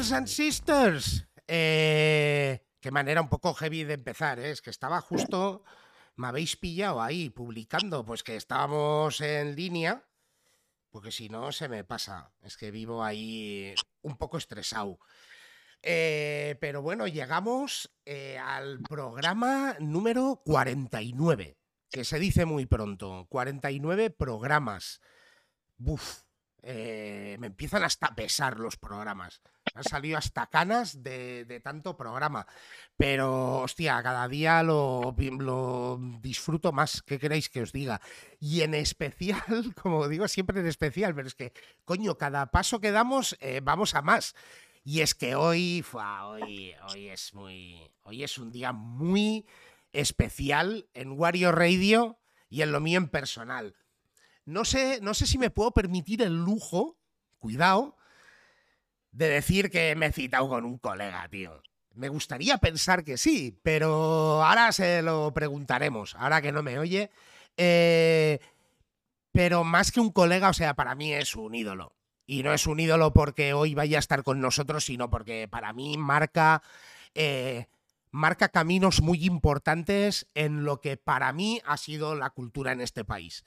brothers and sisters. Eh, qué manera un poco heavy de empezar, ¿eh? es que estaba justo, me habéis pillado ahí publicando, pues que estábamos en línea, porque si no se me pasa, es que vivo ahí un poco estresado. Eh, pero bueno, llegamos eh, al programa número 49, que se dice muy pronto, 49 programas. Buf, me empiezan hasta a pesar los programas. Han salido hasta canas de, tanto programa. Pero, hostia, cada día lo, disfruto más. ¿Qué queréis que os diga? Y en especial, como digo siempre en especial, pero es que, coño, cada paso que damos eh, vamos a más. Y es que hoy, hoy, hoy es muy. Hoy es un día muy especial en Wario Radio y en lo mío en personal. No sé, no sé si me puedo permitir el lujo, cuidado, de decir que me he citado con un colega, tío. Me gustaría pensar que sí, pero ahora se lo preguntaremos, ahora que no me oye. Eh, pero más que un colega, o sea, para mí es un ídolo. Y no es un ídolo porque hoy vaya a estar con nosotros, sino porque para mí marca eh, marca caminos muy importantes en lo que para mí ha sido la cultura en este país.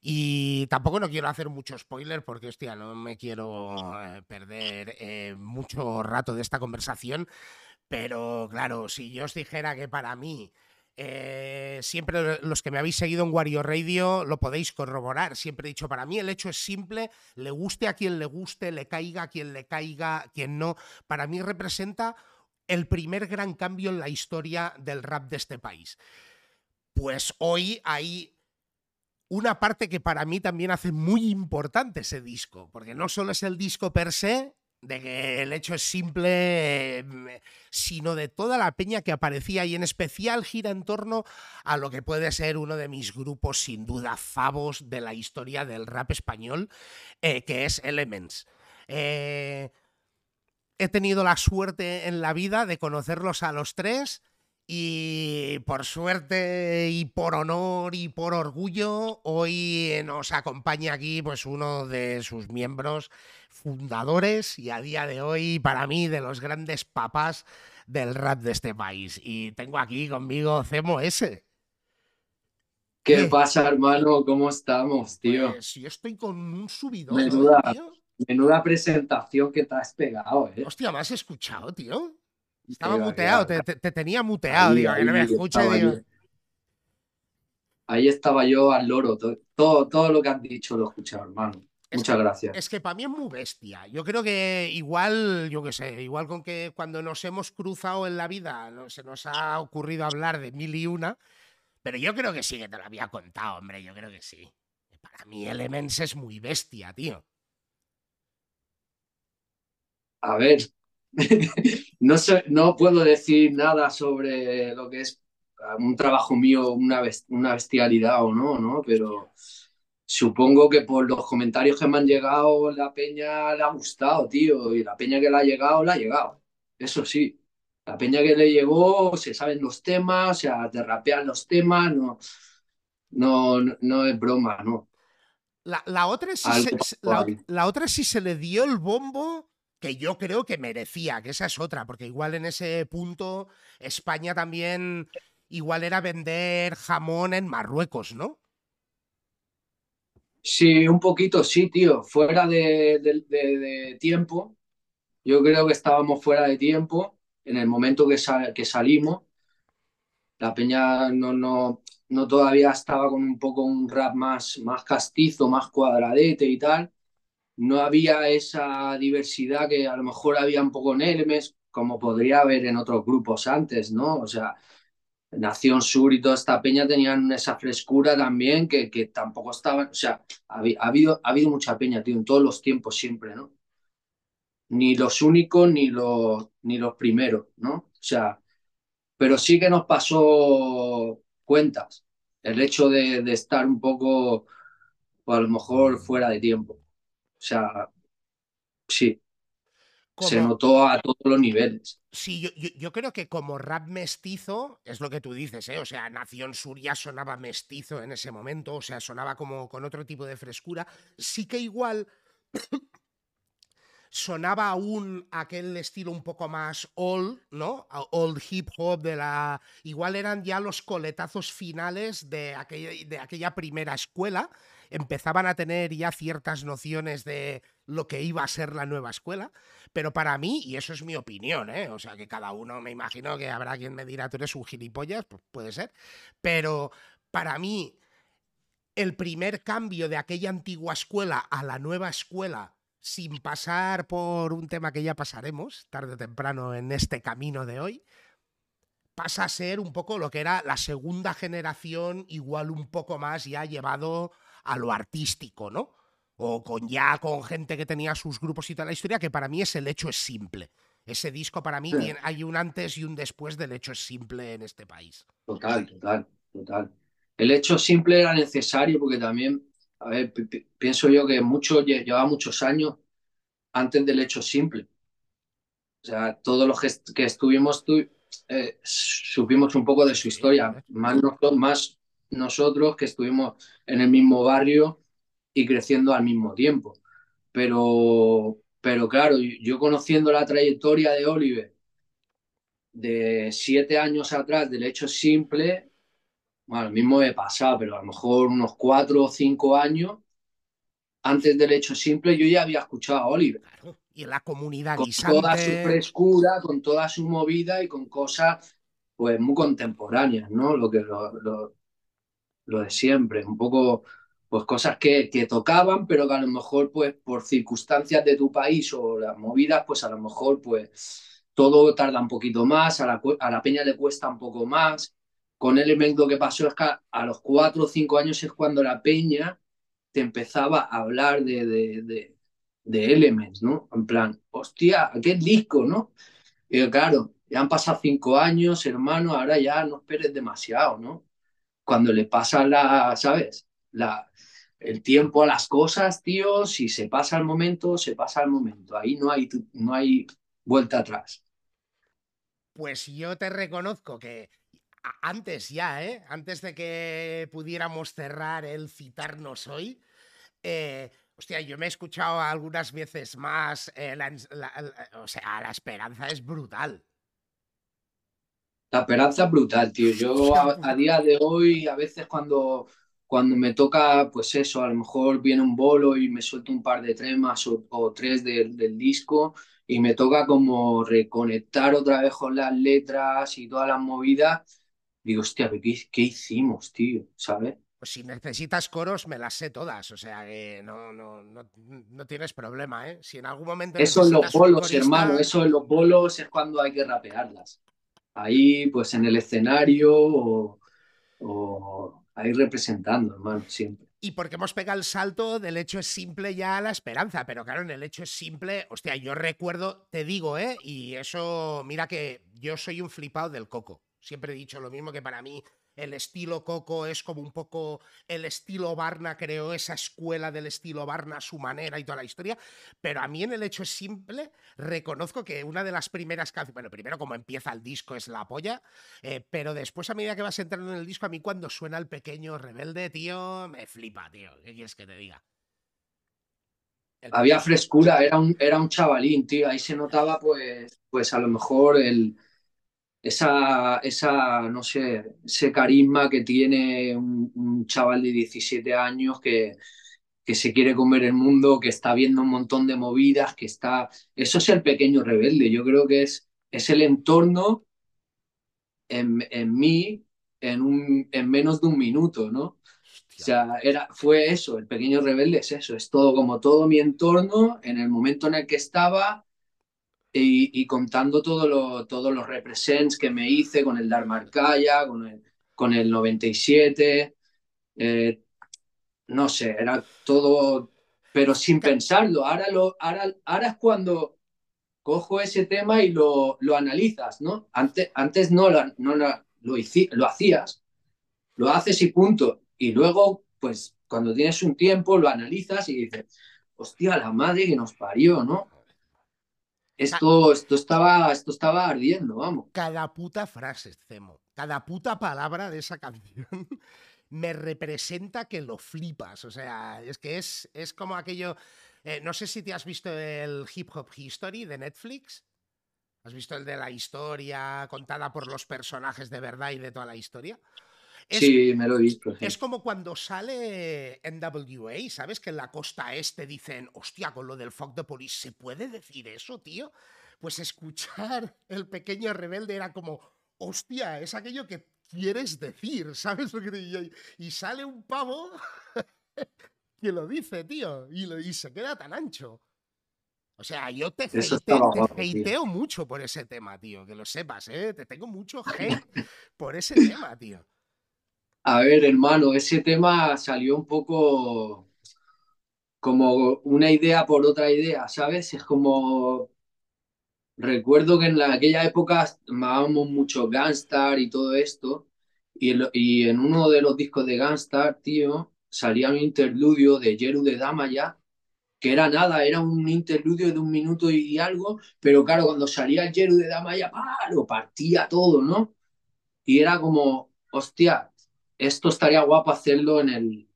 Y tampoco no quiero hacer mucho spoiler porque, hostia, no me quiero eh, perder eh, mucho rato de esta conversación. Pero claro, si yo os dijera que para mí, eh, siempre los que me habéis seguido en Wario Radio lo podéis corroborar. Siempre he dicho, para mí el hecho es simple, le guste a quien le guste, le caiga a quien le caiga, quien no. Para mí representa el primer gran cambio en la historia del rap de este país. Pues hoy hay una parte que para mí también hace muy importante ese disco, porque no solo es el disco per se, de que el hecho es simple, mm, sino de toda la peña que aparecía y en especial gira en torno a lo que puede ser uno de mis grupos sin duda favos de la historia del rap español, eh, que es Elements. Eh, he tenido la suerte en la vida de conocerlos a los tres y por suerte y por honor y por orgullo hoy nos acompaña aquí pues uno de sus miembros fundadores y a día de hoy para mí de los grandes papás del rap de este país y tengo aquí conmigo Cemo S. ¿Qué, pasa, hermano? ¿Cómo estamos, tío? Pues yo estoy con un subidón, tío. Menuda presentación que te has pegado, ¿eh? Hostia, ¿me has escuchado, tío? Estaba muteado, te, tenía muteado, digo, que no me escuche, digo. Ahí estaba yo al loro, todo, todo lo que has dicho lo he escuchado, hermano. Muchas gracias. Es que para mí es muy bestia. Yo creo que igual, yo qué sé, igual con que cuando nos hemos cruzado en la vida se nos ha ocurrido hablar de mil y una, pero yo creo que sí que te lo había contado, hombre, yo creo que sí. Para mí Elements es muy bestia, tío. A ver, no, sé, no puedo decir nada sobre lo que es un trabajo mío, una, una bestialidad o no, ¿no? Pero supongo que por los comentarios que me han llegado, la peña le ha gustado, tío, y la peña que le ha llegado, le ha llegado. Eso sí, la peña que le llegó, se saben los temas, o sea, te rapean los temas, no, no, no, es broma, ¿no? La, otra es la, otra es si se le dio el bombo que yo creo que merecía, que esa es otra, porque igual en ese punto España también igual era vender jamón en Marruecos, ¿no? Sí, un poquito sí, tío, fuera de, tiempo. Yo creo que estábamos fuera de tiempo en el momento que, que salimos. La peña no, no, no todavía estaba con un poco un rap más, más castizo, más cuadradete y tal no había esa diversidad que a lo mejor había un poco en Hermes, como podría haber en otros grupos antes, ¿no? O sea, Nación Sur y toda esta peña tenían esa frescura también que, que tampoco estaban, o sea, ha, habido, ha habido mucha peña, tío, en todos los tiempos siempre, ¿no? Ni los únicos ni los, ni los primeros, ¿no? O sea, pero sí que nos pasó cuentas el hecho de, de estar un poco, o a lo mejor fuera de tiempo. O sea, sí. Se notó a todos los niveles. Sí, yo, yo, creo que como rap mestizo, es lo que tú dices, ¿eh? O sea, Nación Sur ya sonaba mestizo en ese momento, o sea, sonaba como con otro tipo de frescura. Sí que igual sonaba aún aquel estilo un poco más old, ¿no? Old hip hop de la... Igual eran ya los coletazos finales de aquella, de aquella primera escuela. Empezaban a tener ya ciertas nociones de lo que iba a ser la nueva escuela. Pero para mí, y eso es mi opinión, ¿eh? O sea, que cada uno me imagino que habrá quien me dirá, tú eres un gilipollas, pues puede ser. Pero para mí, el primer cambio de aquella antigua escuela a la nueva escuela sin pasar por un tema que ya pasaremos tarde o temprano en este camino de hoy, pasa a ser un poco lo que era la segunda generación, igual un poco más ya llevado a lo artístico, ¿no? O con ya con gente que tenía sus grupos y toda la historia, que para mí es el hecho es simple. Ese disco para mí hay un antes y un después del hecho es simple en este país. Total, total, total. El hecho simple era necesario porque también a ver, pienso yo que mucho, lleva muchos años antes del hecho simple. O sea, todos los que, estuvimos, eh, supimos un poco de su historia, más, más nosotros que estuvimos en el mismo barrio y creciendo al mismo tiempo. Pero, pero claro, yo conociendo la trayectoria de Oliver de siete años atrás del hecho simple, bueno, mismo he pasado, pero a lo mejor unos cuatro o cinco años antes del hecho simple, yo ya había escuchado a Oliver. Y en la comunidad con toda su frescura, con toda su movida y con cosas pues muy contemporáneas, ¿no? Lo que lo, lo, de siempre, un poco pues cosas que, que, tocaban, pero que a lo mejor pues por circunstancias de tu país o las movidas, pues a lo mejor pues todo tarda un poquito más, a la, a la peña le cuesta un poco más con Element lo que pasó es que a los cuatro o cinco años es cuando la peña te empezaba a hablar de, de, de, Elements, ¿no? En plan, hostia, qué disco, ¿no? Y claro, ya han pasado cinco años, hermano, ahora ya no esperes demasiado, ¿no? Cuando le pasa la, ¿sabes? La, el tiempo a las cosas, tío, si se pasa el momento, se pasa el momento. Ahí no hay, no hay vuelta atrás. Pues yo te reconozco que antes ya, ¿eh? Antes de que pudiéramos cerrar el citarnos hoy, eh, hostia, yo me he escuchado algunas veces más, eh, o sea, la esperanza es brutal. La esperanza es brutal, tío. Yo a, día de hoy, a veces cuando, cuando me toca, pues eso, a lo mejor viene un bolo y me suelto un par de tremas o, tres del disco y me toca como reconectar otra vez con las letras y todas las movidas digo, hostia, ¿qué, hicimos, tío? ¿Sabes? Pues si necesitas coros, me las sé todas. O sea que no, no, no, tienes problema, ¿eh? Si en algún momento. Eso en los bolos, hermano. Eso en los bolos es cuando hay que rapearlas. Ahí, pues en el escenario o, o ahí representando, hermano, siempre. Y porque hemos pegado el salto del hecho es simple ya a la esperanza, pero claro, en el hecho es simple, hostia, yo recuerdo, te digo, ¿eh? Y eso, mira que yo soy un flipado del coco. Siempre he dicho lo mismo que para mí el estilo Coco es como un poco el estilo Barna, creo, esa escuela del estilo Barna, su manera y toda la historia. Pero a mí en el hecho es simple, reconozco que una de las primeras canciones, bueno, primero como empieza el disco es la polla, eh, pero después a medida que vas entrando en el disco, a mí cuando suena el pequeño rebelde, tío, me flipa, tío. ¿Qué quieres que te diga? Había frescura, era un, era un chavalín, tío. Ahí se notaba, pues, pues a lo mejor el esa, esa, no sé, ese carisma que tiene un, chaval de 17 años que, que se quiere comer el mundo, que está viendo un montón de movidas, que está... Eso es el pequeño rebelde, yo creo que es, es el entorno en, en mí en, un, en menos de un minuto, ¿no? O sea, era, fue eso, el pequeño rebelde es eso, es todo como todo mi entorno en el momento en el que estaba y, contando todo todos los represents que me hice con el Darmarkaya, con el, con el 97, eh, no sé, era todo, pero sin pensarlo. Ahora, lo, ahora, ahora es cuando cojo ese tema y lo, lo analizas, ¿no? Antes, antes no lo, lo hacías, lo haces y punto. Y luego, pues cuando tienes un tiempo, lo analizas y dices, hostia, la madre que nos parió, ¿no? Esto, esto, estaba, esto estaba ardiendo, vamos. Cada puta frase, Cemo, cada puta palabra de esa canción me representa que lo flipas. O sea, es que es, es como aquello. Eh, no sé si te has visto el Hip Hop History de Netflix. ¿Has visto el de la historia contada por los personajes de verdad y de toda la historia? Sí, me lo he visto. Es como cuando sale NWA, ¿sabes? Que en la costa este dicen, hostia, con lo del fuck the police, ¿se puede decir eso, tío? Pues escuchar el pequeño rebelde era como, hostia, es aquello que quieres decir, ¿sabes lo que te Y sale un pavo que lo dice, tío, y, lo, y se queda tan ancho. O sea, yo te, hateo, mucho por ese tema, tío, que lo sepas, ¿eh? Te tengo mucho hate por ese tema, tío. A ver, hermano, ese tema salió un poco como una idea por otra idea, ¿sabes? Es como... Recuerdo que en aquella época amábamos mucho Gunstar y todo esto, y, en uno de los discos de Gunstar, tío, salía un interludio de Jeru de Damaya, que era nada, era un interludio de un minuto y algo, pero claro, cuando salía el Jeru de Damaya, lo partía todo, ¿no? Y era como, hostia, esto estaría guapo hacerlo en el,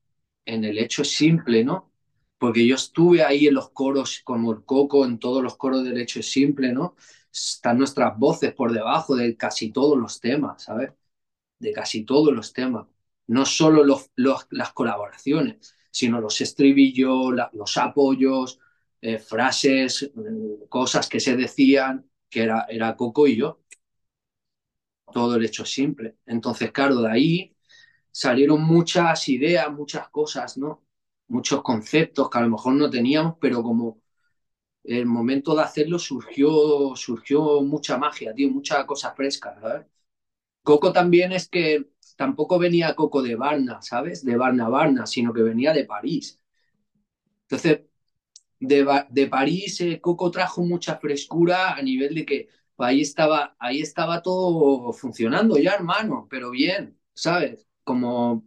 en el hecho simple, ¿no? Porque yo estuve ahí en los coros como el coco, en todos los coros del hecho simple, ¿no? Están nuestras voces por debajo de casi todos los temas, ¿sabes? De casi todos los temas. No solo los, las colaboraciones, sino los estribillos, los apoyos, eh, frases, mm, cosas que se decían, que era, era Coco y yo. Todo el hecho simple. Entonces, claro, de ahí salieron muchas ideas, muchas cosas, ¿no? Muchos conceptos que a lo mejor no teníamos, pero como el momento de hacerlo surgió, surgió mucha magia, tío, muchas cosas frescas, ¿sabes? Coco también es que tampoco venía Coco de Varna, ¿sabes? De Varna Varna, sino que venía de París. Entonces, de, de París, eh, Coco trajo mucha frescura a nivel de que ahí estaba, ahí estaba todo funcionando ya, hermano, pero bien, ¿sabes? Como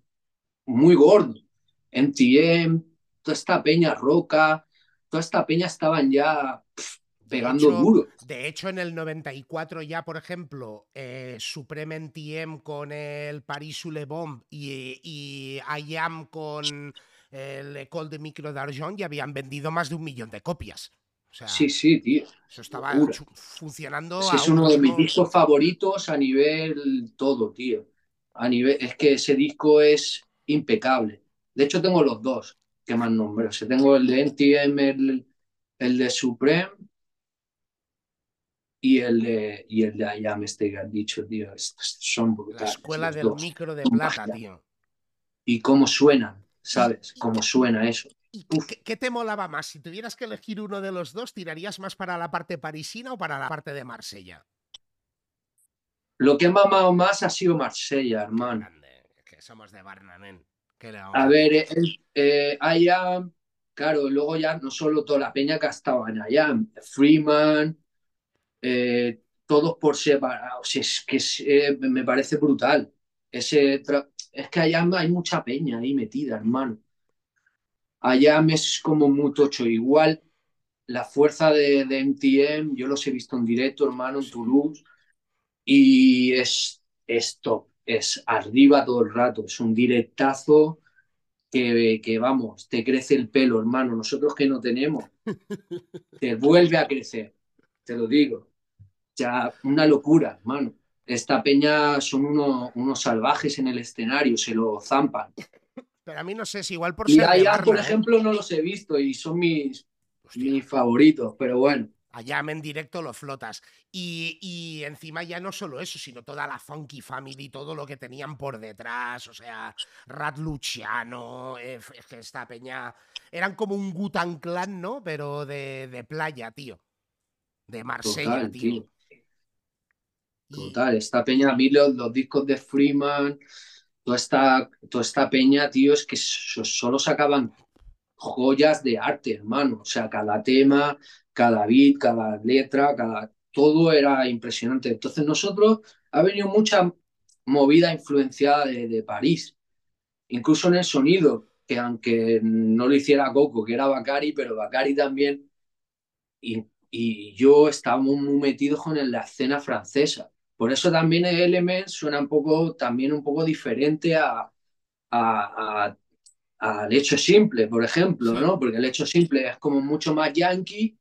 muy gordo. MTM, toda esta peña roca, toda esta peña estaban ya pegando duro. De hecho, en el 94 ya, por ejemplo, eh, Supreme NTM con el Paris Le Bomb y, y I Am con el Ecole de Micro d'Argent ya habían vendido más de un millón de copias. sí, sí, tío. Eso estaba funcionando. es uno de mis discos favoritos a nivel todo, tío a nivel, es que ese disco es impecable. De hecho, tengo los dos que más nombro. O tengo el de NTM, el, el de Supreme y el de, y el de este que has dicho, tío. Son brutales. La escuela del micro de plata, tío. Y cómo suenan, ¿sabes? cómo suena eso. ¿Y qué, qué, te molaba más? Si tuvieras que elegir uno de los dos, ¿tirarías más para la parte parisina o para la parte de Marsella? Lo que he mamado más ha sido Marsella, hermano. que somos de Barnamen. A ver, eh, eh, allá, claro, luego ya no solo toda la peña que ha estado en allá, Freeman, eh, todos por separado. es que me parece brutal. Ese es que allá hay mucha peña ahí metida, hermano. Allá es como muy tocho. Igual la fuerza de, de MTM, yo los he visto en directo, hermano, en Toulouse y es esto, es arriba todo el rato, es un directazo que, que, vamos, te crece el pelo, hermano. Nosotros que no tenemos, te vuelve a crecer, te lo digo. Ya, una locura, hermano. Esta peña son unos, unos salvajes en el escenario, se lo zampan. Pero a mí no sé, si igual por y ser. por ¿eh? ejemplo, no los he visto y son mis, mis favoritos, pero bueno allá en directo lo flotas. Y, encima ya no solo eso, sino toda la Funky Family, todo lo que tenían por detrás, o sea, Rat Luciano, eh, esta peña, eran como un Gutan Clan, ¿no? Pero de, playa, tío. De Marsella, tío. Total, esta peña, a mí los, discos de Freeman, toda esta, toda esta peña, tío, es que solo sacaban joyas de arte, hermano. O sea, cada tema cada beat, cada letra, cada todo era impresionante. Entonces nosotros ha venido mucha movida influenciada de, París, incluso en el sonido, que aunque no lo hiciera Coco, que era Bacari, pero Bacari también, y, yo estábamos muy metidos con la escena francesa. Por eso también el Element suena un poco, también un poco diferente a, a, al hecho simple, por ejemplo, ¿no? Porque el hecho simple es como mucho más yankee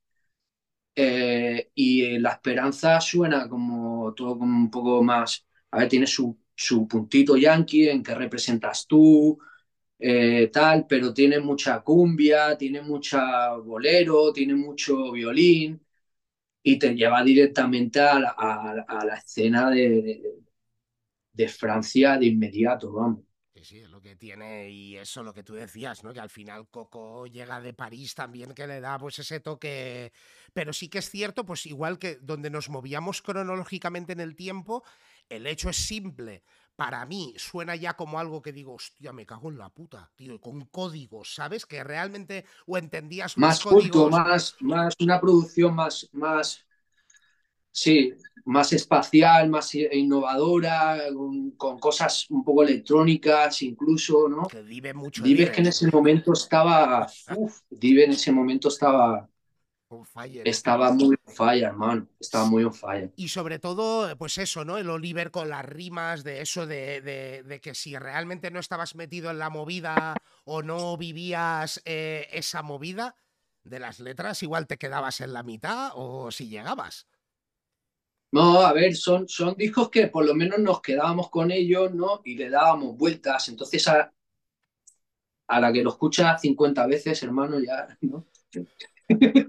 eh, y la esperanza suena como todo un poco más, a ver, tiene su, su puntito yankee en que representas tú, eh, tal, pero tiene mucha cumbia, tiene mucha bolero, tiene mucho violín y te lleva directamente a la, a, la escena de, de, Francia de inmediato, vamos. Que tiene y eso lo que tú decías, ¿no? Que al final Coco llega de París también que le da pues ese toque, pero sí que es cierto, pues igual que donde nos movíamos cronológicamente en el tiempo, el hecho es simple, para mí suena ya como algo que digo, hostia, me cago en la puta, tío, con códigos, ¿sabes? Que realmente o entendías más códigos. más, más una producción más, más, sí, más espacial, más innovadora, con, cosas un poco electrónicas incluso, ¿no? Que vive mucho. Dive que en ese momento estaba, uf, Dive en ese momento estaba estaba muy on fire, hermano. Estaba muy on fire. Y sobre todo, pues eso, ¿no? El Oliver con las rimas de eso de, que si realmente no estabas metido en la movida o no vivías eh, esa movida de las letras, igual te quedabas en la mitad o si llegabas. No, a ver, son, son discos que por lo menos nos quedábamos con ellos, ¿no? Y le dábamos vueltas. Entonces, a, a la que lo escuchas 50 veces, hermano, ya, ¿no?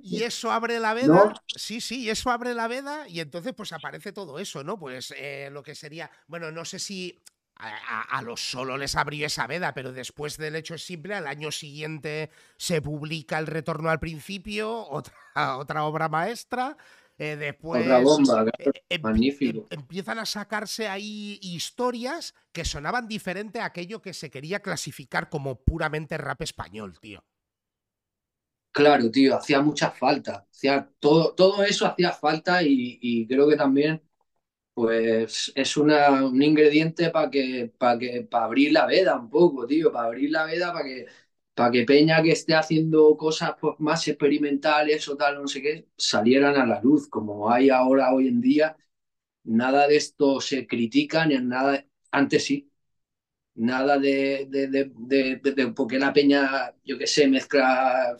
Y eso abre la veda. Sí, sí, eso abre la veda y entonces pues aparece todo eso, ¿no? Pues eh, lo que sería, bueno, no sé si a, los solo les abrió esa veda, pero después del hecho es simple, al año siguiente se publica El Retorno al Principio, otra, otra obra maestra. Eh, después otra bomba, eh, em, magnífico. Em, empiezan a sacarse ahí historias que sonaban diferente a aquello que se quería clasificar como puramente rap español, tío. Claro, tío, hacía mucha falta. Hacía, todo, todo eso hacía falta y, creo que también pues es una, un ingrediente para que, para que, para abrir la veda un poco, tío, para abrir la veda, para que, para que Peña que esté haciendo cosas pues, más experimentales o tal, no sé qué, salieran a la luz, como hay ahora hoy en día. Nada de esto se critica, ni nada, antes sí, nada de, de, de, de, porque la peña, yo qué sé, mezcla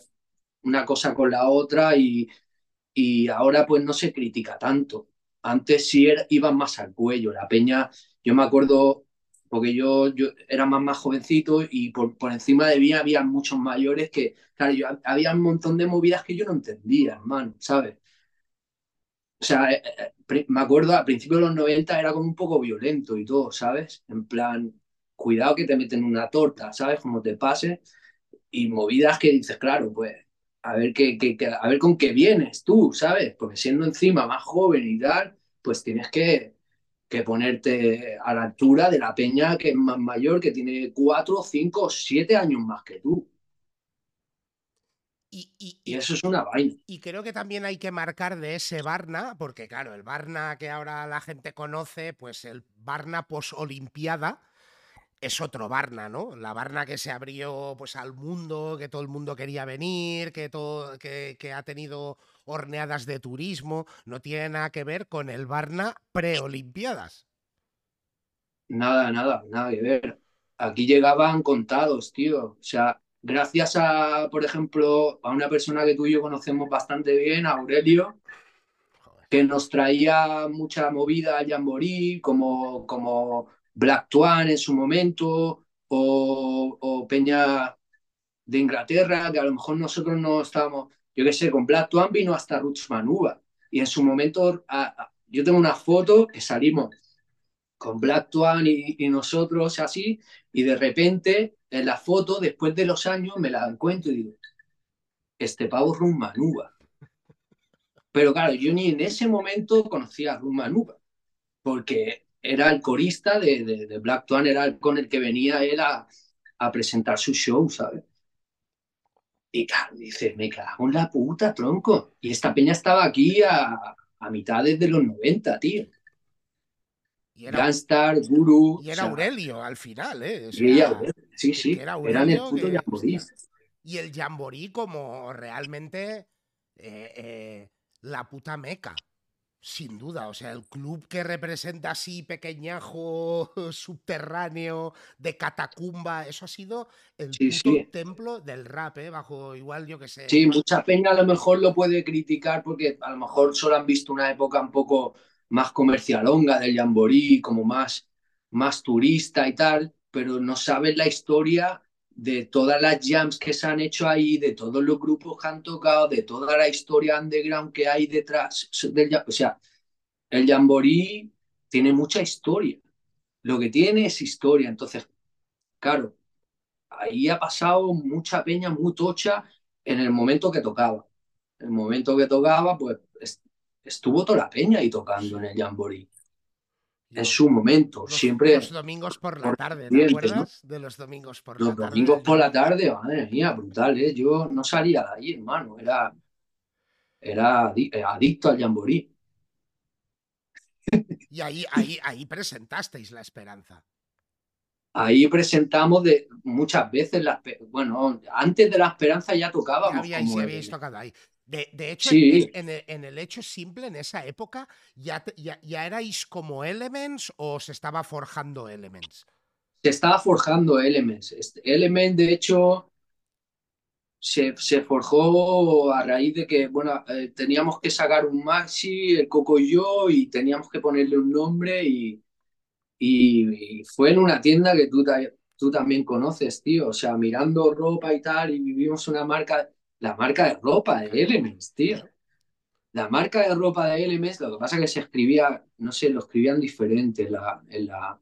una cosa con la otra y, y ahora pues no se critica tanto. Antes sí era, iban más al cuello. La peña, yo me acuerdo, porque yo, yo era más, más jovencito y por, por encima de mí había muchos mayores que, claro, yo, había un montón de movidas que yo no entendía, hermano, ¿sabes? O sea, eh, eh, me acuerdo a principios de los 90 era como un poco violento y todo, ¿sabes? En plan, cuidado que te meten una torta, ¿sabes? Como te pase. Y movidas que dices, claro, pues a ver, qué, a ver con qué vienes tú, ¿sabes? Porque siendo encima más joven y tal, pues tienes que, que ponerte a la altura de la peña que es más mayor, que tiene cuatro, cinco, siete años más que tú. Y, y, eso es una vaina. Y creo que también hay que marcar de ese Barna, porque claro, el Barna que ahora la gente conoce, pues el Barna post-Olimpiada, es otro Barna, ¿no? La Barna que se abrió pues al mundo, que todo el mundo quería venir, que, todo, que, ha tenido horneadas de turismo, no tiene nada que ver con el Barna pre-Olimpiadas. Nada, nada, nada que ver. Aquí llegaban contados, tío. O sea, gracias a, por ejemplo, a una persona que tú y yo conocemos bastante bien, Aurelio, que nos traía mucha movida a Jamboree, como, como Black Twan en su momento, o, Peña de Inglaterra, que a lo mejor nosotros no estábamos, yo qué sé, con Black Twan vino hasta Roots Manuba. Y en su momento, yo tengo una foto que salimos con Black Twan y, nosotros así, y de repente en la foto, después de los años, me la encuentro y digo, este pavo es Manuba. Pero claro, yo ni en ese momento conocía a Manuba, porque era el corista de, de, Black Twan, era el con el que venía él a presentar su show, ¿sabes? Y claro, dice, me cago en la puta, tronco. Y esta peña estaba aquí a, a mitad de los 90, tío. Y era, Gunstar, Guru. Y era Aurelio al final, ¿eh? sí, sí. Era Eran el puto Jamboree. Y el Jamboree como realmente eh, eh, la puta meca Sin duda, o sea, el club que representa así pequeñajo, subterráneo, de catacumba, eso ha sido el templo del rap, ¿eh? bajo igual yo que sé. Sí, mucha peña a lo mejor lo puede criticar porque a lo mejor solo han visto una época un poco más comercialonga del Jamboree, como más, más turista y tal, pero no saben la historia de todas las jams que se han hecho ahí, de todos los grupos que han tocado, de toda la historia underground que hay detrás del O sea, el Jamboree tiene mucha historia. Lo que tiene es historia. Entonces, claro, ahí ha pasado mucha peña muy tocha en el momento que tocaba. En el momento que tocaba, pues estuvo toda la peña ahí tocando en el Jamboree en su momento. siempre. Los domingos por la tarde, ¿te acuerdas? De los domingos por la tarde. Los domingos por la tarde, madre mía, brutal, ¿eh? Yo no salía de ahí, hermano. Era, era eh, adicto al jamborí. Y ahí, ahí, ahí presentasteis la esperanza. Ahí presentamos de muchas veces, la, bueno, antes de la esperanza ya tocábamos. Ya habíais, tocado ahí. De, hecho, en, el, hecho simple, en esa época, ya, ya, erais como Elements o se estaba forjando Elements? Se estaba forjando Elements. Este, Elements, de hecho, se, forjó a raíz de que, bueno, eh, teníamos que sacar un maxi, el Coco y yo, y teníamos que ponerle un nombre y, y, fue en una tienda que tú, tú también conoces, tío. O sea, mirando ropa y tal, y vivimos una marca la marca de ropa de Elements, tío. La marca de ropa de Elements, lo que pasa es que se escribía, no sé, lo escribían diferente en la, la,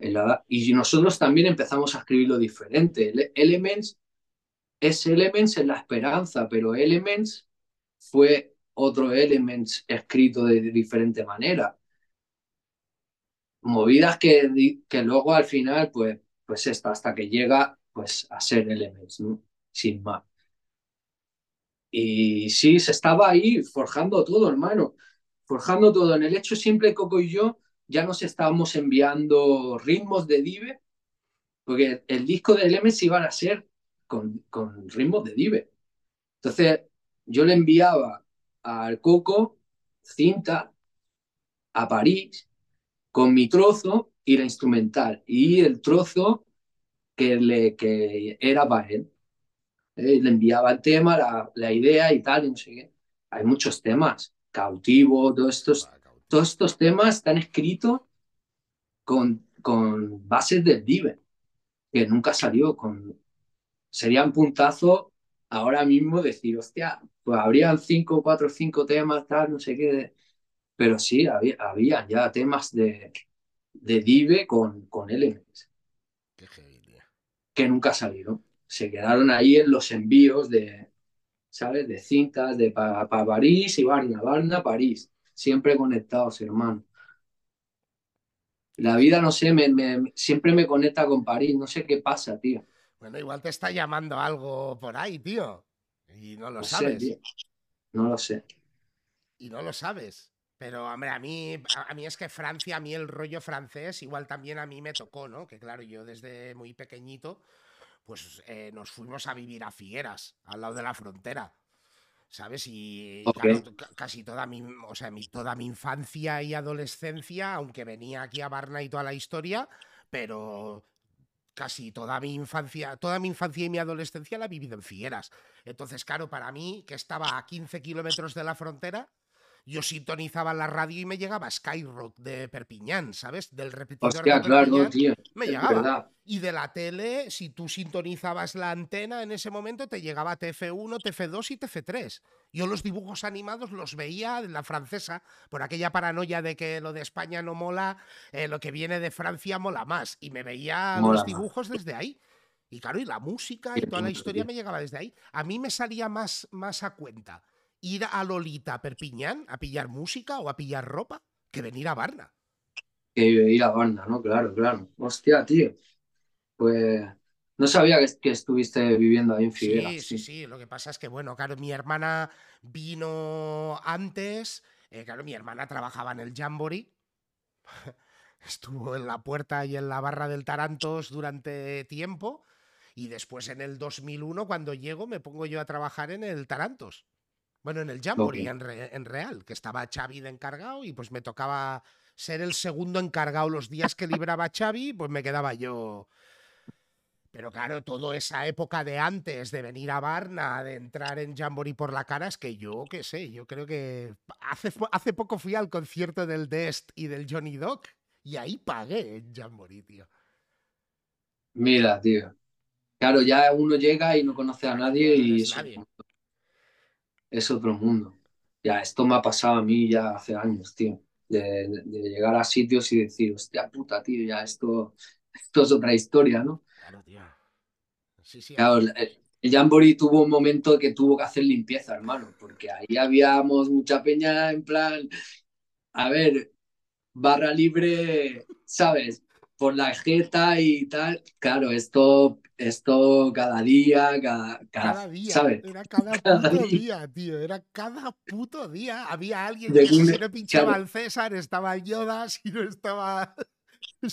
la, y nosotros también empezamos a escribirlo diferente. Elements es Elements en la esperanza, pero Elements fue otro Elements escrito de, diferente manera. Movidas que, que luego al final, pues, pues esta, hasta que llega pues, a ser Elements, ¿no? Sin más. Y sí, se estaba ahí forjando todo, hermano, forjando todo. En el hecho simple, Coco y yo ya nos estábamos enviando ritmos de Dive, porque el disco de Elements iban a ser con, con ritmos de Dive. Entonces, yo le enviaba al Coco cinta a París con mi trozo y la instrumental, y el trozo que, le, que era para él. Eh, le enviaba el tema, la, la, idea y tal, y no sé qué. Hay muchos temas, cautivo, todos estos, todos estos temas están escritos con, con bases del Dive, que nunca salió con... Sería un puntazo ahora mismo decir, hostia, pues habrían cinco, cuatro, cinco temas, tal, no sé qué. Pero sí, había, había ya temas de, de Dive con, con Elements. Que nunca salieron se quedaron ahí en los envíos de, ¿sabes? De cintas de para París y Varna, Varna, París. Siempre conectados, hermano. La vida, no sé, me, siempre me conecta con París. No sé qué pasa, tío. Bueno, igual te está llamando algo por ahí, tío. Y no lo sabes. no lo sé. Y no lo sabes. Pero, hombre, a mí, a mí es que Francia, a mí el rollo francés, igual también a mí me tocó, ¿no? Que claro, yo desde muy pequeñito, pues eh, nos fuimos a vivir a Figueras, al lado de la frontera. ¿Sabes? Y casi toda mi, o sea, mi, toda mi infancia y adolescencia, aunque venía aquí a Barna y toda la historia, pero casi toda mi infancia, toda mi infancia y mi adolescencia la he vivido en Figueras. Entonces, claro, para mí, que estaba a 15 kilómetros de la frontera, yo sintonizaba la radio y me llegaba Skyrock de Perpiñán, ¿sabes? Del repetidor de claro, tío. Me llegaba. Y de la tele, si tú sintonizabas la antena en ese momento, te llegaba TF1, TF2 y TF3. Yo los dibujos animados los veía en la francesa, por aquella paranoia de que lo de España no mola, eh, lo que viene de Francia mola más. Y me veía los dibujos desde ahí. Y claro, y la música y toda la historia me llegaba desde ahí. A mí me salía más, más a cuenta ir a Lolita a Perpiñán a pillar música o a pillar ropa que venir a Varna. Que ir a Varna, ¿no? Claro, claro. Hostia, tío. Pues no sabía que, estuviste viviendo ahí en Figueras. Sí, sí, sí, Lo que pasa es que, bueno, claro, mi hermana vino antes. Eh, claro, mi hermana trabajaba en el Jamboree. Estuvo en la puerta y en la barra del Tarantos durante tiempo. Y después en el 2001, cuando llego, me pongo yo a trabajar en el Tarantos. Bueno, en el Jamboree, en, en, real, que estaba Xavi de encargado y pues me tocaba ser el segundo encargado los días que libraba Xavi, pues me quedaba yo pero claro, toda esa época de antes de venir a Varna, de entrar en Jamboree por la cara, es que yo qué sé, yo creo que hace, hace poco fui al concierto del Dest y del Johnny Doc y ahí pagué en Jamboree, tío. Mira, tío. Claro, ya uno llega y no conoce a nadie y es otro mundo. Ya, esto me ha pasado a mí ya hace años, tío. De, llegar a sitios y decir, hostia puta, tío, ya esto, esto es otra historia, ¿no? Claro, tío. Sí, sí. el Jamboree tuvo un momento que tuvo que hacer limpieza, hermano, porque ahí habíamos mucha peña en plan, a ver, barra libre, ¿sabes? Por la jeta y tal. Claro, esto, esto cada día, cada, cada, día, ¿sabes? Era cada, puto día. tío, era cada puto día. Había alguien que si no pinchaba al César, estaba Yoda, si no estaba...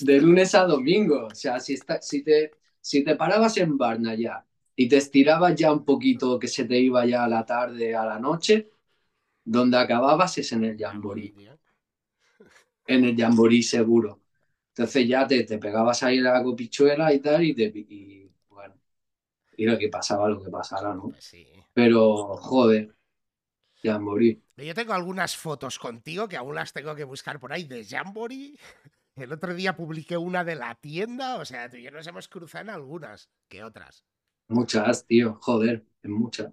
De lunes a domingo, o sea, si, está, si te si te parabas en Barna ya y te estirabas ya un poquito que se te iba ya a la tarde, a la noche, donde acababas es en el Jamboree. En el Jamboree seguro. Entonces ya te, te pegabas ahí la copichuela y tal, y, te, y bueno, y lo que pasaba, lo que pasara, ¿no? Pues Pero, joder, Jamboree. Yo tengo algunas fotos contigo que aún las tengo que buscar por ahí de Jamboree el otro día publiqué una de la tienda, o sea, tú y yo nos hemos cruzado en algunas que otras. Muchas, tío, joder, en muchas.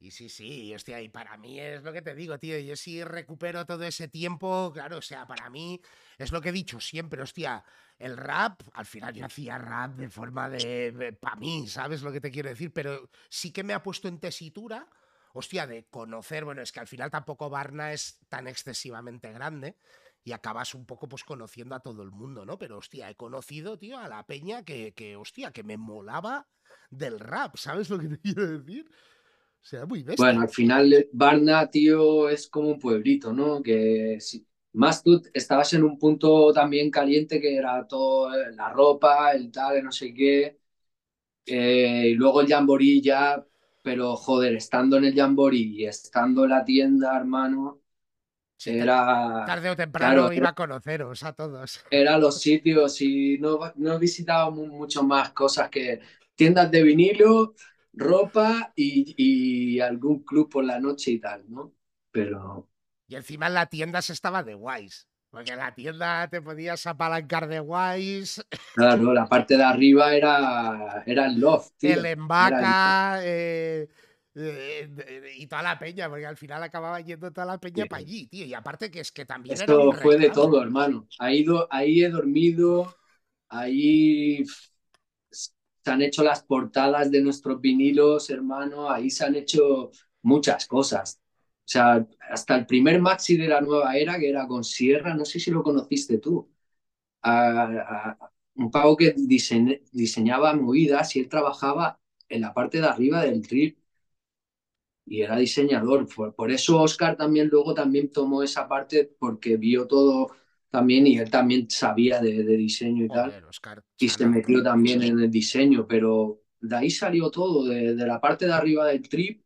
Y sí, sí, hostia, y para mí es lo que te digo, tío, yo sí recupero todo ese tiempo, claro, o sea, para mí es lo que he dicho siempre, hostia, el rap, al final yo hacía rap de forma de, para mí, ¿sabes lo que te quiero decir? Pero sí que me ha puesto en tesitura, hostia, de conocer, bueno, es que al final tampoco Barna es tan excesivamente grande, y acabas un poco pues conociendo a todo el mundo, ¿no? Pero hostia, he conocido, tío, a la peña que, que hostia, que me molaba del rap, ¿sabes lo que te quiero decir? Sea, muy bestia. Bueno, al final Barna, tío, es como un pueblito, ¿no? Que si, más tú estabas en un punto también caliente que era todo eh, la ropa, el tal, no sé qué. Eh, y luego el jamboree ya, pero joder, estando en el jamboree y estando en la tienda, hermano, era, tarde o temprano iba a conoceros a todos. Eran los sitios y no, no visitábamos mucho más cosas que tiendas de vinilo, ropa y, y, algún club por la noche y tal, ¿no? Pero... Y encima en la tienda se estaba de guays. Porque en la tienda te podías apalancar de guays. Claro, la parte de arriba era, era el loft. El embaca, eh, y toda la peña, porque al final acababa yendo toda la peña para allí, tío. Y aparte que es que también... Esto fue de todo, hermano. Ahí, ahí he dormido, ahí se han hecho las portadas de nuestros vinilos, hermano, ahí se han hecho muchas cosas. O sea, hasta el primer maxi de la nueva era, que era con Sierra, no sé si lo conociste tú. un pavo que diseñaba movidas y él trabajaba en la parte de arriba del trip y era diseñador. Por, eso Oscar también luego también tomó esa parte porque vio todo también y él también sabía de, diseño y tal. y se metió también en el diseño, pero de ahí salió todo, de, la parte de arriba del trip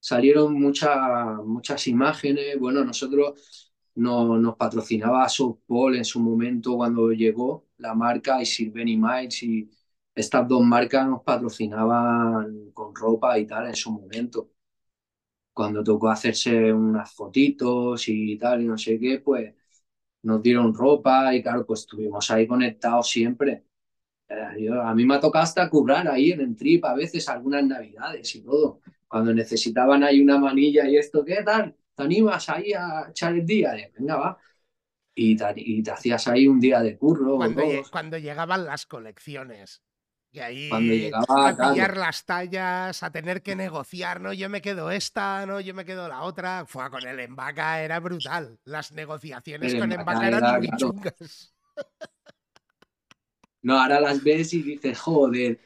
salieron muchas muchas imágenes. Bueno, nosotros no, nos patrocinaba Pole en su momento cuando llegó la marca y Sylvain Miles y estas dos marcas nos patrocinaban con ropa y tal en su momento cuando tocó hacerse unas fotitos y tal, y no sé qué, pues nos dieron ropa y claro, pues estuvimos ahí conectados siempre. Eh, a mí me ha tocado hasta currar ahí en el trip a veces algunas navidades y todo. Cuando necesitaban ahí una manilla y esto, ¿qué tal? ¿Te animas ahí a echar el día? De, Venga, va. Y te, y te, hacías ahí un día de curro. Cuando, cuando llegaban las colecciones. Y ahí a pillar las tallas, a tener que negociar, ¿no? Yo me quedo esta, ¿no? Yo me quedo la otra. Fue con el Embaca era brutal. Las negociaciones con Embaca eran muy chungas. No, ahora las ves y dices, joder.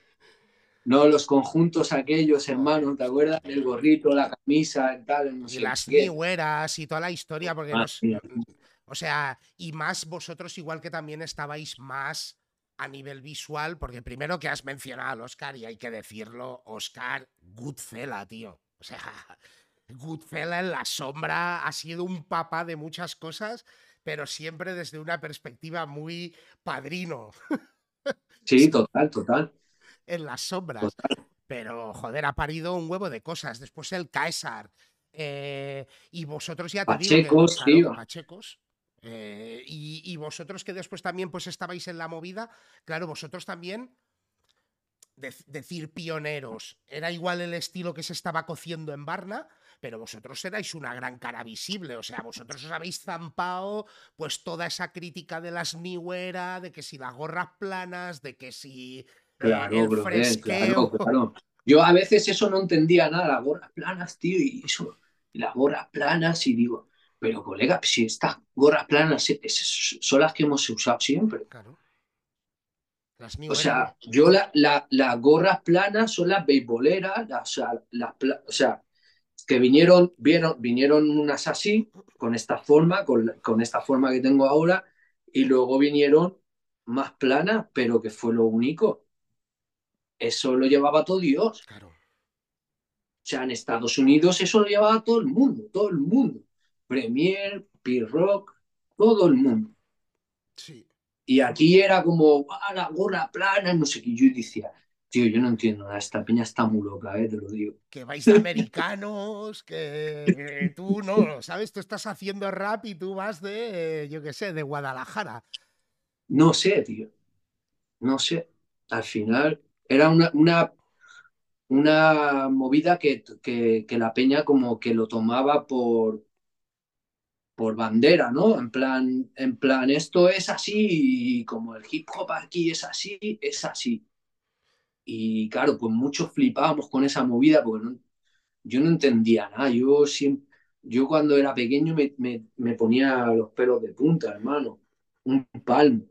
No, los conjuntos aquellos, hermanos, ¿te acuerdas? El gorrito, la camisa, y tal. y las nihueras y toda la historia, porque ah, O sea, y más vosotros igual que también estabais más a nivel visual, porque primero que has mencionado al Oscar, y hay que decirlo, Oscar Goodfella, tío. O sea, Goodfella en la sombra ha sido un papá de muchas cosas, pero siempre desde una perspectiva muy padrino. Sí, total, total. En las sombras. Pero, joder, ha parido un huevo de cosas. Después el Caesar. Eh, y vosotros ya te Pachecos, tío. Pachecos. Eh, y, y, vosotros que después también pues estabais en la movida, claro, vosotros también decir pioneros, era igual el estilo que se estaba cociendo en Barna, pero vosotros erais una gran cara visible, o sea, vosotros os habéis zampado pues toda esa crítica de las niwera, de que si las gorras planas, de que si claro, el fresqueo... Claro, Yo a veces eso no entendía nada, las gorras planas, tío, y eso, las gorras planas, y digo, pero colega, si estas gorras planas son las que hemos usado siempre. Claro. o sea, yo las la, gorras planas son las beisboleras, las, las, o sea, que vinieron, vieron, vinieron unas así, con esta forma, con, con esta forma que tengo ahora, y luego vinieron más planas, pero que fue lo único. Eso lo llevaba todo Dios. Claro. O sea, en Estados Unidos eso lo llevaba todo el mundo, todo el mundo. Premier, P-Rock, todo el mundo. Sí. Y aquí era como, ah, la gorra plana, no sé qué. Yo decía, Tío, yo no entiendo nada, esta peña está muy loca, ¿eh? te lo digo. Que vais de americanos, que tú no, ¿sabes? Tú estás haciendo rap y tú vas de, yo qué sé, de Guadalajara. No sé, tío. No sé. Al final era una, una, una movida que, que, que la peña como que lo tomaba por, por bandera, ¿no? En plan, en plan, esto es así y como el hip hop aquí es así, es así. Y claro, pues muchos flipábamos con esa movida porque yo no entendía nada. Yo, siempre, yo cuando era pequeño me, ponía los pelos de punta, hermano. Un palmo.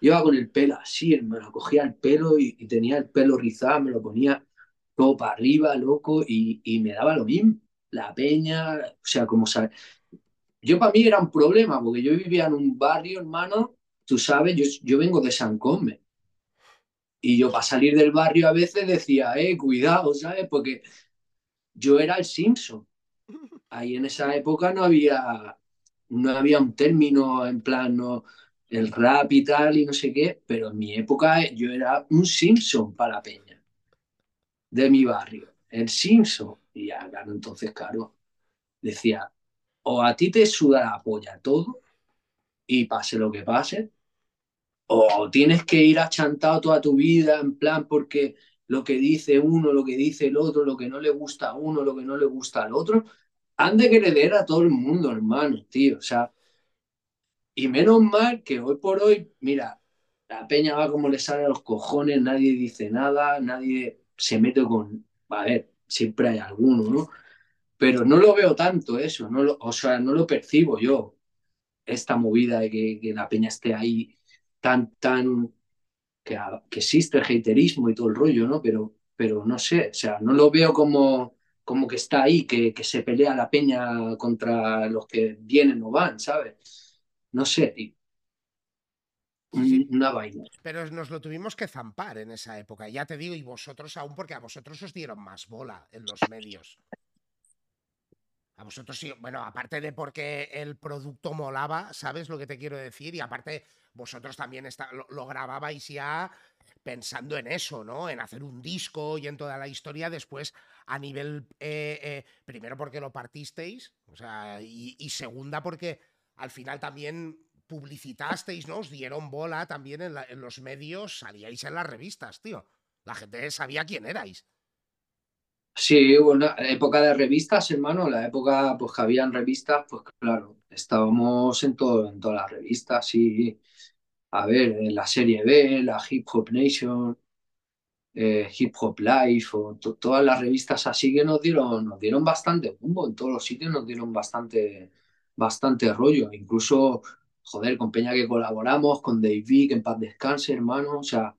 Iba con el pelo así, hermano. Cogía el pelo y, tenía el pelo rizado, me lo ponía todo para arriba, loco, y, me daba lo mismo. La peña, o sea, como. Yo para mí era un problema, porque yo vivía en un barrio, hermano, tú sabes, yo, yo vengo de San Come. Y yo para salir del barrio a veces decía, eh, cuidado, ¿sabes? Porque yo era el Simpson. Ahí en esa época no había, no había un término en plan, el rap y tal y no sé qué, pero en mi época yo era un Simpson para Peña de mi barrio, el Simpson. Y ya, claro, entonces, claro, decía, o a ti te suda la polla todo y pase lo que pase, o tienes que ir achantado toda tu vida en plan porque lo que dice uno, lo que dice el otro, lo que no le gusta a uno, lo que no le gusta al otro, han de querer a todo el mundo, hermano, tío. O sea, y menos mal que hoy por hoy, mira, la peña va como le sale a los cojones, nadie dice nada, nadie se mete con. A ver, siempre hay alguno, ¿no? Pero no lo veo tanto eso, no o sea, no lo percibo yo, esta movida de que, que la peña esté ahí tan, tan, que, que, existe el haterismo y todo el rollo, ¿no? Pero, pero no sé, o sea, no lo veo como, como que está ahí, que, que se pelea la peña contra los que vienen o van, ¿sabes? No sé, tío. Una vaina. Pero nos lo tuvimos que zampar en esa época, ya te digo, y vosotros aún, porque a vosotros os dieron más bola en los medios. A vosotros sí, bueno, aparte de porque el producto molaba, ¿sabes lo que te quiero decir? Y aparte, vosotros también está, lo, grababais ya pensando en eso, ¿no? En hacer un disco y en toda la historia. Después, a nivel, eh, eh, primero porque lo partisteis, o sea, y, segunda porque al final también publicitasteis, ¿no? Os dieron bola también en, en los medios, salíais en las revistas, tío. La gente sabía quién erais. Sí, bueno, época de revistas, hermano, la época pues que habían revistas, pues claro, estábamos en todo, en todas las revistas y a ver, en la serie B, la Hip Hop Nation, eh, Hip Hop Life, o todas las revistas así que nos dieron, nos dieron bastante bombo, en todos los sitios nos dieron bastante, bastante rollo, incluso, joder, con Peña que colaboramos, con Dave que en paz descanse, hermano, o sea,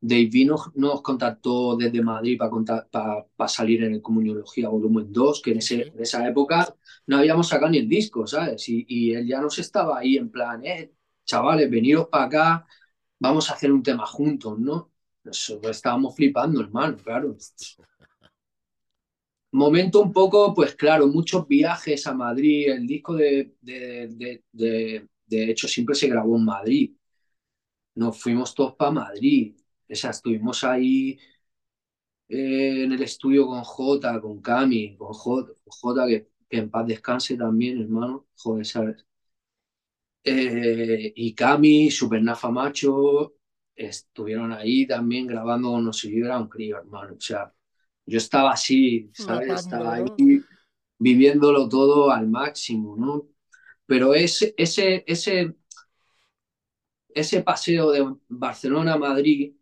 Dave nos, nos contactó desde Madrid para salir en el Comuniología Volumen 2, que en, ese, en, esa época no habíamos sacado ni el disco, ¿sabes? Y, y, él ya nos estaba ahí en plan, eh, chavales, veniros para acá, vamos a hacer un tema juntos, ¿no? Nosotros estábamos flipando, hermano, claro. momento un poco, pues claro, muchos viajes a Madrid, el disco de, de, de, de, de hecho siempre se grabó en Madrid, nos fuimos todos para Madrid, estuvimos ahí eh, en el estudio con Jota, con Cami, con Jota, Jota que, que, en paz descanse también, hermano, joder, ¿sabes? Eh, y Cami, Supernafa Macho, estuvieron ahí también grabando, no sé, yo era un crío, hermano, o sea, yo estaba así, ¿sabes? Estaba ahí viviéndolo todo al máximo, ¿no? Pero ese, ese, ese, ese paseo de Barcelona a Madrid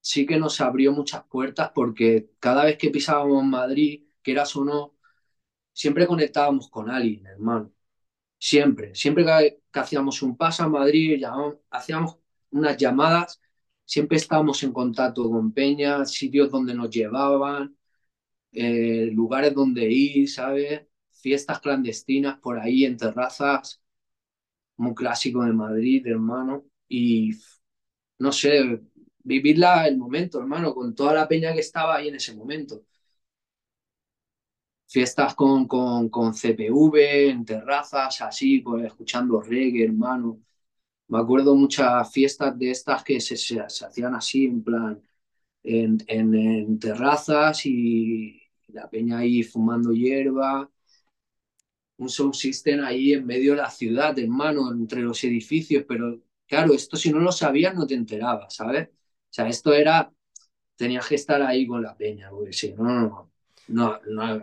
sí que nos abrió muchas puertas porque cada vez que pisábamos Madrid, quieras o no, siempre conectábamos con alguien, hermano. Siempre, siempre que, hacíamos un paso a Madrid, hacíamos unas llamadas, siempre estábamos en contacto con Peña, sitios donde nos llevaban, eh, lugares donde ir, ¿sabes? Fiestas clandestinas por ahí en terrazas, muy clásico de Madrid, hermano. Y no sé, vivirla el momento, hermano, con toda la peña que estaba ahí en ese momento. Fiestas con, con, con CPV, en terrazas, así, pues escuchando reggae, hermano. Me acuerdo muchas fiestas de estas que se, se, se hacían así, en plan, en, en, en terrazas y, la peña ahí fumando hierba, un sound system ahí en medio de la ciudad, hermano, entre los edificios, pero claro, esto si no lo sabías no te enterabas, ¿sabes? O sea, esto era, tenías que estar ahí con la peña, porque si no, no, no,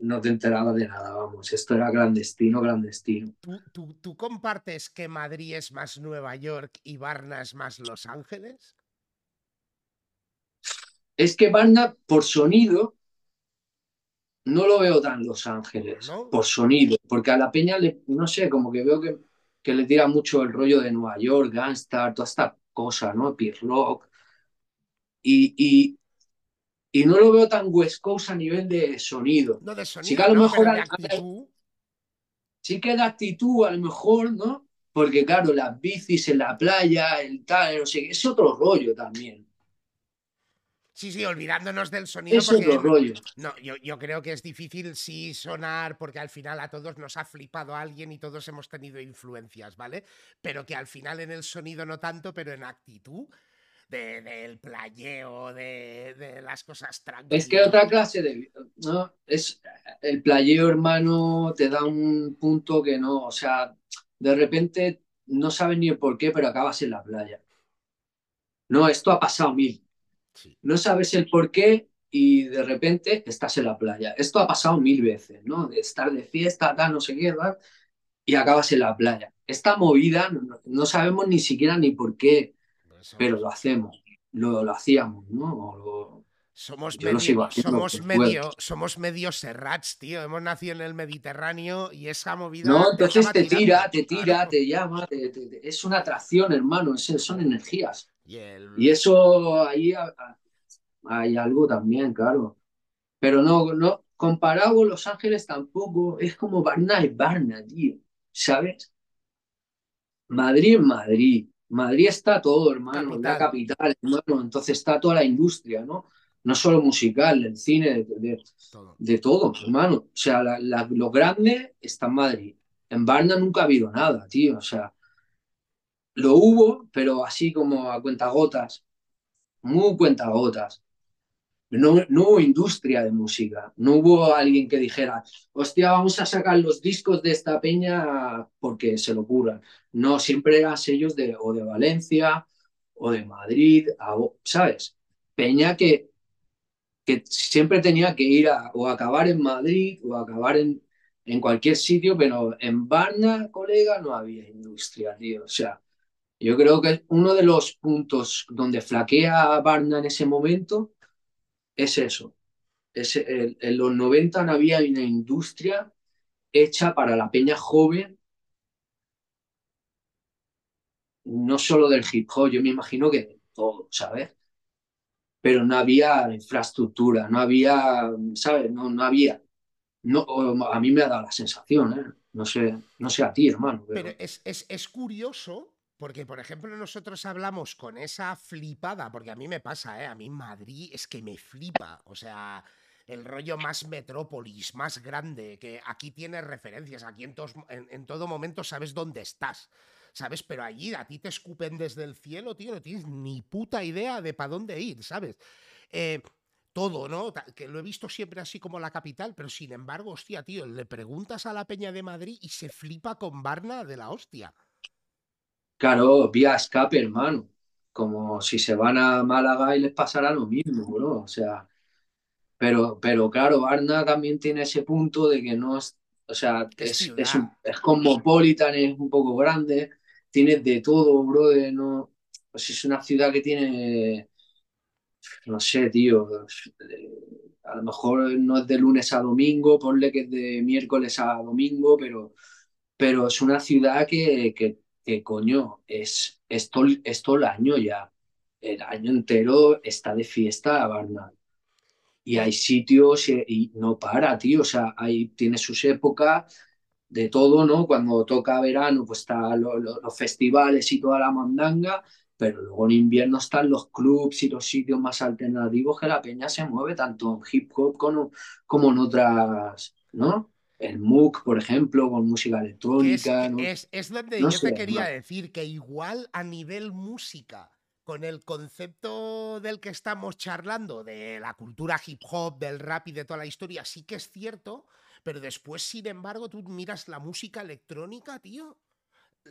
no, te enterabas de nada, vamos, esto era clandestino, clandestino. ¿Tú, tú, ¿Tú compartes que Madrid es más Nueva York y Varna es más Los Ángeles? Es que Varna, por sonido, no lo veo tan Los Ángeles, ¿No? por sonido, porque a la peña, le, no sé, como que veo que, que le tira mucho el rollo de Nueva York, Gangstar, toda esta cosa, ¿no? P-Rock. Y, y, y, no lo veo tan West Coast a nivel de sonido. No de sonido, sí que a lo ¿no? mejor... De actitud. sí que da actitud a lo mejor, ¿no? Porque claro, las bicis en la playa, el tal, no sé, es otro rollo también. Sí, sí, olvidándonos del sonido. Es porque otro rollo. No, yo, yo creo que es difícil sí sonar porque al final a todos nos ha flipado alguien y todos hemos tenido influencias, ¿vale? Pero que al final en el sonido no tanto, pero en actitud de- del playeo, de, de las cosas tranquilas. Es que otra clase de... ¿no? Es, el playeo, hermano, te da un punto que no, o sea, de repente no sabes ni el por qué, pero acabas en la playa. No, esto ha pasado mil. Sí. No sabes el por qué y de repente estás en la playa. Esto ha pasado mil veces, ¿no? De estar de fiesta, tal, no sé qué, tal, y acabas en la playa. Esta movida no, no sabemos ni siquiera ni por qué, pero lo hacemos, lo, lo hacíamos, ¿no? O lo- Somos Yo medio, somos medio, somos medio serrats, tío. Hemos nacido en el Mediterráneo y esa movida. No, entonces te tira, te tira, claro. te llama, te- te- te- es una atracción, hermano, es- son energías. Y el- Y eso ahí hay algo también, claro. Pero no, no, comparado con Los Ángeles tampoco, es como Varna es Varna, tío, ¿sabes? Madrid es Madrid. Madrid está todo, hermano, la Capital. capital, hermano, entonces está toda la industria, ¿no? No solo musical, el cine, de, de- todo. de todo, hermano. O sea, la- la- lo grande está en Madrid. En Varna nunca ha habido nada, tío. O sea, lo hubo, pero así como a cuentagotas, muy cuentagotas. No, no hubo industria de música, no hubo alguien que dijera, hostia, vamos a sacar los discos de esta peña porque se lo ocurran. No, siempre eran sellos de, o de Valencia o de Madrid, a- ¿sabes? Peña que, que siempre tenía que ir a, o acabar en Madrid o acabar en, en cualquier sitio, pero en Varna, colega, no había industria, tío. O sea, yo creo que uno de los puntos donde flaquea Varna en ese momento es eso. Es en los 90 no había una industria hecha para la peña joven, no solo del hip hop, yo me imagino que de todo, ¿sabes? Pero no había infraestructura, no había, ¿sabes? No, no había. No, a mí me ha dado la sensación, ¿eh? No sé, no sé a ti, hermano. Pero, Pero es, es, es curioso porque, por ejemplo, nosotros hablamos con esa flipada, porque a mí me pasa, ¿eh? A mí Madrid es que me flipa. O sea, el rollo más metrópolis, más grande, que aquí tienes referencias, aquí en, en, todo momento sabes dónde estás. ¿sabes? Pero allí a ti te escupen desde el cielo, tío, no tienes ni puta idea de para dónde ir, ¿sabes? Eh, todo, ¿no? Que lo he visto siempre así como la capital, pero sin embargo, hostia, tío, le preguntas a la Peña de Madrid y se flipa con Barna de la hostia. Claro, vía escape, hermano. Como si se van a Málaga y les pasará lo mismo, bro. O sea, pero, pero claro, Barna también tiene ese punto de que no es, o sea, es, es, un, es cosmopolitan, es un poco grande, tienes de todo, bro. No, pues es una ciudad que tiene, no sé, tío, a lo mejor no es de lunes a domingo, ponle que es de miércoles a domingo, pero, pero es una ciudad que, que, que coño, es, es, todo, es todo el año ya. El año entero está de fiesta Barna. Y hay sitios y, no para, tío. O sea, ahí tiene sus épocas de todo, ¿no? Cuando toca verano, pues están los festivales y toda la mandanga, pero luego en invierno están los clubs y los sitios más alternativos que la peña se mueve, tanto en hip hop como, como en otras, ¿no? El MOOC, por ejemplo, con música electrónica. Es, es, donde yo te quería decir que igual a nivel música, con el concepto del que estamos charlando, de la cultura hip hop, del rap y de toda la historia, sí que es cierto, pero después, sin embargo, tú miras la música electrónica, tío.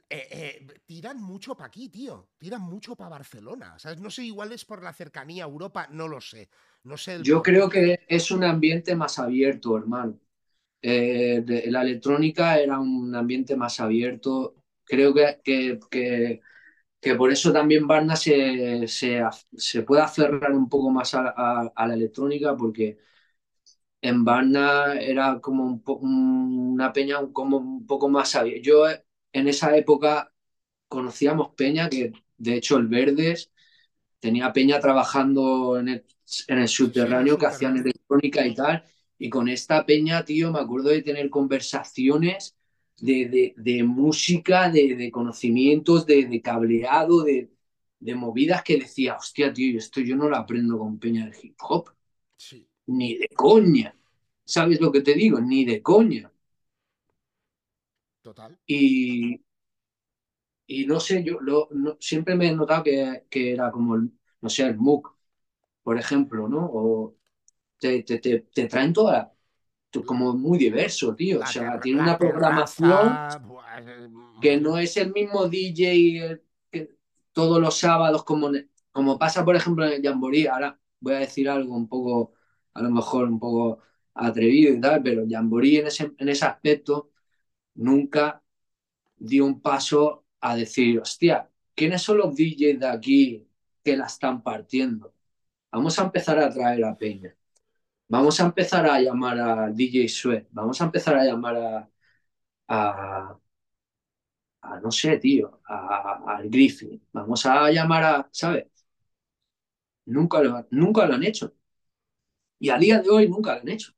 Eh, eh, tiran mucho para aquí, tío. Tiran mucho para Barcelona. ¿sabes? No sé, igual es por la cercanía a Europa, no lo sé. No sé Yo creo que es un ambiente más abierto, hermano. Eh, la electrónica era un ambiente más abierto. Creo que, que, que, por eso también Barna se, se, se, puede aferrar un poco más a, a la electrónica, porque en Barna era como un una peña como un poco más sabia. Yo en esa época conocíamos peña que, de hecho, el Verdes tenía peña trabajando en el, en el subterráneo que hacían electrónica y tal. Y con esta peña, tío, me acuerdo de tener conversaciones de, de, música, de, de, conocimientos, de, cableado, de, movidas que decía, hostia, tío, esto yo no lo aprendo con peña de hip hop. Sí ni de coña. ¿Sabes lo que te digo? Ni de coña. Total. Y, y no sé, yo lo, siempre me he notado que, que, era como, no sé, el MOOC, por ejemplo, ¿no? O te, te, te, traen toda, como muy diverso, tío. o sea, tiene una programación que no es el mismo DJ que todos los sábados, como, como pasa, por ejemplo, en el Jamboree. Ahora voy a decir algo un poco a lo mejor un poco atrevido y tal, pero Jamboree en ese, en ese aspecto nunca dio un paso a decir, hostia, ¿quiénes son los DJs de aquí que la están partiendo? Vamos a empezar a traer a Peña. Vamos a empezar a llamar a DJ Sweat. Vamos a empezar a llamar a, a, a no sé, tío, al Griffin. Vamos a llamar a, ¿sabes? Nunca lo, nunca lo han hecho. Y a día de hoy nunca lo han hecho.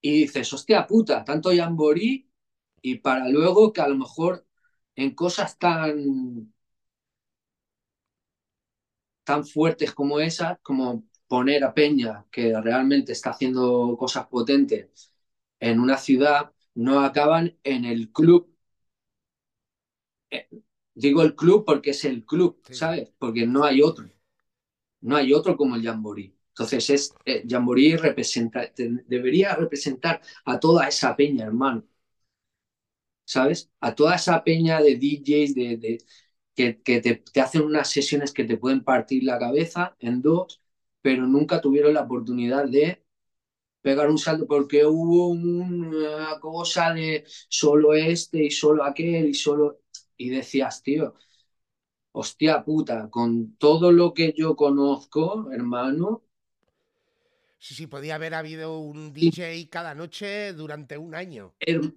Y dices, hostia puta, tanto Jamboree y para luego que a lo mejor en cosas tan tan fuertes como esas, como poner a Peña, que realmente está haciendo cosas potentes en una ciudad, no acaban en el club. Eh, digo el club porque es el club, ¿sabes? Porque no hay otro. No hay otro como el Jamboree. Entonces, es, eh, Jamboree representa, debería representar a toda esa peña, hermano. ¿Sabes? A toda esa peña de DJs de, que, que te, hacen unas sesiones que te pueden partir la cabeza en dos, pero nunca tuvieron la oportunidad de pegar un salto porque hubo una cosa de solo este y solo aquel y solo... Y decías, tío, hostia puta, con todo lo que yo conozco, hermano, Sí, sí, podía haber habido un DJ cada noche durante un año.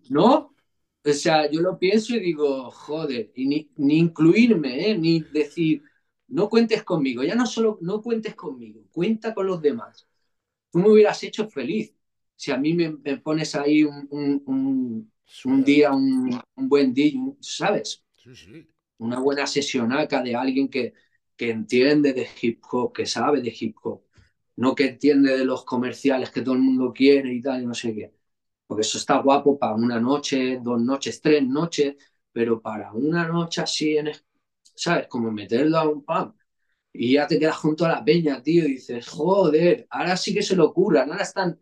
¿No? O sea, yo lo pienso y digo, joder, y ni, ni incluirme, ¿eh? ni decir, no cuentes conmigo, ya no solo no cuentes conmigo, cuenta con los demás. Tú me hubieras hecho feliz si a mí me, pones ahí un, un, un, día, un, buen día, ¿sabes? Sí, sí. Una buena sesionaca de alguien que, que entiende de hip hop, que sabe de hip hop no que entiende de los comerciales que todo el mundo quiere y tal, y no sé qué. Porque eso está guapo para una noche, dos noches, tres noches, pero para una noche así, en, ¿sabes? Como meterlo a un pub y ya te quedas junto a la peña, tío, y dices, joder, ahora sí que se lo ocurran, ahora están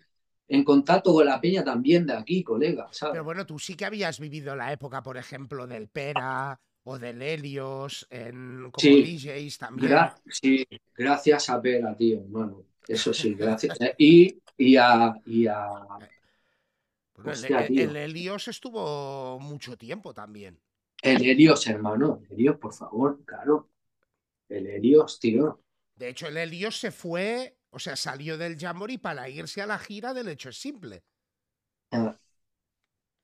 en contacto con la peña también de aquí, colega, ¿sabes? Pero bueno, tú sí que habías vivido la época, por ejemplo, del Pera o del Helios, en, como DJs también. sí, gracias a Pera, tío, bueno, eso sí, gracias. y, y a... Y a... el, Helios estuvo mucho tiempo también. El Helios, hermano, el Helios, por favor, claro. El Helios, tío. De hecho, el Helios se fue, o sea, salió del Jamboree para irse a la gira del Hecho es Simple. Ah.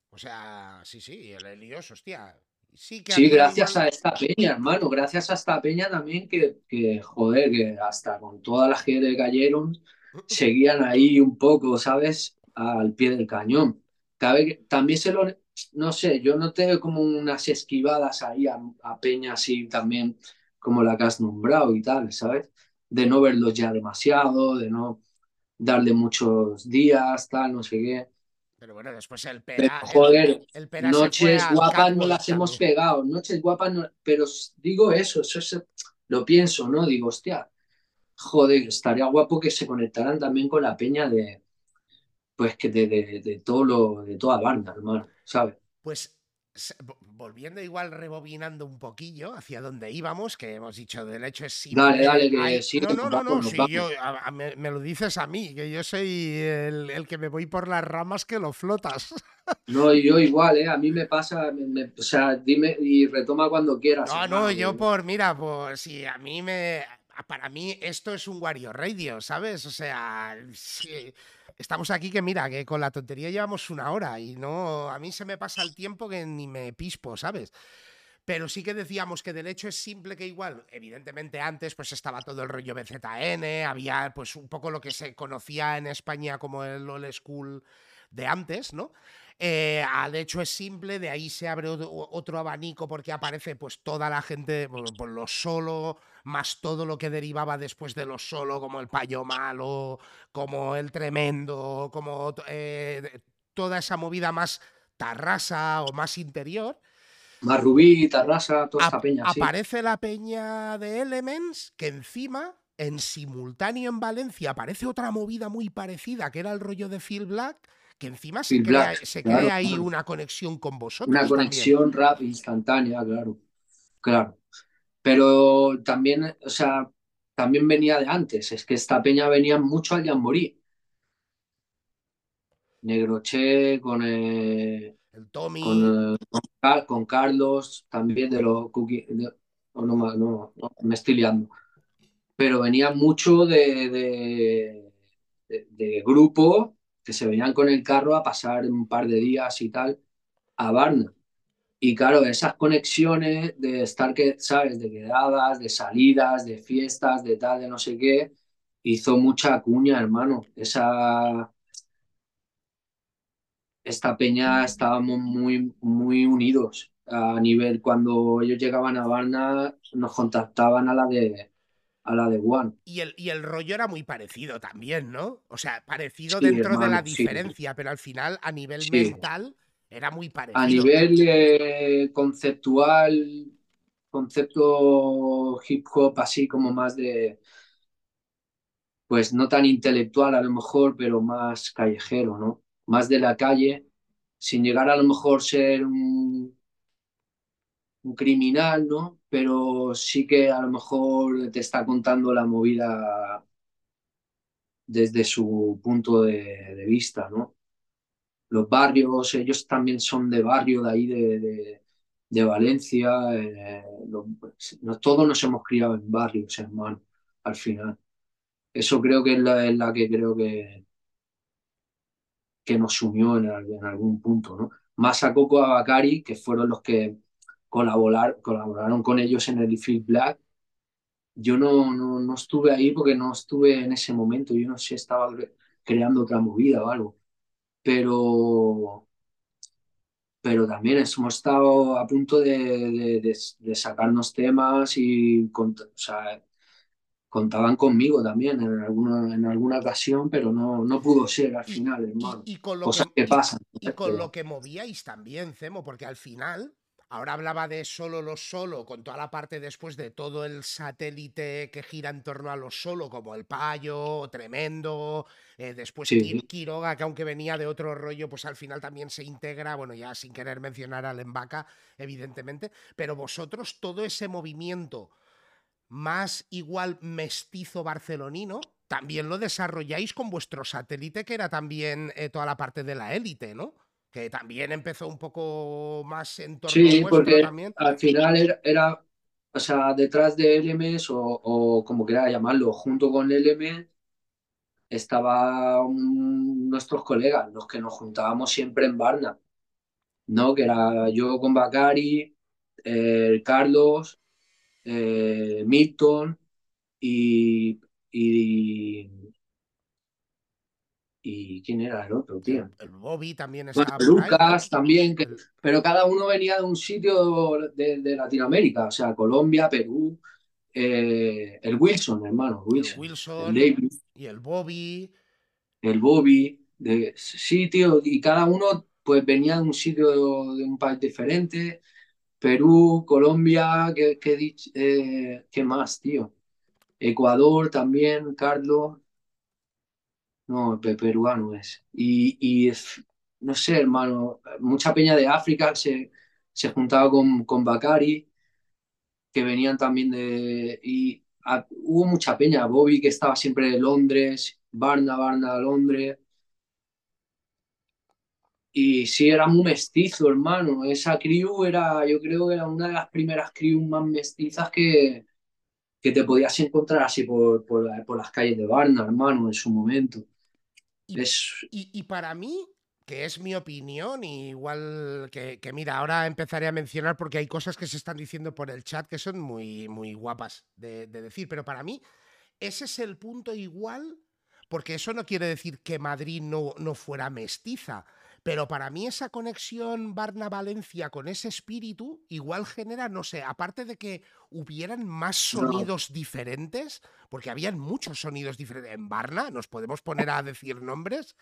O sea, sí, sí, el Helios, hostia. Sí, que sí gracias a esta peña, hermano, gracias a esta peña también que, que joder, que hasta con toda la gente que cayeron, seguían ahí un poco, ¿sabes? Al pie del cañón. También se lo, no sé, yo noté como unas esquivadas ahí a, a Peña así también como la que has nombrado y tal, ¿sabes? De no verlos ya demasiado, de no darle muchos días, tal, no sé qué. Pero bueno, después el pera. joder, noches guapas no las hemos pegado, noches guapas no. Pero digo eso, eso es, lo pienso, ¿no? Digo, hostia, joder, estaría guapo que se conectaran también con la peña de. Pues que de, de, de todo lo, de toda banda, hermano, ¿sabes? Pues volviendo igual, rebobinando un poquillo hacia donde íbamos, que hemos dicho, del hecho es simple. Dale, dale, que sí, No, no, no, no, si yo, me, lo dices a mí, que yo soy el, que me voy por las ramas que lo flotas. No, yo igual, ¿eh? A mí me pasa, o sea, dime y retoma cuando quieras. No, no, yo por, mira, pues si a mí me... Para mí esto es un Wario Radio, ¿sabes? O sea, sí, estamos aquí que mira, que con la tontería llevamos una hora y no, a mí se me pasa el tiempo que ni me pispo, ¿sabes? Pero sí que decíamos que del hecho es simple que igual, evidentemente antes pues estaba todo el rollo BZN, había pues un poco lo que se conocía en España como el old school de antes, ¿no? Eh, al hecho es simple, de ahí se abre otro, abanico porque aparece pues toda la gente, por, lo solo, más todo lo que derivaba después de lo solo, como el payo malo, como el tremendo, como eh, toda esa movida más tarrasa o más interior. Más rubí, tarrasa, toda esta peña. Aparece la peña de Elements que encima en simultáneo en Valencia aparece otra movida muy parecida, que era el rollo de Phil Black, que encima se, crea, ahí una conexión con vosotros. Una conexión rap instantánea, claro. Claro. Pero también, o sea, también venía de antes. Es que esta peña venía mucho al Jamboree. Negroche con el Tommy. Con, Carlos, también de los cookies. no, no, no, me estoy liando. Pero venía mucho de, de grupo que se venían con el carro a pasar un par de días y tal a Varna. Y claro, esas conexiones de estar, que, ¿sabes? De quedadas, de salidas, de fiestas, de tal, de no sé qué, hizo mucha cuña, hermano. Esa... Esta peña estábamos muy, muy unidos a nivel cuando ellos llegaban a Varna, nos contactaban a la de a la de One. Y el, y el rollo era muy parecido también, ¿no? O sea, parecido dentro de la diferencia, pero al final a nivel mental era muy parecido. A nivel eh, conceptual, concepto hip hop así como más de, pues no tan intelectual a lo mejor, pero más callejero, ¿no? Más de la calle, sin llegar a lo mejor ser un, un criminal, ¿no? pero sí que a lo mejor te está contando la movida desde su punto de, vista, ¿no? Los barrios, ellos también son de barrio de ahí, de, Valencia. Eh, todos nos hemos criado en barrios, hermano, al final. Eso creo que es la, que creo que, que nos unió en, algún punto, ¿no? Más a Coco a que fueron los que colaborar, colaboraron con ellos en el Field Black. Yo no, no, estuve ahí porque no estuve en ese momento, yo no sé, estaba creando otra movida o algo. Pero, pero también hemos estado a punto de, de, sacarnos temas y contaban conmigo también en alguna, en alguna ocasión, pero no, no pudo ser al final, hermano. Y, con lo Cosas que, que pasan. y con lo que movíais también, Cemo, porque al final Ahora hablaba de solo lo solo, con toda la parte después de todo el satélite que gira en torno a lo solo, como el payo, tremendo, eh, después Sí. Quiroga, que aunque venía de otro rollo, pues al final también se integra, bueno, ya sin querer mencionar al Embaca, evidentemente, pero vosotros todo ese movimiento más igual mestizo barcelonino, también lo desarrolláis con vuestro satélite, que era también eh, toda la parte de la élite, ¿no? Que también empezó un poco más en torno Sí, vuestro porque también. al final era, era, o sea, detrás de LMS o, o como quiera llamarlo, junto con LM, estaban nuestros colegas, los que nos juntábamos siempre en Barna, ¿no? Que era yo con Bacari, eh, Carlos, eh, Milton y, y, y ¿quién era el otro, tío? El, el Bobby también estaba. Lucas también, que- El- pero cada uno venía de un sitio de, de Latinoamérica, o sea, Colombia, Perú, eh, el Wilson, hermano, el Wilson, el David, y el Bobby. el Bobby, de, sí, tío, y cada uno pues venía de un sitio de, un país diferente, Perú, Colombia, ¿qué, qué, eh, ¿qué más, tío? Ecuador también, Carlos, no, pe- peruano es. Y, y es- no sé, hermano, mucha peña de África se, se juntaba con, con Bacari, que venían también de... Y hubo mucha peña, Bobby que estaba siempre de Londres, Barna, Barna, Londres. Y sí, era muy mestizo, hermano. Esa crew era, yo creo que era una de las primeras crew más mestizas que, que te podías encontrar así por, por, por las calles de Barna, hermano, en su momento. Y, Es, y- y para mí, que es mi opinión, y igual que, que mira, ahora empezaré a mencionar porque hay cosas que se están diciendo por el chat que son muy, muy guapas de, de decir, pero para mí ese es el punto igual, porque eso no quiere decir que Madrid no, no fuera mestiza. Pero para mí esa conexión Barna-Valencia con ese espíritu igual genera, no sé, aparte de que hubieran más No. sonidos diferentes, porque habían muchos sonidos diferentes. En Barna nos podemos poner a decir nombres,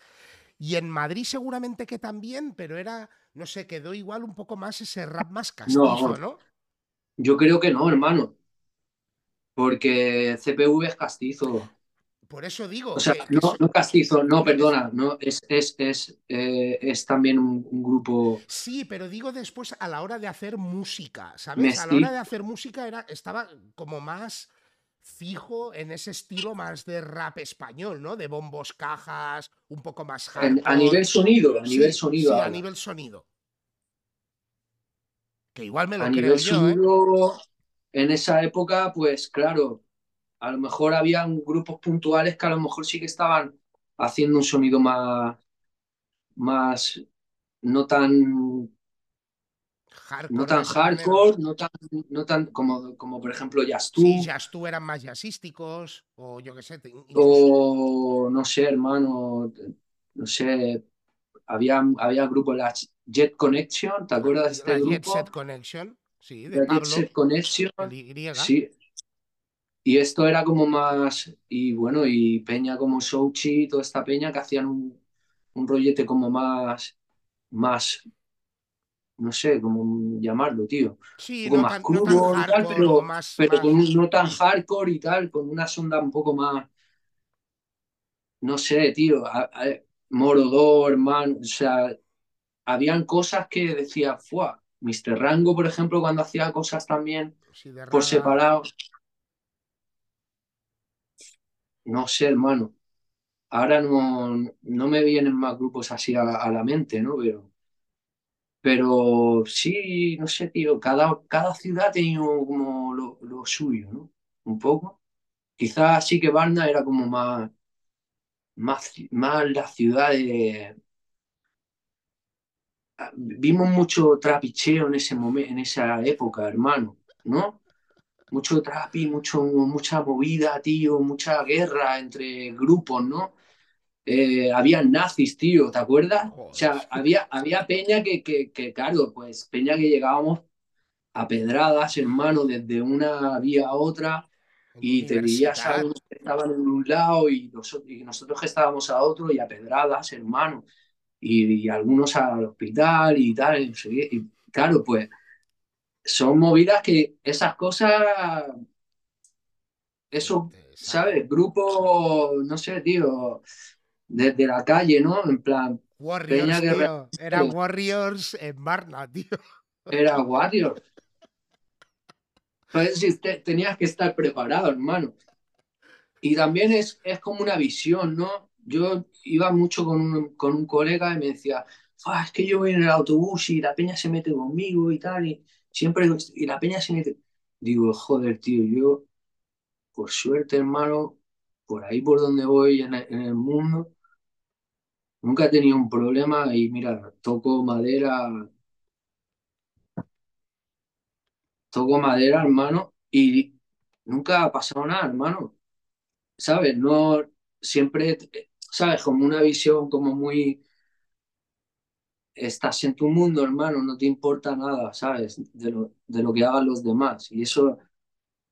y en Madrid seguramente que también, pero era, no sé, quedó igual un poco más ese rap más castizo, ¿no? yo creo que no, hermano. Porque CPV es castizo. Por eso digo O sea, que, no, no castizo, no, perdona, no, es, es, es, eh, es también un, un grupo. Sí, pero digo después a la hora de hacer música, ¿sabes? A la hora de hacer música era, estaba como más fijo en ese estilo más de rap español, ¿no? De bombos, cajas, un poco más en- a nivel sonido, a Sí, nivel sonido. Sí, a nivel sonido. Que igual me lo A creo nivel yo, ¿eh? sonido, en esa época, pues claro, a lo mejor habían grupos puntuales que a lo mejor sí que estaban haciendo un sonido más, más, no tan, Hardcore no tan hardcore, no tan, no tan como, como por ejemplo Jazz Sí, Tú, ya tú eran más jazzísticos, o yo qué sé, te- o no sé, hermano, no sé, había, había grupos, la Jet Connection, ¿te acuerdas de este la Jet grupo? Set Connection, sí, de La Jet Pablo, Set Connection, sí. Y esto era como más, y bueno, y Peña como Souchi, toda esta Peña que hacían un, un rollete como más, más, no sé cómo llamarlo, tío. Sí, Un poco no más tan, no tan crudo y tal, pero, más, pero más- con un, no tan hardcore y tal, con una sonda un poco más, no sé, tío, a- a- Morodor, hermano, o sea, habían cosas que decía, fuá, Mr. Rango, por ejemplo, cuando hacía cosas también sí, de por separado, no sé, hermano. Ahora no, no me vienen más grupos así a, la mente, ¿no? Pero, pero sí, no sé, tío, cada, cada ciudad tenía como lo, lo suyo, ¿no? Un poco. Quizás sí que Varna era como más, más, más la ciudad de... Vimos mucho trapicheo en ese momento, en esa época, hermano, ¿no? Mucho trapi, mucho, mucha movida, tío, mucha guerra entre grupos, ¿no? Eh, había nazis, tío, ¿te acuerdas? O sea, Joder. había, había peña que, que, que, claro, pues peña que llegábamos a pedradas, hermano, desde una vía a otra. y te veías a unos que estaban en un lado y nosotros, y nosotros que estábamos a otro y a pedradas, hermano, y, algunos al hospital y tal. Y, claro, pues son movidas que esas cosas, eso, ¿sabes? Grupo, no sé, tío, desde la calle, ¿no? En plan... Warriors, tío. Era Warriors en Barna, tío. Era Warriors. Entonces tenías que estar preparado, hermano. Y también es, es como una visión, ¿no? Yo iba mucho con un, con un colega y me decía, es que yo voy en el autobús y la peña se mete conmigo y tal, y siempre, y la peña se mete. Digo, joder, tío, yo, por suerte, hermano, por ahí por donde voy en el, mundo, nunca he tenido un problema y mira, toco madera, toco madera, hermano, y nunca ha pasado nada, hermano. ¿Sabes? No, siempre, ¿sabes? Como una visión como muy... Estás en tu mundo, hermano, no te importa nada, ¿sabes? De lo, de lo que hagan los demás. Y eso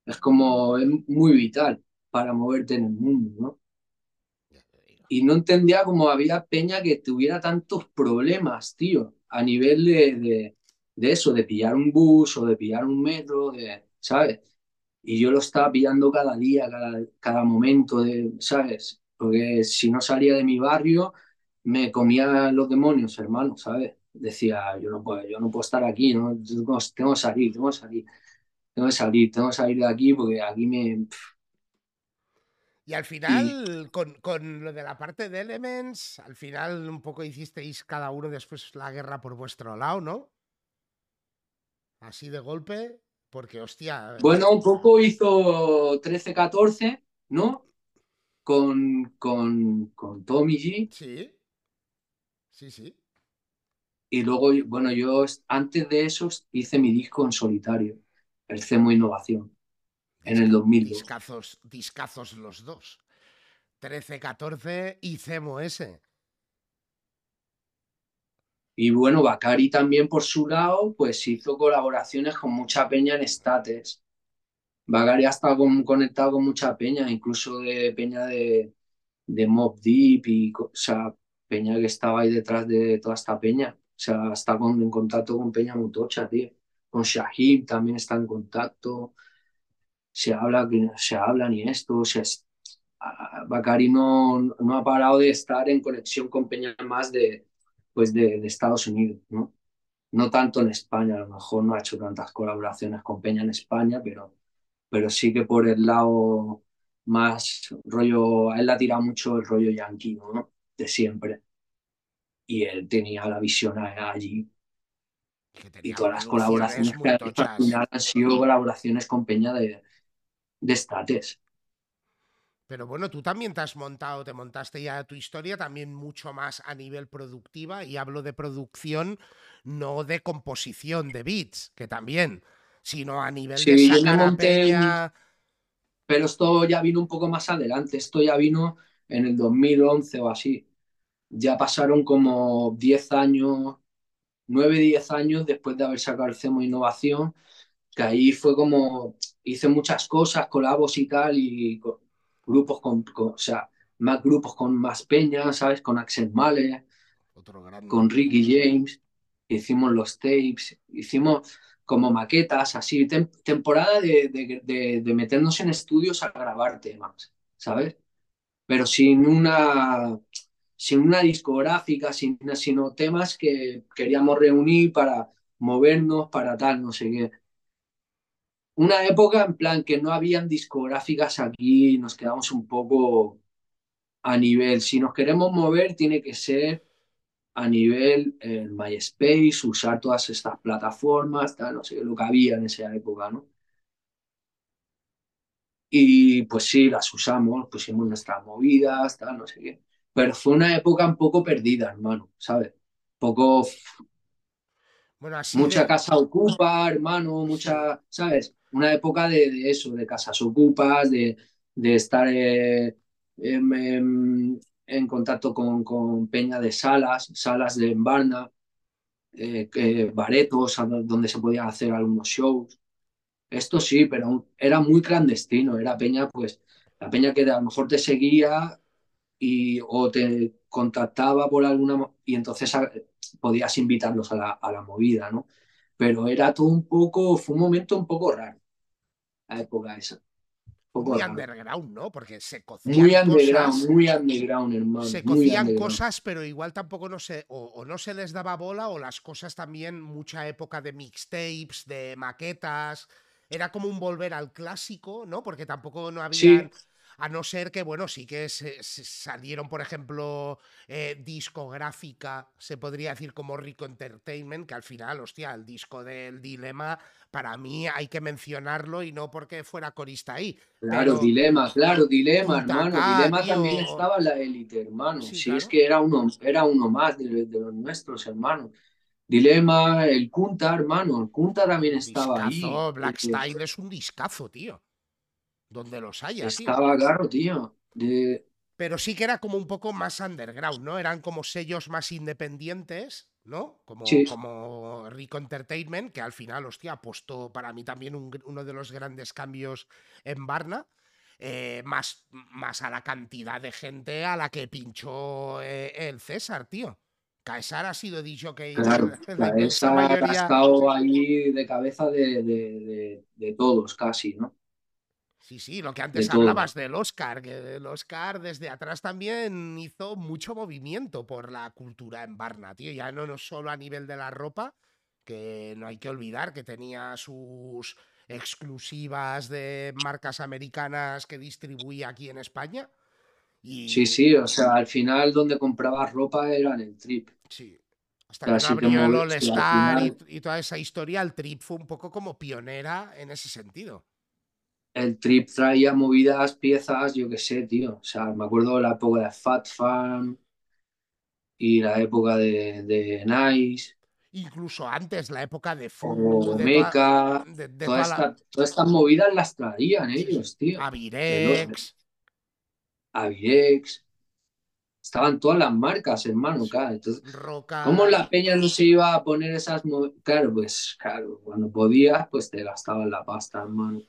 es como, es muy vital para moverte en el mundo, ¿no? Y no entendía cómo había peña que tuviera tantos problemas, tío, a nivel de, de, eso, de pillar un bus o de pillar un metro, de, ¿sabes? Y yo lo estaba pillando cada día, cada, cada momento, de, ¿sabes? Porque si no salía de mi barrio, me comía los demonios, hermano, ¿sabes? Decía, yo no puedo, yo no puedo estar aquí, ¿no? tengo, que salir, tengo que salir, tengo que salir, tengo que salir de aquí porque aquí me... Y al final, Con, con, lo de la parte de Elements, al final un poco hicisteis cada uno después la guerra por vuestro lado, ¿no? Así de golpe, porque hostia. Bueno, un poco hizo 13-14, ¿no? con, con, con Tommy G. Sí. Sí, sí. Y luego, bueno, yo antes de eso hice mi disco en solitario, el Cemo Innovación, en el 2002. Discazos, discazos los dos. 13, 14 y Cemo ese. Y bueno, Bacari también por su lado, pues hizo colaboraciones con mucha peña en States. Bagari ha estado conectado con mucha peña, incluso de peña de, de Mob Deep y o sea, peña que estaba ahí detrás de toda esta peña. O sea, está con, en contacto con Peña Mutocha, tío. Con Shahid también está en contacto. Se habla, se hablan y esto. O sea, Bacari no, no ha parado de estar en conexión con Peña más de, pues de, de, Estados Unidos, ¿no? No tanto en España, a lo mejor no ha hecho tantas colaboraciones con Peña en España, pero pero sí que por el lado más rollo, a él ha tirado mucho el rollo yankee, ¿no? De siempre. Y él tenía la visión allí. Y todas las colaboraciones que ha hecho al final han sido colaboraciones con Peña de, de States. Pero bueno, tú también te has montado, te montaste ya tu historia también mucho más a nivel productiva y hablo de producción, no de composición de beats, que también sino a nivel de sacar Pero esto ya vino un poco más adelante, esto ya vino en el 2011 o así. Ya pasaron como 10 años, 9, 10 años después de haber sacado el CEMO Innovación, que ahí fue como, hice muchas cosas, colabos y tal, y grupos con, o sea, más grupos con más peñas, ¿sabes? Con Axel Male, con Ricky James, hicimos los tapes, hicimos, como maquetas, así, temporada de, meternos en estudios a grabar temas, ¿sabes? Pero sin una, sin una discográfica, sin, sino temas que queríamos reunir para movernos, para tal, no sé qué. Una época en plan que no habían discográficas aquí, nos quedamos un poco a nivel. Si nos queremos mover, tiene que ser a nivel el MySpace, usar todas estas plataformas, tal, no sé lo que había en esa época, ¿no? Y pues sí, las usamos, pusimos nuestras movidas, tal, no sé qué. Pero fue una época un poco perdida, hermano, ¿sabes? Poco. Bueno, mucha casa ocupa, hermano, mucha, ¿sabes? Una época de, eso, de casas ocupas, de, de estar eh, en contacto con, con Peña de Salas, Salas de Embarna, eh, Baretos, donde se podían hacer algunos shows. Esto sí, pero era muy clandestino, era peña, pues, la peña que a lo mejor te seguía y, o te contactaba por alguna, y entonces podías invitarlos a la, a la movida, ¿no? Pero era todo un poco, fue un momento un poco raro, la época esa. Muy underground, ¿no? Porque se cocían muy underground, muy underground, hermano. Se cocían cosas, pero igual tampoco no se, o, no se les daba bola, o las cosas también, mucha época de mixtapes, de maquetas. Era como un volver al clásico, ¿no? Porque tampoco no había. A no ser que, bueno, sí que se, salieron, por ejemplo, eh, discográfica, se podría decir como Rico Entertainment, que al final, hostia, el disco del Dilema, para mí hay que mencionarlo y no porque fuera corista ahí. Claro, Dilema, claro, Dilema, hermano. Dilema también estaba en la élite, hermano. Sí, es que era uno, era uno más de, los nuestros, hermanos. Dilema, el Kunta, hermano, el Kunta también estaba ahí. Black Style es un discazo, tío donde los haya. Estaba claro, tío. Pero sí que era como un poco más underground, ¿no? Eran como sellos más independientes, ¿no? Como, como Rico Entertainment, que al final, hostia, apostó para mí también uno de los grandes cambios en Barna. Eh, más, más a la cantidad de gente a la que pinchó eh, el César, tío. Caesar ha sido dicho que. Claro, Caesar mayoría... ha estado ahí de cabeza de, de todos, casi, ¿no? Sí, sí, lo que antes hablabas del Oscar, que el Oscar desde atrás también hizo mucho movimiento por la cultura en Barna, tío, ya no, no solo a nivel de la ropa, que no hay que olvidar que tenía sus exclusivas de marcas americanas que distribuía aquí en España. Y... Sí, sí, o sea, al final donde comprabas ropa era en el Trip. Sí. Hasta que abrió el Star y toda esa historia, el Trip fue un poco como pionera en ese sentido el trip traía movidas, piezas, yo qué sé, tío. O sea, me acuerdo de la época de Fat Farm y la época de, Nice. Incluso antes, la época de Full. Meca. todas estas movidas las traían ellos, tío. Avirex. Avirex. Estaban todas las marcas, hermano, claro. Entonces, ¿Cómo la peña no se iba a poner esas Claro, pues, claro, cuando podías, pues te gastaban la pasta, hermano.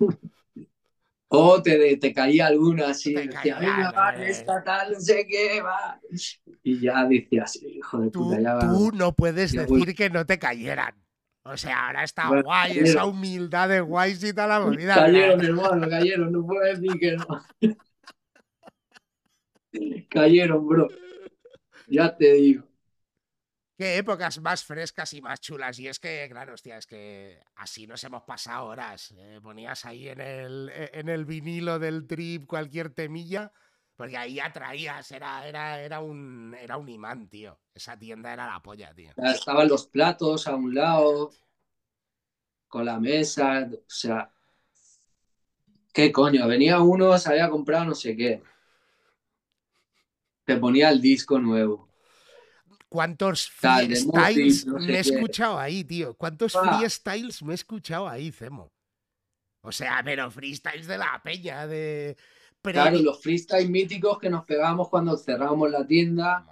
O te, te caía alguna así, decía, venga, va, esta tal, no sé qué, va. Y ya decías, hijo de puta, ya va. Tú no puedes decir que no te cayeran. O sea, ahora está guay, esa humildad de guay y tal la movida. Cayeron, hermano, cayeron, no puedo decir que no. cayeron, bro. Ya te digo qué épocas más frescas y más chulas. Y es que, claro, hostia, es que así nos hemos pasado horas. Eh, ponías ahí en el, en el vinilo del trip cualquier temilla, porque ahí atraías, era, era, era, un, era un imán, tío. Esa tienda era la polla, tío. estaban los platos a un lado, con la mesa, o sea. ¿Qué coño? Venía uno, se había comprado no sé qué. Te ponía el disco nuevo ¿Cuántos freestyles me he escuchado ahí, tío? ¿Cuántos freestyles me he escuchado ahí, Cemo? O sea, pero freestyles de la peña, de... Claro, los freestyles míticos que nos pegábamos cuando cerrábamos la tienda.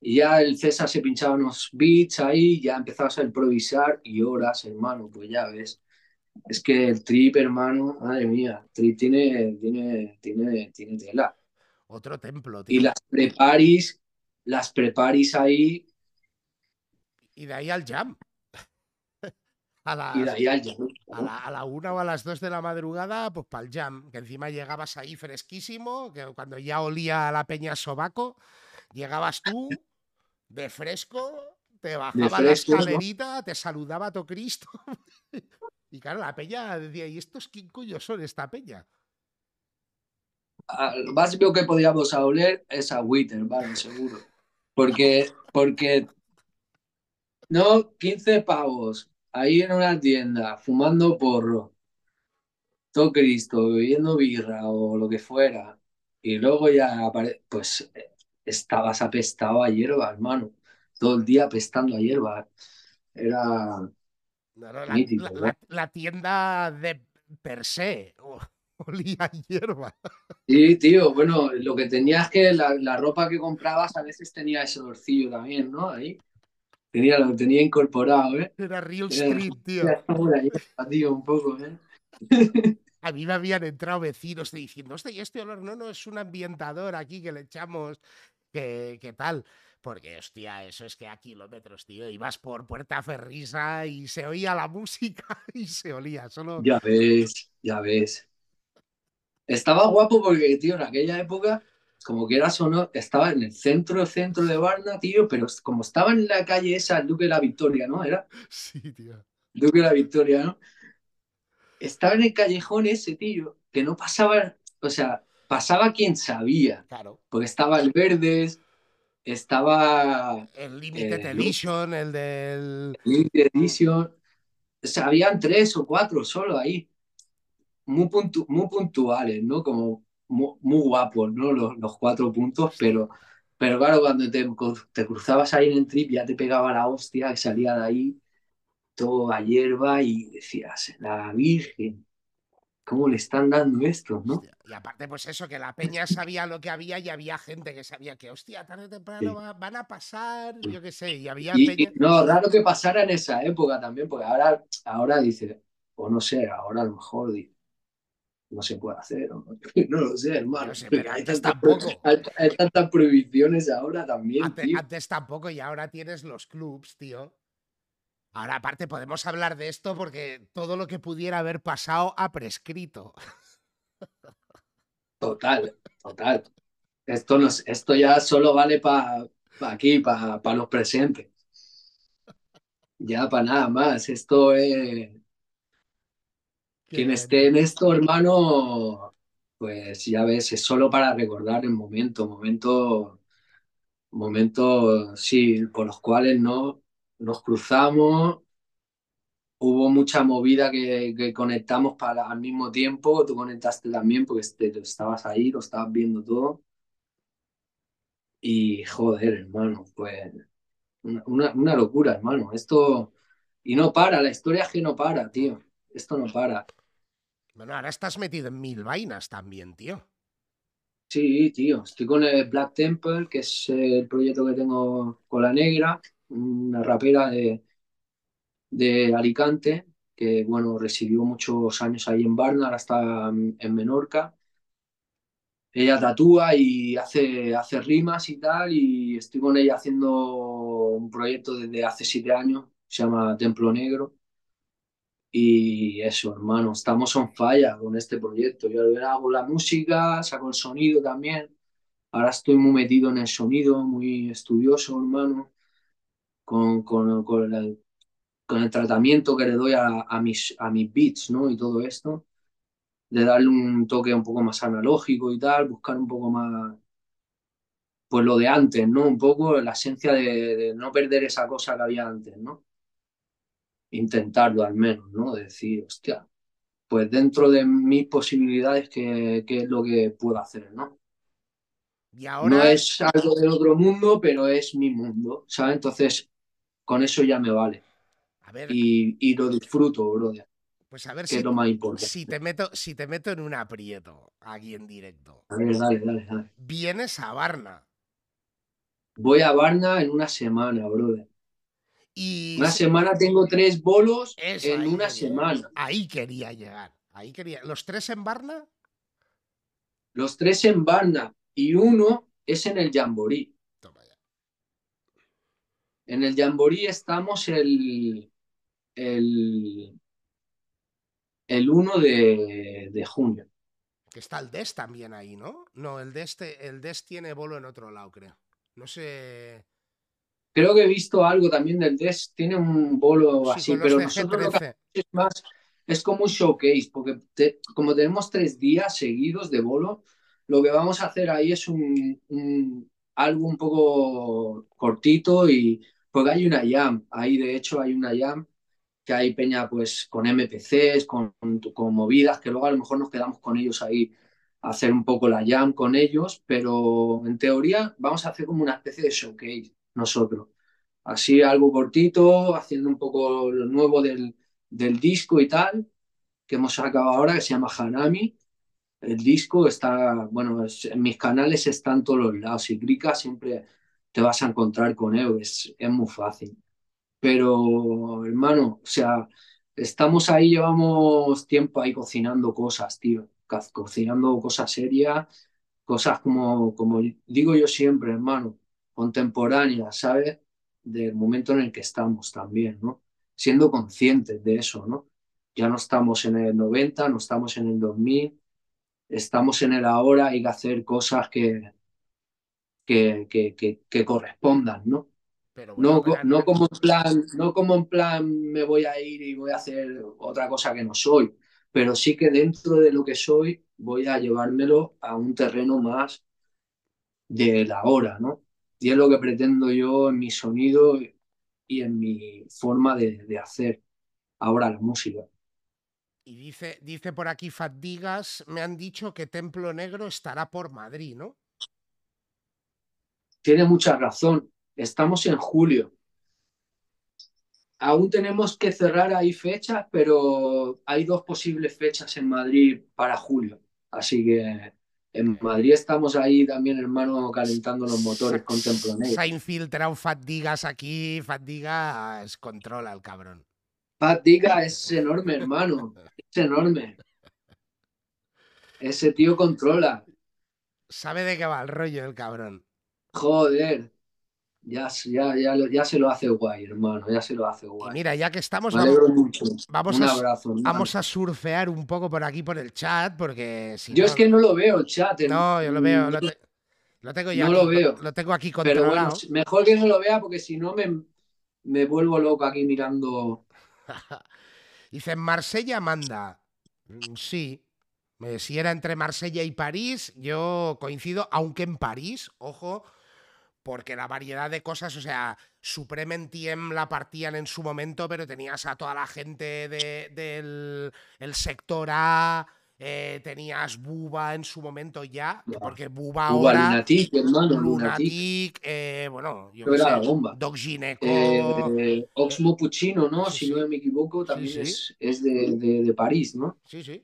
Y ya el César se pinchaba unos beats ahí, ya empezabas a improvisar y horas, hermano, pues ya ves. Es que el trip, hermano, madre mía, el trip tiene, tiene, tiene, tiene tela. Otro templo, tío. Y las preparis las preparis ahí. Y de ahí al jam. A y de ahí al jam. A la, una o a las dos de la madrugada, pues para el jam, que encima llegabas ahí fresquísimo, que cuando ya olía la peña sobaco, llegabas tú de fresco, te bajaba la escalerita, te saludaba a tu Cristo. y claro, la peña decía, ¿y estos quién coño son esta peña? Lo más que podíamos oler es a Witter, vale, seguro. Porque, porque, no, 15 pavos ahí en una tienda fumando porro, todo Cristo, bebiendo birra o lo que fuera, y luego ya pues estabas apestado a hierba, hermano, todo el día apestando a hierba. Era la, tienda de per se olía hierba. Sí, tío, bueno, lo que tenías que la, la, ropa que comprabas a veces tenía ese olorcillo también, ¿no? Ahí. Tenía, lo tenía incorporado, ¿eh? Era Real Era- Street, tío. Por ahí, tío, un poco, ¿eh? A mí me habían entrado vecinos diciendo, hostia, y este olor no, no, es un ambientador aquí que le echamos, que, que tal. Porque, hostia, eso es que a kilómetros, tío. Ibas por Puerta Ferrisa y se oía la música y se olía. Solo. Ya ves, ya ves. Estaba guapo porque, tío, en aquella época, como que era sonoro, estaba en el centro, centro de Varna, tío, pero como estaba en la calle esa, el Duque de la Victoria, ¿no? Era Sí, tío. Duque de la Victoria, ¿no? Estaba en el callejón ese, tío, que no pasaba, o sea, pasaba quien sabía, Claro. porque estaba el Verdes, estaba El Limited Eh, Edition, el del. Limited Edition, o sea, habían tres o cuatro solo ahí, muy, puntu- muy puntuales, ¿no? Como muy, muy guapos, ¿no? Los, los cuatro puntos, pero, pero claro, cuando te, te cruzabas ahí en el trip ya te pegaba la hostia y salía de ahí todo a hierba y decías, la Virgen, ¿cómo le están dando esto, no? Y aparte, pues eso, que la peña sabía lo que había y había gente que sabía que, hostia, tarde o temprano Sí. va- van a pasar, yo qué sé, y había Y, peña. no, raro que pasara en esa época también, porque ahora, ahora dice, o no sé, ahora a lo mejor dice, no se puede hacer, no, no lo sé, hermano. No sé, pero hay, antes tantas, tampoco. hay, hay tantas prohibiciones ahora también, tío. antes tampoco y ahora tienes los clubs, tío. Ahora aparte podemos hablar de esto porque todo lo que pudiera haber pasado ha prescrito. Total, total. Esto, no, es- esto ya solo vale para aquí, para los presentes. Ya para nada más. Esto es. Quien esté en esto, hermano, pues ya ves, es solo para recordar el momento, momento, momentos, sí, por los cuales no nos cruzamos. Hubo mucha movida que, que conectamos para, al mismo tiempo. Tú conectaste también porque este- estabas ahí, lo estabas viendo todo. Y joder, hermano, pues una, una locura, hermano. Esto. Y no para, la historia es que no para, tío. Esto no para. Bueno, ahora estás metido en mil vainas también, tío. Sí, tío, estoy con el Black Temple, que es el proyecto que tengo con la negra, una rapera de, de Alicante, que bueno, residió muchos años ahí en Varna, ahora está en en Menorca. Ella tatúa y hace, hace rimas y tal, y estoy con ella haciendo un proyecto desde hace siete años, se llama Templo Negro. Y eso, hermano, estamos on fire con este proyecto. Yo hago la música, saco el sonido también. Ahora estoy muy metido en el sonido, muy estudioso, hermano, con, con, con el, con el tratamiento que le doy a, a, mis, a mis beats, ¿no? Y todo esto, de darle un toque un poco más analógico y tal, buscar un poco más, pues lo de antes, ¿no? Un poco la esencia de, de no perder esa cosa que había antes, ¿no? Intentarlo al menos, ¿no? De decir, hostia, pues dentro de mis posibilidades, ¿qué, qué es lo que puedo hacer, ¿no? Y No es algo del otro mundo, pero es mi mundo, ¿sabes? Entonces, con eso ya me vale. a ver, Y, y lo disfruto, brother, pues a ver que si, es lo más importante. si te meto, si te meto en un aprieto aquí en directo. A ver, dale, dale, dale. Vienes a Varna Voy a Varna en una semana, brother. Y Una semana tengo tres bolos Eso, en una quería- semana. ahí quería llegar. Ahí quería. ¿Los tres en Varna? Los tres en Varna y uno es en el ya. En el Jamboree estamos el, el, el 1 de, de junio. Que está el DES también ahí, ¿no? No, el DES, el DES tiene bolo en otro lado, creo. No sé. Creo que he visto algo también del DES, tiene un bolo Sí, así, pero nosotros lo que G13. es más, es como un showcase, porque te- como tenemos tres días seguidos de bolo, lo que vamos a hacer ahí es un, un- algo un poco cortito y porque hay una jam, ahí de hecho hay una jam que hay peña pues con MPCs, con, con movidas, que luego a lo mejor nos quedamos con ellos ahí a hacer un poco la jam con ellos, pero en teoría vamos a hacer como una especie de showcase nosotros. Así algo cortito, haciendo un poco lo nuevo del, del disco y tal, que hemos sacado ahora, que se llama Hanami. El disco está, bueno, en mis canales está en todos los lados. Si clicas siempre te vas a encontrar con él, es, es muy fácil. Pero, hermano, o sea, estamos ahí, llevamos tiempo ahí cocinando cosas, tío, cocinando cosas serias, cosas como, como digo yo siempre, hermano, contemporáneas, ¿sabes? Del momento en el que estamos también, ¿no? Siendo conscientes de eso, ¿no? Ya no estamos en el 90, no estamos en el 2000, estamos en el ahora, hay que hacer cosas que, que, que, que, correspondan, ¿no? Pero no, no, como en plan, no como en plan me voy a ir y voy a hacer otra cosa que no soy, pero sí que dentro de lo que soy voy a llevármelo a un terreno más de la hora, ¿no? Y es lo que pretendo yo en mi sonido y en mi forma de, de hacer ahora la música. Y dice, dice por aquí Fatigas, me han dicho que Templo Negro estará por Madrid, ¿no? Tiene mucha razón. Estamos en julio. Aún tenemos que cerrar ahí fechas, pero hay dos posibles fechas en Madrid para julio. Así que en Madrid estamos ahí también, hermano, calentando los motores con Templo. Se ha infiltrado Fatigas aquí. Fatigas controla al cabrón. Fatiga es enorme, hermano. Es enorme. Ese tío controla. Sabe de qué va el rollo el cabrón. Joder. Ya, ya, ya, ya se lo hace guay, hermano. Ya se lo hace guay. mira, ya que estamos. Vamos, a, abrazo, vamos a surfear un poco por aquí por el chat, porque si Yo es que no lo veo el chat. No, yo lo veo. Lo, tengo ya. No lo veo. Lo tengo aquí controlado. Pero mejor que no lo vea, porque si no me, me vuelvo loco aquí mirando Dice, Marsella manda. Mm, sí. Eh, si era entre Marsella y París, yo coincido, aunque en París, ojo, porque la variedad de cosas, o sea, Suprementiem la partían en su momento, pero tenías a toda la gente del el sector A, eh, tenías Buba en su momento ya, porque Buba, ahora. Lunatic, hermano. Lunatic, eh, bueno, yo sé, la bomba. Doc Gineco. Eh, Oxmo Puccino, ¿no? si no me equivoco, también Es, es de, de, París, ¿no? Sí, sí.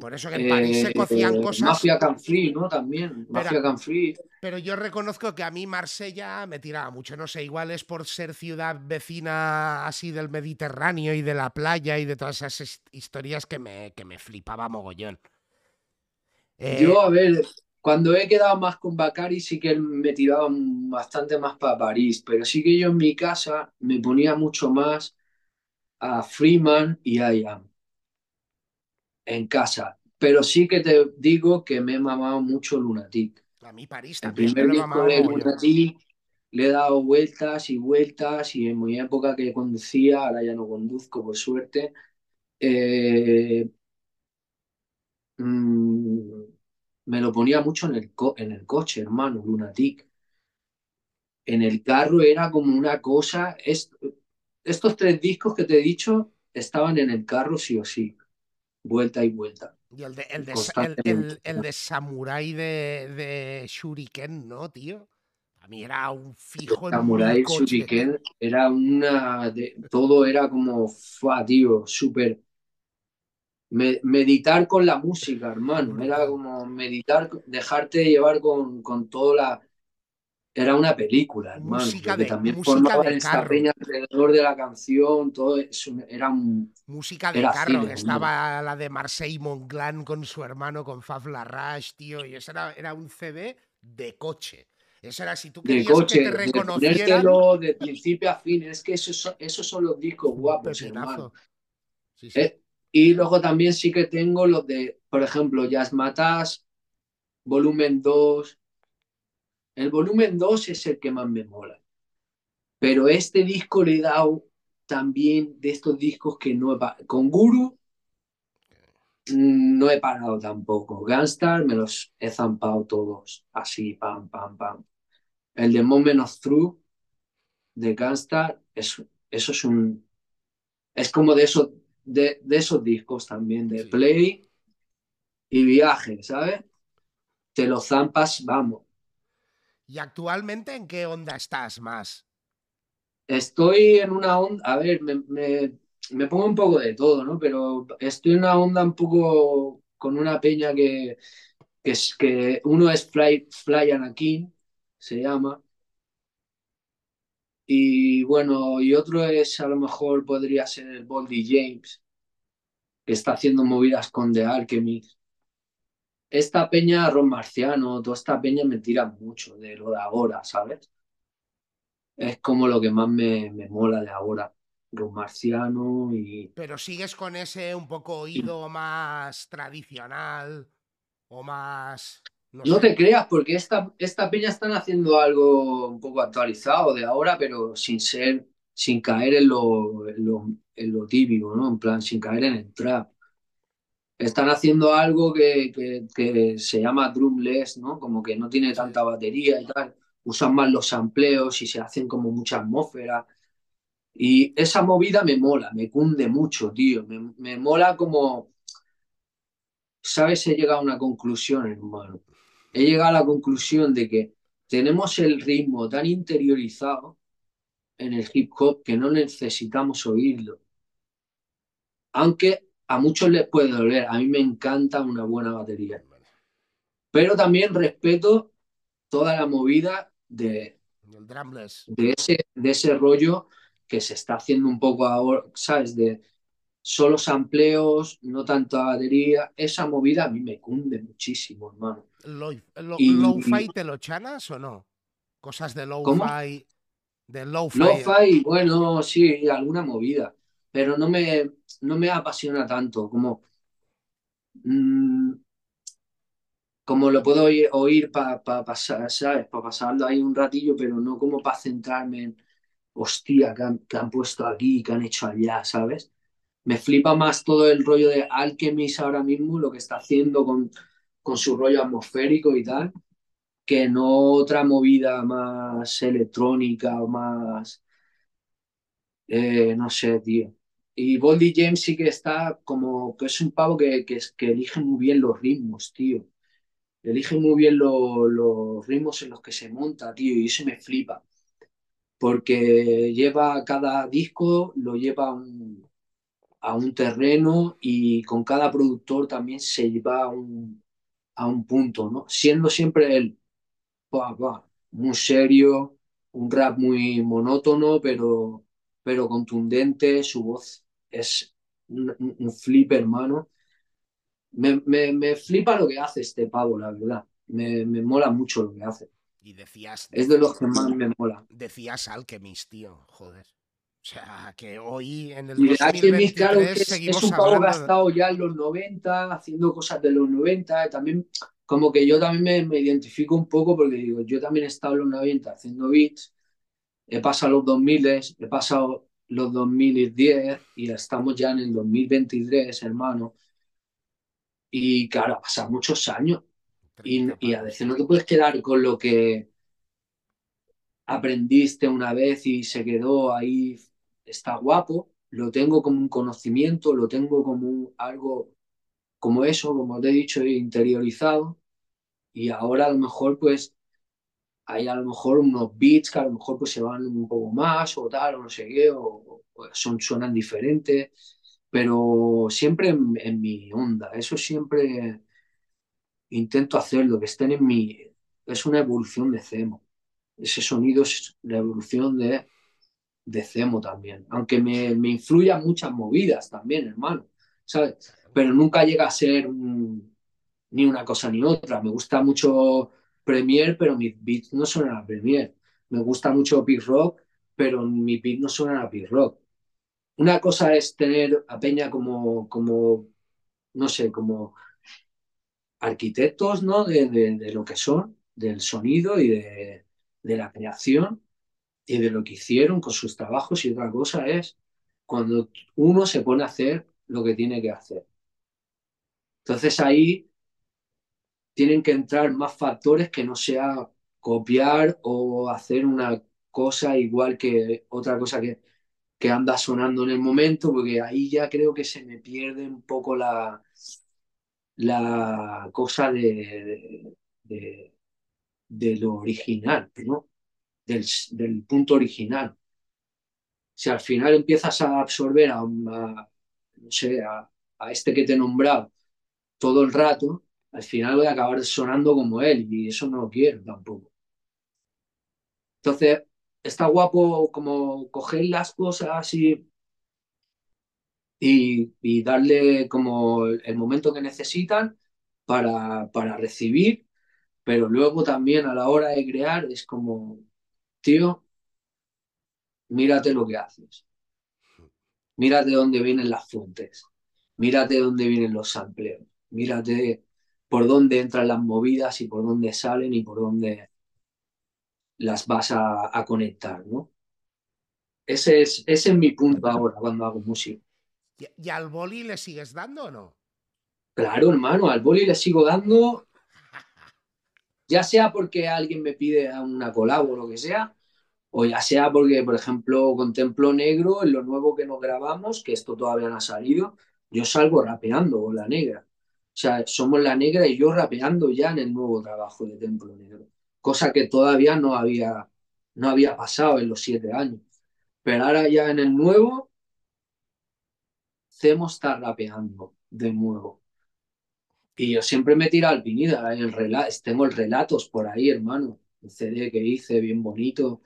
Por eso que en París se cocían cosas. Mafia Canfree, ¿no? También. Mafia Canfree. Pero yo reconozco que a mí Marsella me tiraba mucho. No sé, igual es por ser ciudad vecina así del Mediterráneo y de la playa y de todas esas historias que me, que me flipaba mogollón. Eh, yo, a ver, cuando he quedado más con Bacari sí que me tiraba bastante más para París. Pero sí que yo en mi casa me ponía mucho más a Freeman y a Ian en casa. Pero sí que te digo que me he mamado mucho Lunatic. A mí París también. El primer disco de Lunatic le he dado vueltas y vueltas y en mi época que conducía, ahora ya no conduzco por suerte, eh, mm, me lo ponía mucho en el, en el coche, hermano, Lunatic. En el carro era como una cosa... estos tres discos que te he dicho estaban en el carro sí o sí vuelta y vuelta. Y el de, el de, el, de Samurai de, de, Shuriken, ¿no, tío? A mí era un fijo. Samurai Shuriken era una. De, todo era como. Fua, tío, súper. meditar con la música, hermano. Era como meditar, dejarte llevar con, con toda la era una película, hermano. Música de, también formaba esta reña alrededor de la canción, todo eso era un. Música de carro, estaba la de Marseille Montglan con su hermano, con Faf Larrache, tío, y eso era, era un CD de coche. Eso era si tú querías que te reconocieran. De, de principio a fin, es que esos, esos son los discos guapos, hermano. Eh, y luego también sí que tengo los de, por ejemplo, Jazz Matas, volumen 2, el volumen 2 es el que más me mola. Pero este disco le he dado también de estos discos que no he Con Guru mm, no he parado tampoco. Gunstar me los he zampado todos. Así, pam, pam, pam. El de Moment of Truth de Gunstar, eso, eso es un. Es como de esos, de, de esos discos también, de Play y Viaje, ¿sabes? Te los zampas, vamos. ¿Y actualmente en qué onda estás más? Estoy en una onda, a ver, me, me, pongo un poco de todo, ¿no? Pero estoy en una onda un poco con una peña que, que, es, que uno es Fly, Fly Anakin, se llama. Y bueno, y otro es, a lo mejor podría ser el Boldy James, que está haciendo movidas con The Alchemist. Esta peña, Ron Marciano, toda esta peña me tira mucho de lo de ahora, ¿sabes? Es como lo que más me, me mola de ahora. Ron Marciano y... Pero sigues con ese un poco oído más tradicional o más... No, no te creas, porque esta, esta peña están haciendo algo un poco actualizado de ahora, pero sin ser, sin caer en lo, en lo, en lo típico, ¿no? En plan, sin caer en el trap. Están haciendo algo que, que, se llama drumless, ¿no? Como que no tiene tanta batería y tal. Usan más los sampleos y se hacen como mucha atmósfera. Y esa movida me mola, me cunde mucho, tío. Me, me mola como... ¿Sabes? He llegado a una conclusión, hermano. He llegado a la conclusión de que tenemos el ritmo tan interiorizado en el hip hop que no necesitamos oírlo. Aunque a muchos les puede doler, a mí me encanta una buena batería. Pero también respeto toda la movida de, de, ese, de ese rollo que se está haciendo un poco ahora, ¿sabes? De solo sampleos, no tanta batería. Esa movida a mí me cunde muchísimo, hermano. ¿Lo-fi lo, lo fi te lo chanas o no? Cosas de lo-fi. De lo-fi. Lo-fi, bueno, sí, alguna movida. Pero no me, no me apasiona tanto como. Mmm, como lo puedo oír, oír para pa pasar, ¿sabes? Para pasarlo ahí un ratillo, pero no como para centrarme en, hostia, que han, que han, puesto aquí, que han hecho allá, ¿sabes? Me flipa más todo el rollo de Alchemist ahora mismo, lo que está haciendo con, con su rollo atmosférico y tal, que no otra movida más electrónica o más... Eh, no sé, tío. Y Boldy James sí que está como que es un pavo que, que, que elige muy bien los ritmos, tío. Elige muy bien lo, los ritmos en los que se monta, tío, y eso me flipa. Porque lleva cada disco, lo lleva a un, a un terreno y con cada productor también se lleva a un, a un punto, ¿no? Siendo siempre él, bah, bah, muy serio, un rap muy monótono, pero, pero contundente, su voz es un, un flip, hermano. Me, me, me, flipa lo que hace este pavo, la verdad. Me, me mola mucho lo que hace. Y decías. Es de los que más me mola. Decías Alchemist, tío, joder. O sea, que hoy en el y 2023 claro, que es, es, un pavo gastado ya en los 90, haciendo cosas de los 90. También, como que yo también me, me, identifico un poco porque digo, yo también he estado en los 90 haciendo beats. He pasado los 2000, he pasado los 2010 y estamos ya en el 2023, hermano. Y claro, pasan muchos años. Y, y, a veces no te puedes quedar con lo que aprendiste una vez y se quedó ahí, está guapo, lo tengo como un conocimiento, lo tengo como un, algo como eso, como te he dicho, interiorizado. Y ahora a lo mejor pues hay a lo mejor unos beats que a lo mejor pues se van un poco más o tal, o no sé qué, o, o son, suenan diferentes pero siempre en, en, mi onda. Eso siempre intento hacerlo, que estén en mi... Es una evolución de Cemo. Ese sonido es la evolución de, de Cemo también. Aunque me, me influyan muchas movidas también, hermano. ¿sabes? Pero nunca llega a ser un, ni una cosa ni otra. Me gusta mucho Premiere, pero mis beats no suenan a Premiere. Me gusta mucho Big Rock, pero mis beats no suenan a Big Rock una cosa es tener a Peña como, como no sé, como arquitectos, ¿no? De, lo que son, del sonido y de, de, la creación y de lo que hicieron con sus trabajos. Y otra cosa es cuando uno se pone a hacer lo que tiene que hacer. Entonces ahí tienen que entrar más factores que no sea copiar o hacer una cosa igual que otra cosa que que anda sonando en el momento, porque ahí ya creo que se me pierde un poco la, la cosa de, de, lo original, ¿no? Del, punto original. Si al final empiezas a absorber a, no sé, a, este que te he nombrado todo el rato, al final voy a acabar sonando como él y eso no lo quiero tampoco. Entonces, está guapo como coger las cosas y, y, darle como el momento que necesitan para, para recibir, pero luego también a la hora de crear es como, tío, mírate lo que haces. Mírate dónde vienen las fuentes. Mírate dónde vienen los sampleos. Mírate por dónde entran las movidas y por dónde salen y por dónde las vas a, a conectar, ¿no? Ese es, ese es mi punto ahora cuando hago música. ¿Y, al boli le sigues dando o no? Claro, hermano, al boli le sigo dando, ya sea porque alguien me pide una colabo o lo que sea, o ya sea porque, por ejemplo, con Templo Negro, en lo nuevo que nos grabamos, que esto todavía no ha salido, yo salgo rapeando con la negra. O sea, somos la negra y yo rapeando ya en el nuevo trabajo de Templo Negro, cosa que todavía no había, no había pasado en los siete años. Pero ahora ya en el nuevo, Cemo está rapeando de nuevo. Y yo siempre me tiro al pinida, el tengo el relatos por ahí, hermano. El CD que hice, bien bonito,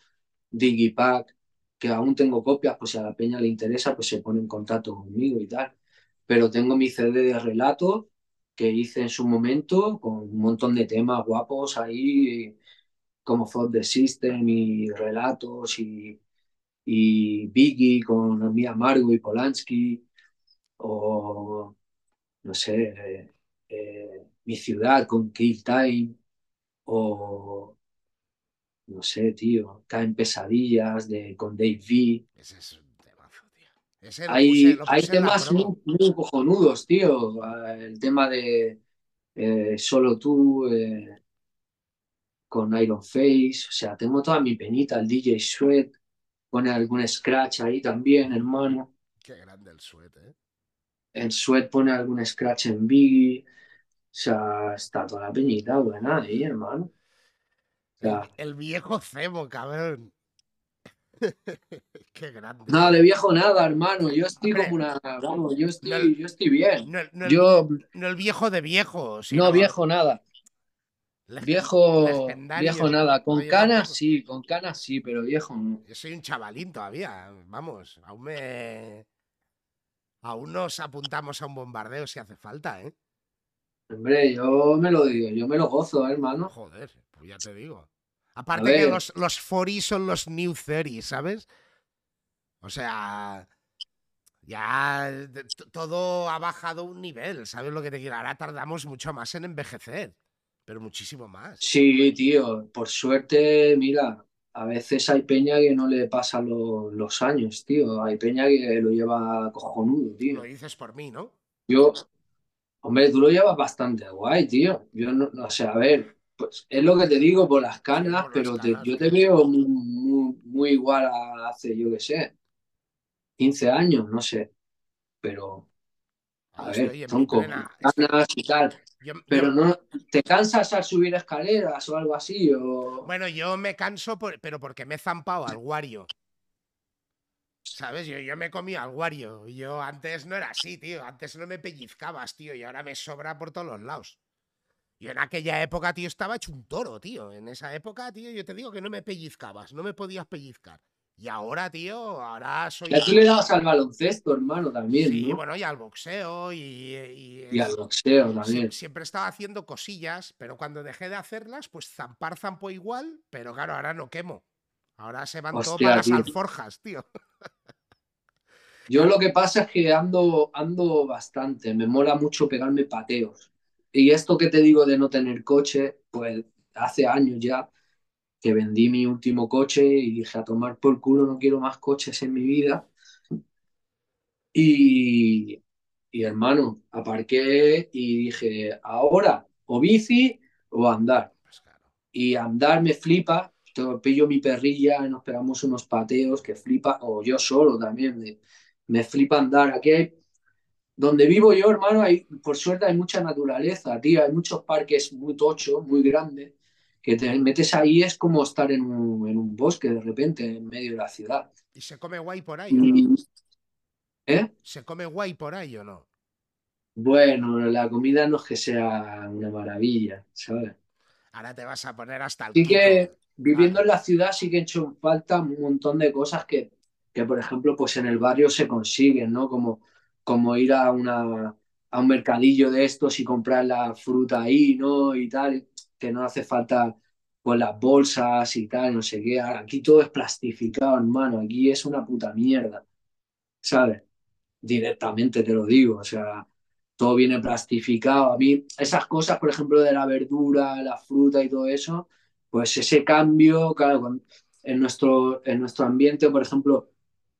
Digipack, que aún tengo copias, pues si a la peña le interesa, pues se pone en contacto conmigo y tal. Pero tengo mi CD de relatos que hice en su momento, con un montón de temas guapos ahí, como Thought the System y relatos y, y Biggie con Mia Margo y Polanski, o no sé, eh, eh, Mi Ciudad con Kill Time, o no sé, tío, Caen Pesadillas de, con Dave V. Ese lo Hay, puse- lo puse temas muy, cojonudos, tío. El tema de eh, Solo tú eh, con Iron Face. O sea, tengo toda mi penita. El DJ Sweat pone algún scratch ahí también, hermano. Qué grande el suet, ¿eh? El Sweat pone algún scratch en Biggie. O sea, está toda la peñita buena ahí, hermano. O El, el viejo cebo, cabrón. Qué grande. nada de viejo nada, hermano. Yo estoy Hombre, como una. Vamos, yo estoy, yo estoy bien. no Yo, no el viejo de viejo, sino no viejo nada. Viejo, legendario. viejo nada. Con canas sí, con canas sí, pero viejo no. Yo soy un chavalín todavía. Vamos, aún me. Aún nos apuntamos a un bombardeo si hace falta, ¿eh? Hombre, yo me lo digo, yo me lo gozo, hermano. Joder, pues ya te digo. Aparte que los, los 40 son los new 30, ¿sabes? O sea, ya todo ha bajado un nivel, ¿sabes lo que te quiero? Ahora tardamos mucho más en envejecer, pero muchísimo más. sí, tío, por suerte, mira, a veces hay peña que no le pasan lo- los años, tío. Hay peña que lo lleva cojonudo, Lo tío. dices por mí, ¿no? Yo, hombre, tú lo llevas bastante guay, tío. Yo no, no sé, a ver, pues es lo que te digo por las canas, por las pero te- yo te veo muy, muy, muy igual a hace, yo qué sé, 15 años, no sé, pero a ver, estoy- canas y tal. yo, yo- Pero no, ¿te cansas al subir escaleras o algo así? O... bueno, yo me canso, por- pero porque me he zampado al Wario. ¿Sabes? Yo, yo me he comido al Wario. Yo antes no era así, tío. Antes no me pellizcabas, tío. Y ahora me sobra por todos los lados. Yo en aquella época, tío, estaba hecho un toro, tío. En esa época, tío, yo te digo que no me pellizcabas, no me podías pellizcar. Y ahora, tío, ahora soy. Ya tú le dabas al baloncesto, hermano, también, Sí, ¿no? bueno, y al boxeo y. y Y al boxeo también. siempre estaba haciendo cosillas, pero cuando dejé de hacerlas, pues zampar zampo igual, pero claro, ahora no quemo. Ahora se van todo Hostia, para las alforjas, tío. Yo lo que pasa es que ando, ando bastante, me mola mucho pegarme pateos. Y esto que te digo de no tener coche, pues hace años ya que vendí mi último coche y dije a tomar por culo, no quiero más coches en mi vida. Y, y hermano, aparqué y dije, ahora o bici o andar. Pues. Y andar me flipa, pillo mi perrilla nos pegamos unos pateos que flipa, o yo solo también, me, me flipa andar. Aquí hay, donde vivo yo, hermano, hay, por suerte hay mucha naturaleza, tío, hay muchos parques muy tochos, muy grandes, que te metes ahí, es como estar en un, en un bosque de repente, en medio de la ciudad. ¿Y se come guay por ahí o no? Y, ¿eh? ¿Se come guay por ahí o no? Bueno, la comida no es que sea una maravilla, ¿sabes? Ahora te vas a poner hasta el Sí que viviendo en la ciudad sí que he hecho falta un montón de cosas que, que, por ejemplo, pues en el barrio se consiguen, ¿no? Como, como ir a, una, a un mercadillo de estos y comprar la fruta ahí, ¿no? Y tal, que no hace falta pues las bolsas y tal, no sé qué. Aquí todo es plastificado, hermano. Aquí es una puta mierda, ¿sabes? Directamente te lo digo, o sea, todo viene plastificado. A mí, esas cosas, por ejemplo, de la verdura, la fruta y todo eso, pues ese cambio, claro, en nuestro, en nuestro ambiente, por ejemplo,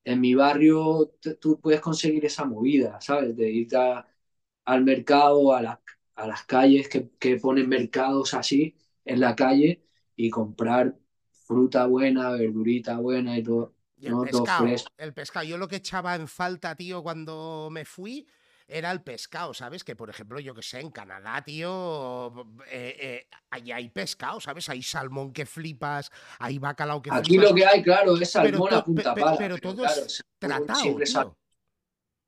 en mi barrio tú puedes conseguir esa movida, ¿sabes? De ir al mercado, a, a las calles que, que, ponen mercados así en la calle y comprar fruta buena, verdurita buena y todo. el, pescado, el pescado, yo lo que echaba en falta, tío, cuando me fui, era el pescado, ¿sabes? Que por ejemplo, yo que sé, en Canadá, tío, eh, eh, hay pescado, ¿sabes? Hay salmón que flipas, hay bacalao que flipas. Aquí lo que hay, claro, es salmón a punta pala. Pero, todo es tratado,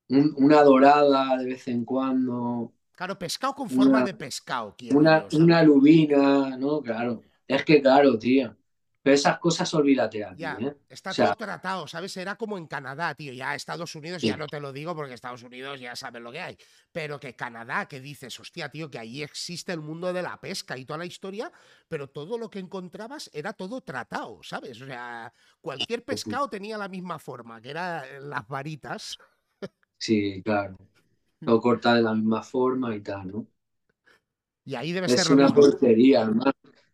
una dorada de vez en cuando. Claro, pescado con forma de pescado. Quiero una, una lubina, ¿no? Claro. Es que claro, tío. Pero esas cosas olvídate aquí, ya, ¿eh? Está todo tratado, ¿sabes? Era como en Canadá, tío. Ya Estados Unidos, ya no te lo digo porque Estados Unidos ya saben lo que hay. Pero que Canadá, que dices, hostia, tío, que ahí existe el mundo de la pesca y toda la historia, pero todo lo que encontrabas era todo tratado, ¿sabes? O sea, cualquier pescado tenía la misma forma, que eran eh, las varitas. Sí, claro. Lo corta de la misma forma y tal, ¿no? Y ahí debe es ser una portería, hermano.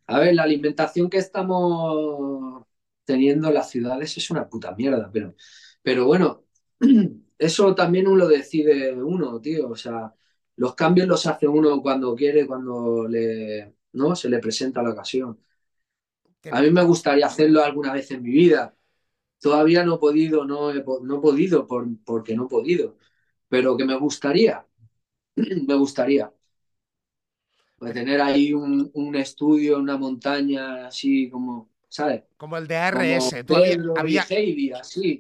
A ver, la alimentación que estamos teniendo en las ciudades es una puta mierda, pero, pero bueno, eso también uno lo decide uno, tío. O sea, los cambios los hace uno cuando quiere, cuando le, ¿no? se le presenta la ocasión. A mí me gustaría hacerlo alguna vez en mi vida. Todavía no he podido, no he, no he podido por, porque no he podido, pero que me gustaría, me gustaría. Pues tener ahí un, un estudio, una montaña así como, ¿sabes? Como el de ARS. había,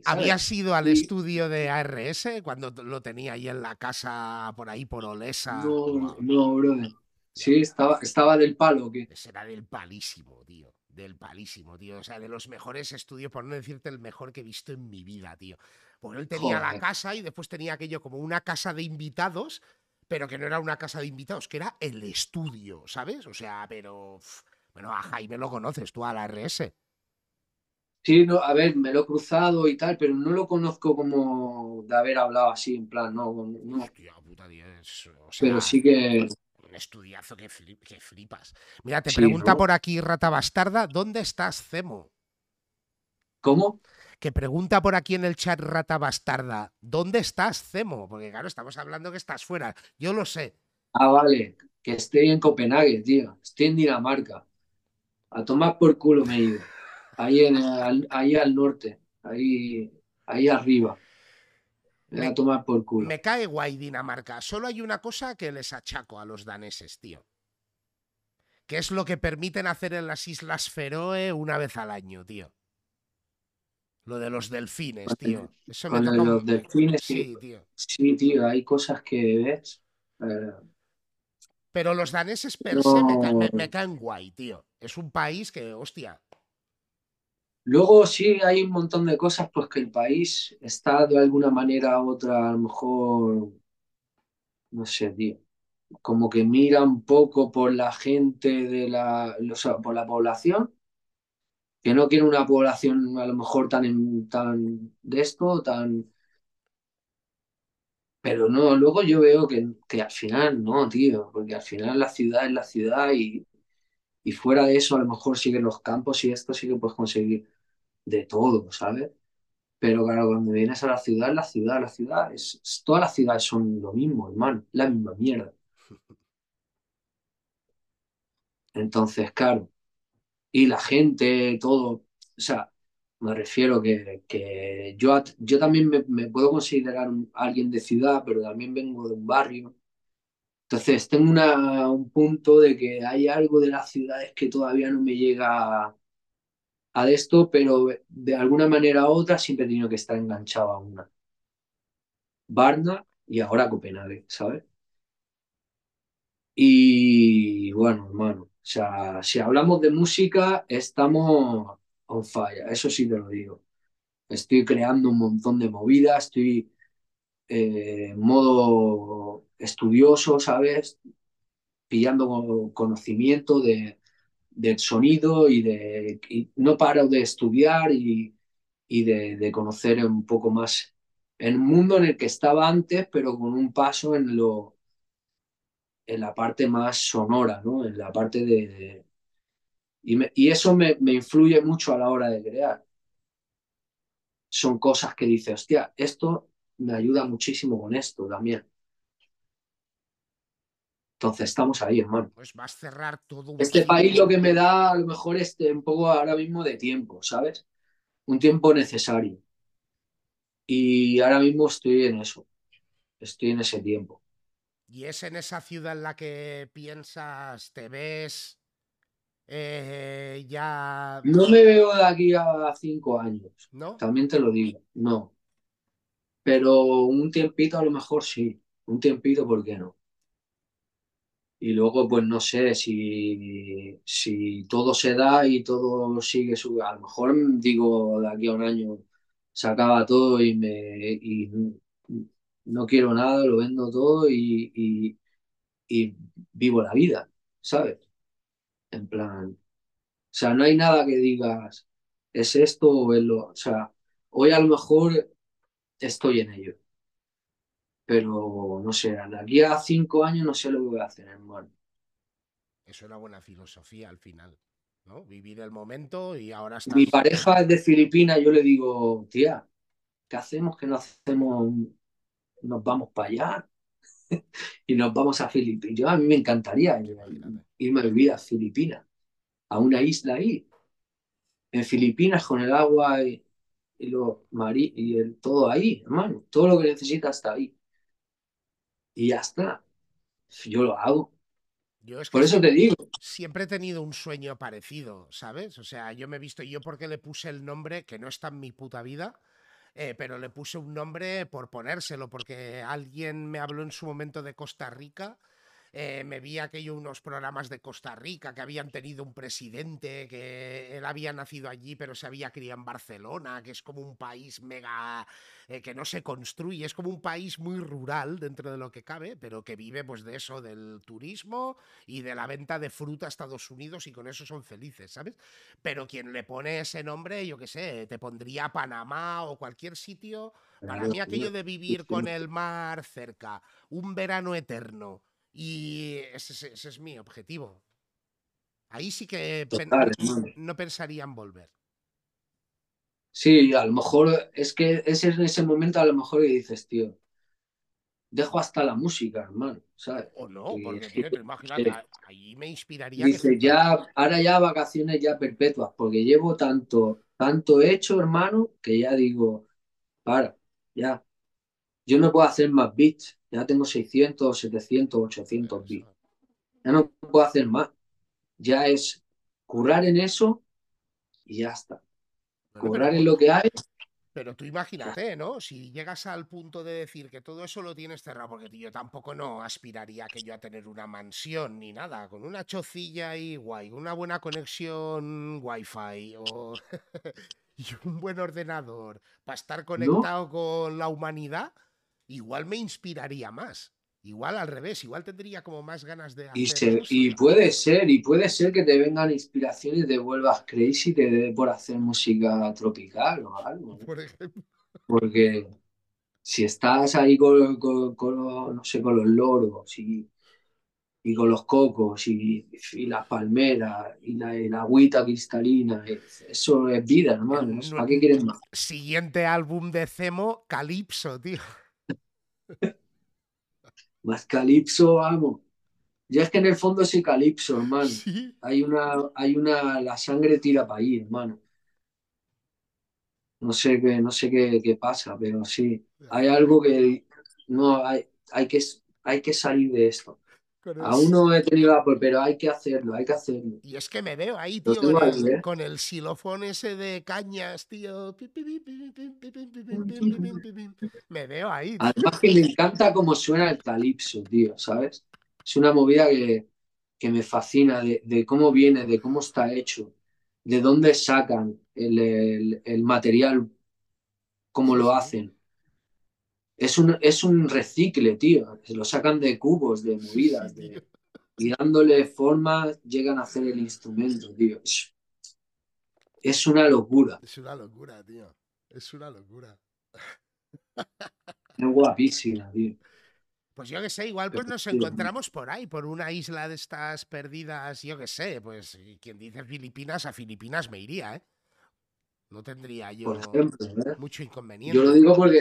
¿Habías ido al estudio de ARS cuando lo tenía ahí en la casa por ahí por Olesa? No, no, brother. Sí, estaba, estaba del palo. ¿qué? Era del palísimo, tío. Del palísimo, tío. O sea, de los mejores estudios, por no decirte el mejor que he visto en mi vida, tío. Porque él tenía la casa y después tenía aquello como una casa de invitados pero que no era una casa de invitados, que era el estudio, ¿sabes? O sea, pero. Bueno, a Jaime lo conoces tú, a la RS. Sí, no, a ver, me lo he cruzado y tal, pero no lo conozco como de haber hablado así, en plan, no. no. Hostia, puta Dios, o sea, pero sí que. Un estudiazo que, flipas. Mira, te pregunta por aquí Rata Bastarda, ¿dónde estás, Cemo? ¿Cómo? Que pregunta por aquí en el chat Rata Bastarda, ¿dónde estás, Cemo? Porque claro, estamos hablando que estás fuera. Yo lo sé. Ah, vale, que estoy en Copenhague, tío. Estoy en Dinamarca. A tomar por culo me he ido. Ahí, en ahí al norte, ahí, ahí arriba. Me, a tomar por culo. Me cae guay Dinamarca. Solo hay una cosa que les achaco a los daneses, tío. Que es lo que permiten hacer en las Islas Feroe una vez al año, tío. Lo de los delfines, tío. Eso me toca los delfines, sí, tío. Sí, tío, hay cosas que ves. Eh, Pero los daneses per se me, caen, guay, tío. Es un país que, hostia. Luego sí hay un montón de cosas, pues que el país está de alguna manera u otra, a lo mejor, no sé, tío, como que mira un poco por la gente de la, o sea, por la población que no quiere una población a lo mejor tan, tan de esto, tan... Pero no, luego yo veo que, que al final no, tío, porque al final la ciudad es la ciudad y, y fuera de eso a lo mejor siguen los campos y esto sí que puedes conseguir de todo, ¿sabes? Pero claro, cuando vienes a la ciudad, la ciudad, la ciudad, es, todas las ciudades son lo mismo, hermano, la misma mierda. Entonces, claro, y la gente, todo. O sea, me refiero que, que yo, yo también me, puedo considerar alguien de ciudad, pero también vengo de un barrio. Entonces, tengo una, un punto de que hay algo de las ciudades que todavía no me llega a, esto, pero de alguna manera u otra siempre he tenido que estar enganchado a una. Varna y ahora Copenhague, ¿sabes? Y bueno, hermano, O sea, si hablamos de música, estamos on fire, eso sí te lo digo. Estoy creando un montón de movidas, estoy eh, en modo estudioso, ¿sabes? Pillando conocimiento de, del sonido y de... no paro de estudiar y, de, conocer un poco más el mundo en el que estaba antes, pero con un paso en lo en la parte más sonora, ¿no? En la parte de... Y, y, eso me, me, influye mucho a la hora de crear. Son cosas que dice, hostia, esto me ayuda muchísimo con esto también. Entonces estamos ahí, hermano. Pues vas a cerrar todo. Un este país lo que me da a lo mejor este un poco ahora mismo de tiempo, ¿sabes? Un tiempo necesario. Y ahora mismo estoy en eso. Estoy en ese tiempo. ¿Y es en esa ciudad en la que piensas, te ves eh, ya... No me veo de aquí a cinco años. ¿No? También te lo digo, no. Pero un tiempito a lo mejor sí. Un tiempito, ¿por qué no? Y luego, pues no sé si, si todo se da y todo sigue su. A lo mejor digo de aquí a un año se acaba todo y me y no quiero nada, lo vendo todo y, y, y vivo la vida, ¿sabes? En plan, o sea, no hay nada que digas, es esto o es lo, o sea, hoy a lo mejor estoy en ello, pero no sé, de aquí a cinco años no sé lo que voy a hacer, hermano. Es una buena filosofía al final, ¿no? Vivir el momento y ahora Mi pareja es de Filipinas, yo le digo, tía, ¿qué hacemos que no hacemos nos vamos para allá y nos vamos a Filipinas. Yo a mí me encantaría irme a vivir a Filipinas, a una isla ahí, en Filipinas con el agua y, lo y el, todo ahí, hermano, todo lo que necesitas está ahí. Y ya está. Yo lo hago. Yo es Por eso te digo. Siempre he tenido un sueño parecido, ¿sabes? O sea, yo me he visto, yo porque le puse el nombre que no está en mi puta vida, eh, pero le puse un nombre por ponérselo, porque alguien me habló en su momento de Costa Rica eh, me vi aquello unos programas de Costa Rica que habían tenido un presidente que él había nacido allí pero se había criado en Barcelona, que es como un país mega eh, que no se construye, es como un país muy rural dentro de lo que cabe, pero que vive pues de eso, del turismo y de la venta de fruta a Estados Unidos y con eso son felices, ¿sabes? Pero quien le pone ese nombre, yo qué sé, te pondría Panamá o cualquier sitio. Para mí aquello de vivir con el mar cerca, un verano eterno, y ese, es mi objetivo. Ahí sí que no pensaría en volver. Sí, a lo mejor es que es en ese momento a lo mejor que dices, tío, dejo hasta la música, hermano, ¿sabes? O no, porque tío, imagínate, ahí me inspiraría. Dice, ya, ahora ya vacaciones ya perpetuas, porque llevo tanto, tanto hecho, hermano, que ya digo, para, ya. Yo no puedo hacer más beats ya tengo 600, 700, 800 bits. Ya no puedo hacer más. Ya es currar en eso y ya está. currar en lo que hay. Pero tú imagínate, ¿no? Si llegas al punto de decir que todo eso lo tienes cerrado, porque yo tampoco no aspiraría que yo a tener una mansión ni nada, con una chocilla y guay, una buena conexión wifi o y un buen ordenador para estar conectado con la humanidad igual me inspiraría más. Igual al revés, igual tendría como más ganas de hacer y, y puede ser, y puede ser que te vengan inspiraciones y te vuelvas crazy te dé por hacer música tropical o algo. Por ejemplo. Porque si estás ahí con, con, no sé, con los loros y, y con los cocos y, y las palmeras y la, la, agüita cristalina, eso es vida, hermano. ¿Para qué quieres más? Siguiente álbum de Cemo, Calipso, tío. Más calipso, vamos. Ya es que en el fondo soy calipso, hermano. Hay una, hay una, la sangre tira para ahí, hermano. No sé qué, no sé qué, qué, pasa, pero sí. Hay algo que no hay, hay que, hay que salir de esto. Aún no he tenido la pero hay que hacerlo, hay que hacerlo. Y es que me veo ahí, tío, con, el, xilofón ese de cañas, tío. Me veo ahí. Además que me encanta cómo suena el calipso, tío, ¿sabes? Es una movida que, que me fascina de, cómo viene, de cómo está hecho, de dónde sacan el, material, cómo lo hacen. Es un, es un recicle, tío. Se lo sacan de cubos, de movidas, y dándole forma llegan a hacer el instrumento, tío. Es una locura. Es una locura, tío. Es una locura. Es guapísima, tío. Pues yo qué sé, igual pues nos encontramos por ahí, por una isla de estas perdidas, yo qué sé, pues quien dice Filipinas, a Filipinas me iría, ¿eh? No tendría yo ¿eh? mucho inconveniente. Yo lo digo porque,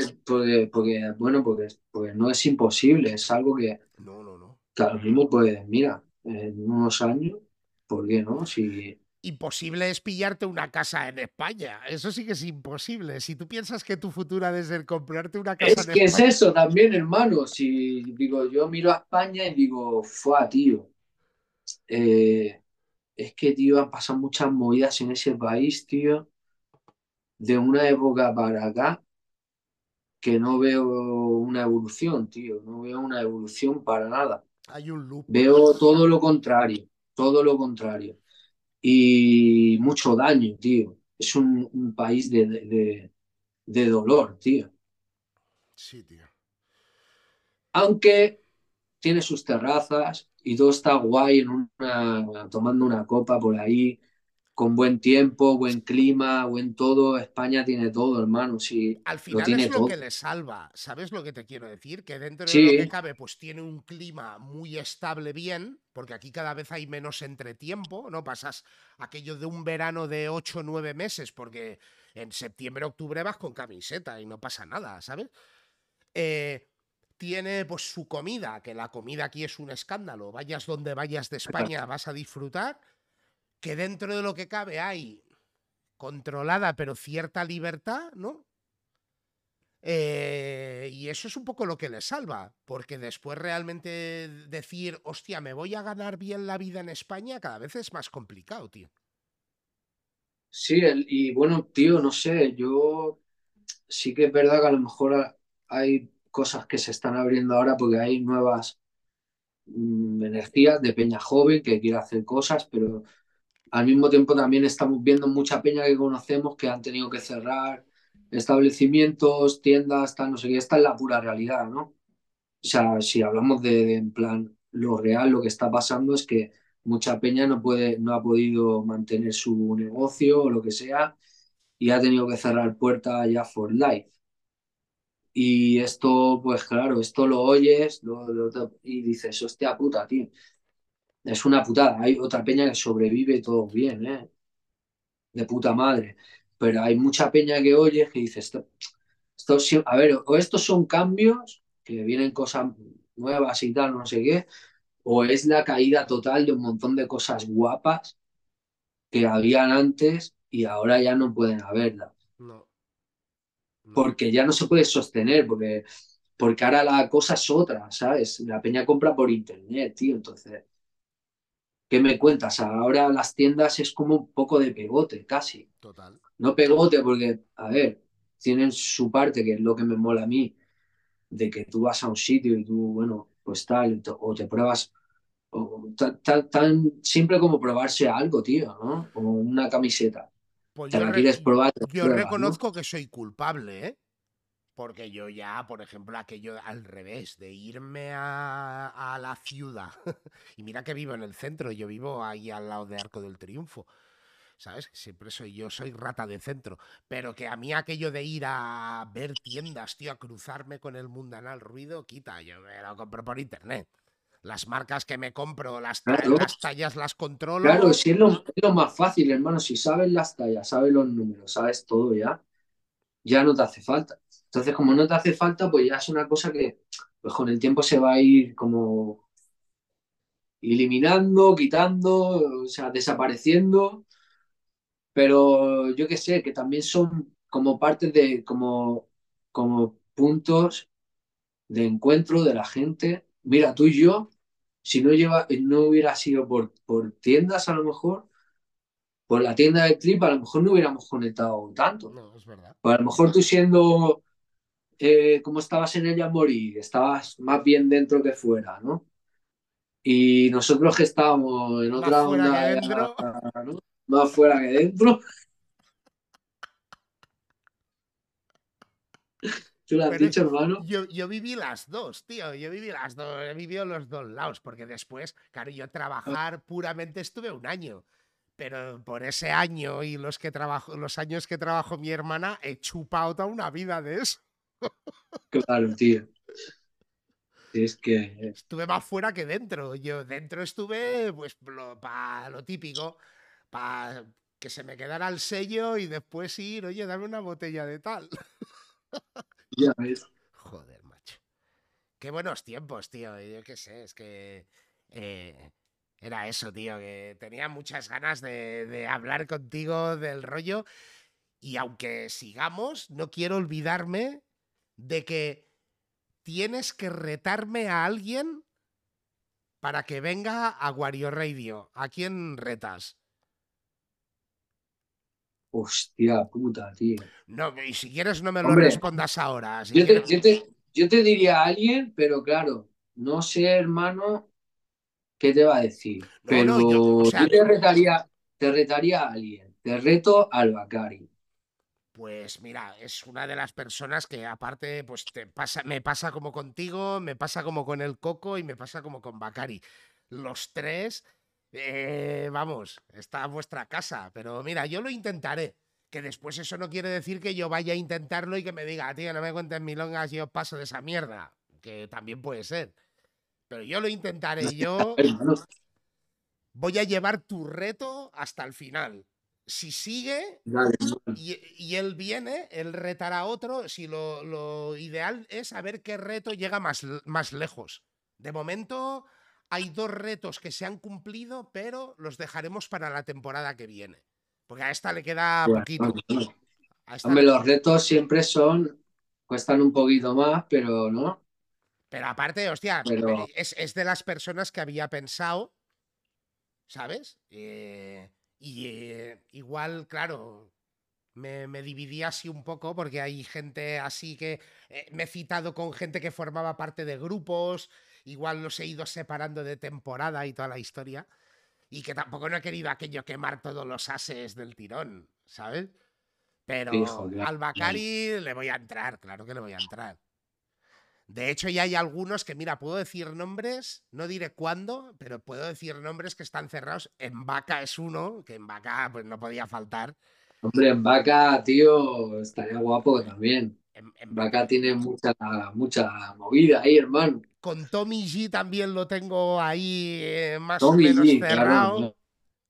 porque, bueno, porque, porque, no es imposible, es algo que... No, no, no. Claro, mismo, pues mira, en unos años, ¿por qué no? Si imposible es pillarte una casa en España. Eso sí que es imposible. Si tú piensas que tu futuro ha de ser comprarte una casa es que es eso también, hermano. Si digo, yo miro a España y digo, fue tío. Eh, es que, tío, han pasado muchas movidas en ese país, tío. De una época para acá que no veo una evolución, tío. No veo una evolución para nada. Hay un loop. Veo todo lo contrario. Todo lo contrario y mucho daño, tío. Es un, país de, dolor, tío. Sí, tío. Aunque tiene sus terrazas y todo está guay en una, tomando una copa por ahí, con buen tiempo, buen clima, buen todo. España tiene todo, hermano. Sí, Al final tiene es lo que le salva. ¿Sabes lo que te quiero decir? Que dentro de lo que cabe, pues tiene un clima muy estable, bien, porque aquí cada vez hay menos entretiempo, ¿no? Pasas aquello de un verano de 8 o 9 meses, porque en septiembre, octubre vas con camiseta y no pasa nada, ¿sabes? Eh, tiene pues su comida, que la comida aquí es un escándalo. Vayas donde vayas de España, vas a disfrutar que dentro de lo que cabe hay controlada pero cierta libertad, ¿no? Eh, y eso es un poco lo que le salva, porque después realmente decir, hostia, me voy a ganar bien la vida en España, cada vez es más complicado, tío. Sí, y bueno, tío, no sé, yo sí que es verdad que a lo mejor hay cosas que se están abriendo ahora porque hay nuevas mm, energías de peña joven que quiere hacer cosas, pero al mismo tiempo también estamos viendo mucha peña que conocemos que han tenido que cerrar establecimientos, tiendas, tal, no sé qué. Esta es la pura realidad, ¿no? O sea, si hablamos de, en plan lo real, lo que está pasando es que mucha peña no puede, no ha podido mantener su negocio o lo que sea y ha tenido que cerrar puertas ya for life. Y esto, pues claro, esto lo oyes y dices, hostia puta, tío es una putada. Hay otra peña que sobrevive todo bien, ¿eh? De puta madre. Pero hay mucha peña que oye que dice, esto, esto, a ver, o estos son cambios, que vienen cosas nuevas y tal, no sé qué, o es la caída total de un montón de cosas guapas que habían antes y ahora ya no pueden haberlas. no. Porque ya no se puede sostener, porque, porque ahora la cosa es otra, ¿sabes? La peña compra por internet, tío, entonces ¿Qué me cuentas? Ahora las tiendas es como un poco de pegote, casi. Total. No pegote porque, a ver, tienen su parte, que es lo que me mola a mí, de que tú vas a un sitio y tú, bueno, pues tal, o te pruebas, tan, simple como probarse algo, tío, ¿no? Como una camiseta. Pues te la quieres probar. yo reconozco que soy culpable, ¿eh? Porque yo ya, por ejemplo, aquello al revés, de irme a, la ciudad. y mira que vivo en el centro, yo vivo ahí al lado de Arco del Triunfo. ¿Sabes? Siempre soy yo, soy rata de centro. Pero que a mí aquello de ir a ver tiendas, tío, a cruzarme con el mundanal ruido, quita, yo me lo compro por internet. Las marcas que me compro, las, las tallas las controlo. Claro, si es lo, es lo más fácil, hermano. Si sabes las tallas, sabes los números, sabes todo ya, ya no te hace falta. Entonces, como no te hace falta, pues ya es una cosa que pues con el tiempo se va a ir como eliminando, quitando, o sea, desapareciendo. Pero yo que sé, que también son como parte de, como, como puntos de encuentro de la gente. Mira, tú y yo, si no, lleva, no hubiera sido por, por tiendas a lo mejor, por la tienda de Trip a lo mejor no hubiéramos conectado tanto. No, es verdad. O a lo mejor tú siendo eh, como estabas en ella morir, estabas más bien dentro que fuera, ¿no? Y nosotros que estábamos en otra Más onda, dentro. ¿no? más fuera que dentro. ¿Tú lo has Pero dicho, hermano? Yo, yo viví las dos, tío. Yo viví las dos. He vivido los dos lados. Porque después, claro, yo trabajar puramente estuve un año. Pero por ese año y los que trabajo, los años que trabajó mi hermana, he chupado toda una vida de eso. Claro, tío. Es que Estuve más fuera que dentro. Yo dentro estuve, pues, para lo típico, para que se me quedara el sello y después ir, oye, dame una botella de tal. ya ves. Joder, macho. Qué buenos tiempos, tío. Yo qué sé, es que eh, era eso, tío, que tenía muchas ganas de, de hablar contigo del rollo. Y aunque sigamos, no quiero olvidarme de que tienes que retarme a alguien para que venga a Wario Radio. ¿A quién retas? Hostia puta, tío. No, y si quieres no me lo respondas ahora. si Yo te, quieres- yo te- yo te diría a alguien, pero claro, no sé, hermano, qué te va a decir. No, Pero no, yo- o sea, yo te retaría, te retaría a alguien. Te reto al Bacari. Pues mira, es una de las personas que aparte, pues te pasa, me pasa como contigo, me pasa como con el Coco y me pasa como con Bacari. Los tres, eh, vamos, está en vuestra casa, pero mira, yo lo intentaré. Que después eso no quiere decir que yo vaya a intentarlo y que me diga, tío, no me cuentes milongas, yo paso de esa mierda. Que también puede ser. Pero yo lo intentaré, yo voy a llevar tu reto hasta el final. Si sigue, y, y él viene, él retará a otro. Si lo, lo ideal es saber qué reto llega más, más lejos. De momento hay dos retos que se han cumplido, pero los dejaremos para la temporada que viene. Porque a esta le queda Bueno, poquito. Hombre, le- los retos siempre son, cuestan un poquito más, pero no. Pero aparte, hostia, Pero- eh, es, es de las personas que había pensado, ¿sabes? Eh, y eh, igual, claro, me, me dividí así un poco porque hay gente así que eh, me he citado con gente que formaba parte de grupos, igual los he ido separando de temporada y toda la historia, y que tampoco no he querido aquello quemar todos los ases del tirón, ¿sabes? Pero al Bacari le voy a entrar, claro que le voy a entrar. De hecho, ya hay algunos que, mira, puedo decir nombres, no diré cuándo, pero puedo decir nombres que están cerrados. En Vaca es uno, que en Vaca pues no podía faltar. Hombre, en Vaca, tío, estaría guapo también. En, en Vaca tiene mucha, mucha movida ahí, hermano. Con Tommy G también lo tengo ahí eh, más Tommy o menos G, cerrado.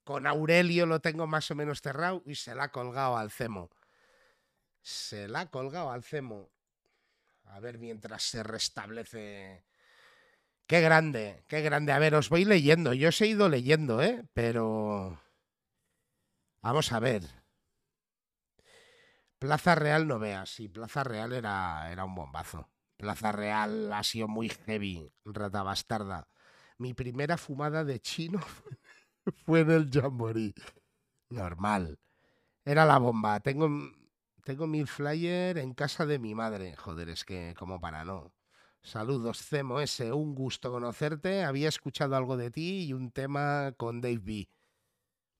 Con Aurelio lo tengo más o menos cerrado y se la ha colgado al Cemo. Se la ha colgado al Cemo. A ver mientras se restablece. Qué grande, qué grande. A ver, os voy leyendo. Yo os he ido leyendo, ¿eh? Pero... Vamos a ver. Plaza Real no veas. Sí, Plaza Real era, era un bombazo. Plaza Real ha sido muy heavy, rata bastarda. Mi primera fumada de chino fue en el Jamboree. Normal. Era la bomba. Tengo, tengo mi flyer en casa de mi madre. Joder, es que como para no. Saludos, Cemo S. Un gusto conocerte. Había escuchado algo de ti y un tema con Dave B.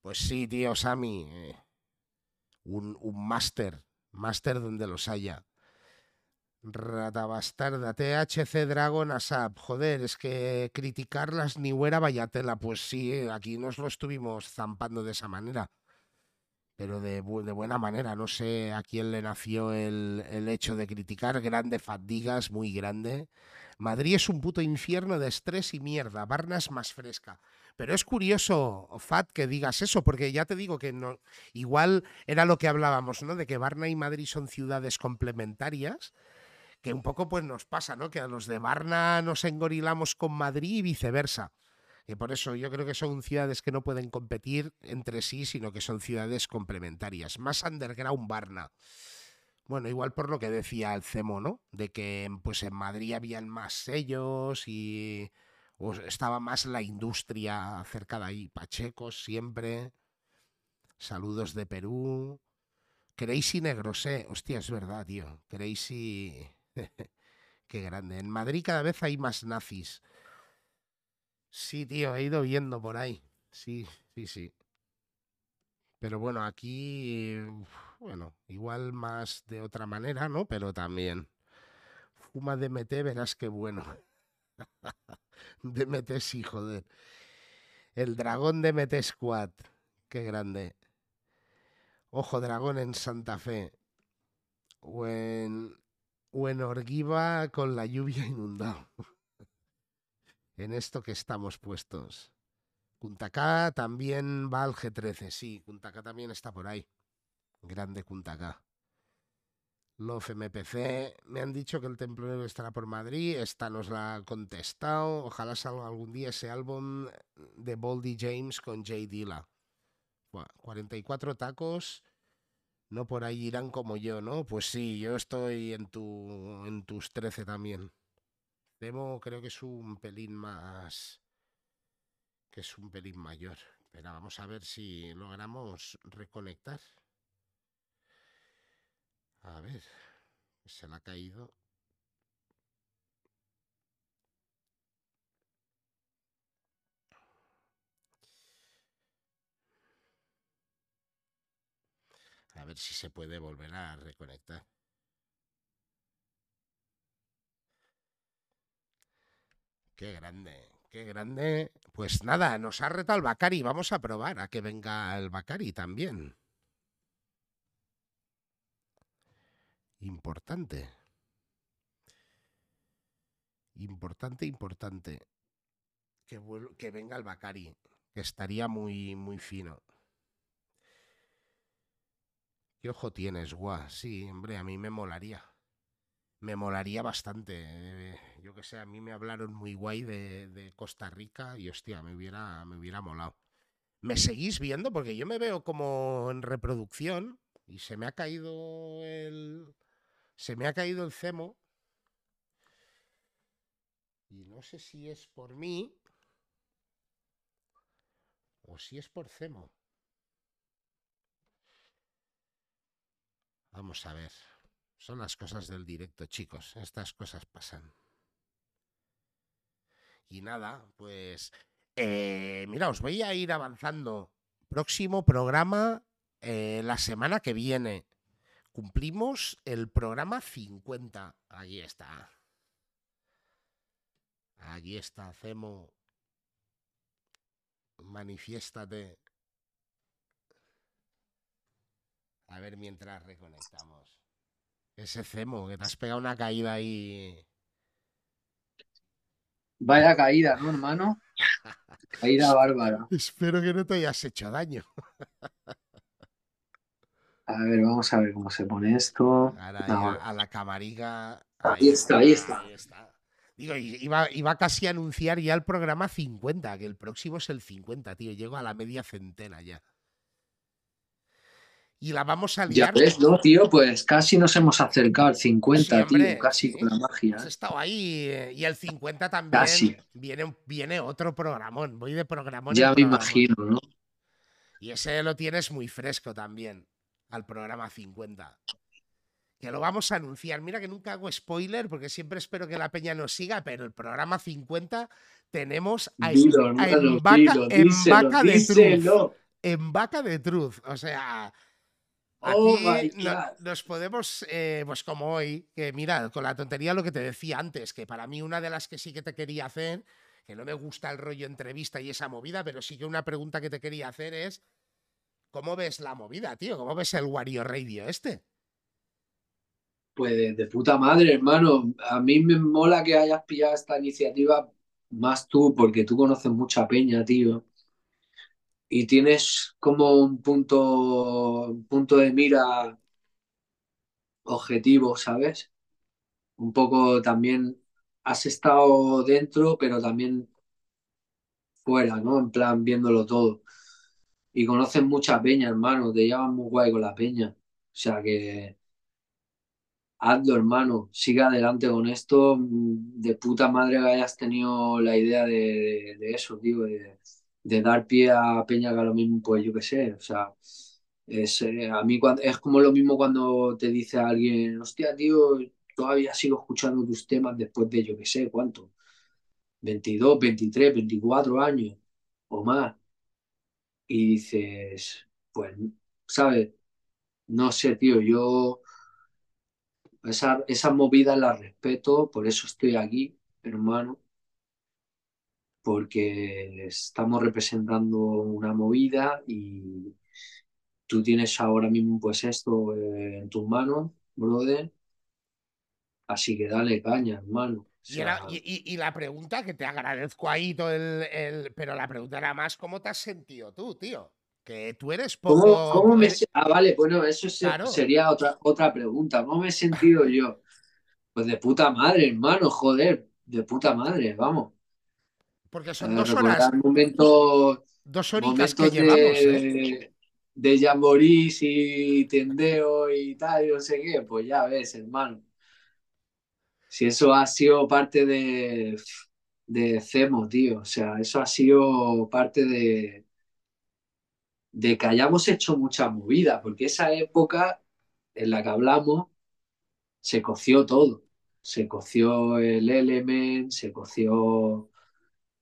Pues sí, tío, Sammy. eh, un, un máster. Máster donde los haya. Ratabastarda, THC Dragon Asap. Joder, es que criticarlas ni huera vaya tela. Pues sí, eh, aquí nos lo estuvimos zampando de esa manera. Pero de, bu- de buena manera. No sé a quién le nació el, el hecho de criticar. Grande Fadigas, muy grande. Madrid es un puto infierno de estrés y mierda. Varna es más fresca. Pero es curioso, Fat, que digas eso, porque ya te digo que no, igual era lo que hablábamos, ¿no? De que Varna y Madrid son ciudades complementarias, que un poco pues nos pasa, ¿no? Que a los de Varna nos engorilamos con Madrid y viceversa. Que por eso yo creo que son ciudades que no pueden competir entre sí, sino que son ciudades complementarias. Más underground Varna. Bueno, igual por lo que decía el Cemo, ¿no? De que pues en Madrid habían más sellos y o estaba más la industria cerca de ahí. Pachecos siempre. Saludos de Perú. Crazy Negrosé. Hostia, es verdad, tío. Crazy. Qué grande. En Madrid cada vez hay más nazis. Sí, tío, he ido viendo por ahí. Sí, sí, sí. Pero bueno, aquí, bueno, igual más de otra manera, ¿no? Pero también. Fuma DMT, verás qué bueno. DMT sí, joder. El dragón DMT Squad. Qué grande. Ojo dragón en Santa Fe. O en, o en Orguiva con la lluvia inundado. En esto que estamos puestos. Cuntacá también va al G13, sí, Cuntacá también está por ahí. Grande Cuntacá. Love MPC, me han dicho que el Templo estará por Madrid, esta nos la ha contestado, ojalá salga algún día ese álbum de Boldy James con Jay Dilla. 44 tacos, no por ahí irán como yo, ¿no? Pues sí, yo estoy en, tu, en tus 13 también. Demo creo que es un pelín más que es un pelín mayor. Pero vamos a ver si logramos reconectar. A ver, se le ha caído. A ver si se puede volver a reconectar. Qué grande, qué grande. Pues nada, nos ha retado el Bacari. Vamos a probar a que venga el Bacari también. Importante. Importante, importante. Que, venga el Bacari, que estaría muy, muy fino. ¿Qué ojo tienes, guau? Sí, hombre, a mí me molaría. Me molaría bastante. Eh, yo que sé, a mí me hablaron muy guay de, Costa Rica y hostia, me hubiera, me hubiera molado. ¿Me seguís viendo? Porque yo me veo como en reproducción y se me ha caído el. Se me ha caído el cemo. Y no sé si es por mí o si es por cemo. Vamos a ver. Son las cosas del directo, chicos. Estas cosas pasan. Y nada, pues... Eh, mira, os voy a ir avanzando. Próximo programa eh, la semana que viene. Cumplimos el programa 50. Allí está. Allí está, Cemo. Manifiéstate. A ver mientras reconectamos. Ese Cemo, que te has pegado una caída ahí. Vaya caída, ¿no, hermano? caída bárbara. Espero que no te hayas hecho daño. a ver, vamos a ver cómo se pone esto. a, la camariga. Ahí, está, ahí está. Digo, iba, iba casi a anunciar ya el programa 50, que el próximo es el 50, tío. Llego a la media centena ya y la vamos a liar. Ya ves, no, tío, pues casi nos hemos acercado al 50, tío, casi con la magia. Has estado ahí eh, y el 50 también Viene, viene otro programón, voy de programón. Ya me imagino, ¿no? Y ese lo tienes muy fresco también, al programa 50. Que lo vamos a anunciar. Mira que nunca hago spoiler porque siempre espero que la peña nos siga, pero el programa 50 tenemos a, en, vaca, de truth. En vaca de truth. O sea, Oh nos podemos, eh, pues como hoy, que mira, con la tontería lo que te decía antes, que para mí una de las que sí que te quería hacer, que no me gusta el rollo entrevista y esa movida, pero sí que una pregunta que te quería hacer es, ¿cómo ves la movida, tío? ¿Cómo ves el Wario Radio este? Pues de, puta madre, hermano. A mí me mola que hayas pillado esta iniciativa más tú, porque tú conoces mucha peña, tío y tienes como un punto, punto de mira objetivo, ¿sabes? Un poco también has estado dentro, pero también fuera, ¿no? En plan, viéndolo todo. Y conoces mucha peña, hermano, te llevas muy guay con la peña. O sea que hazlo, hermano, sigue adelante con esto. De puta madre que hayas tenido la idea de, de eso, tío, de, de dar pie a Peña que a lo mismo, pues yo qué sé, o sea, es, eh, a mí es como lo mismo cuando te dice alguien, hostia, tío, todavía sigo escuchando tus temas después de yo qué sé cuánto. 22, 23, 24 años o más. Y dices, pues, ¿sabes? No sé, tío, yo esa, esas movidas las respeto, por eso estoy aquí, hermano, porque estamos representando una movida y tú tienes ahora mismo pues esto eh, en tus manos, brother. Así que dale caña, hermano. O Y, era- sea, y- y- y la pregunta, que te agradezco ahí todo el, el- Pero la pregunta era más, ¿cómo te has sentido tú, tío? Que tú eres ¿cómo, poco... cómo me... eres- se- Ah, vale, bueno, eso se- Claro. sería otra, otra pregunta. ¿Cómo me he sentido yo? Pues de puta madre, hermano, joder, de puta madre, vamos. Porque son Eh, dos horas, momentos, dos horicas que llevamos, ¿eh? de, de jamborís y tendeo y tal, y no sé qué, pues ya ves, hermano. Si eso ha sido parte de, de Cemo, tío, o sea, eso ha sido parte de, de que hayamos hecho mucha movida, porque esa época en la que hablamos se coció todo. Se coció el Element, se coció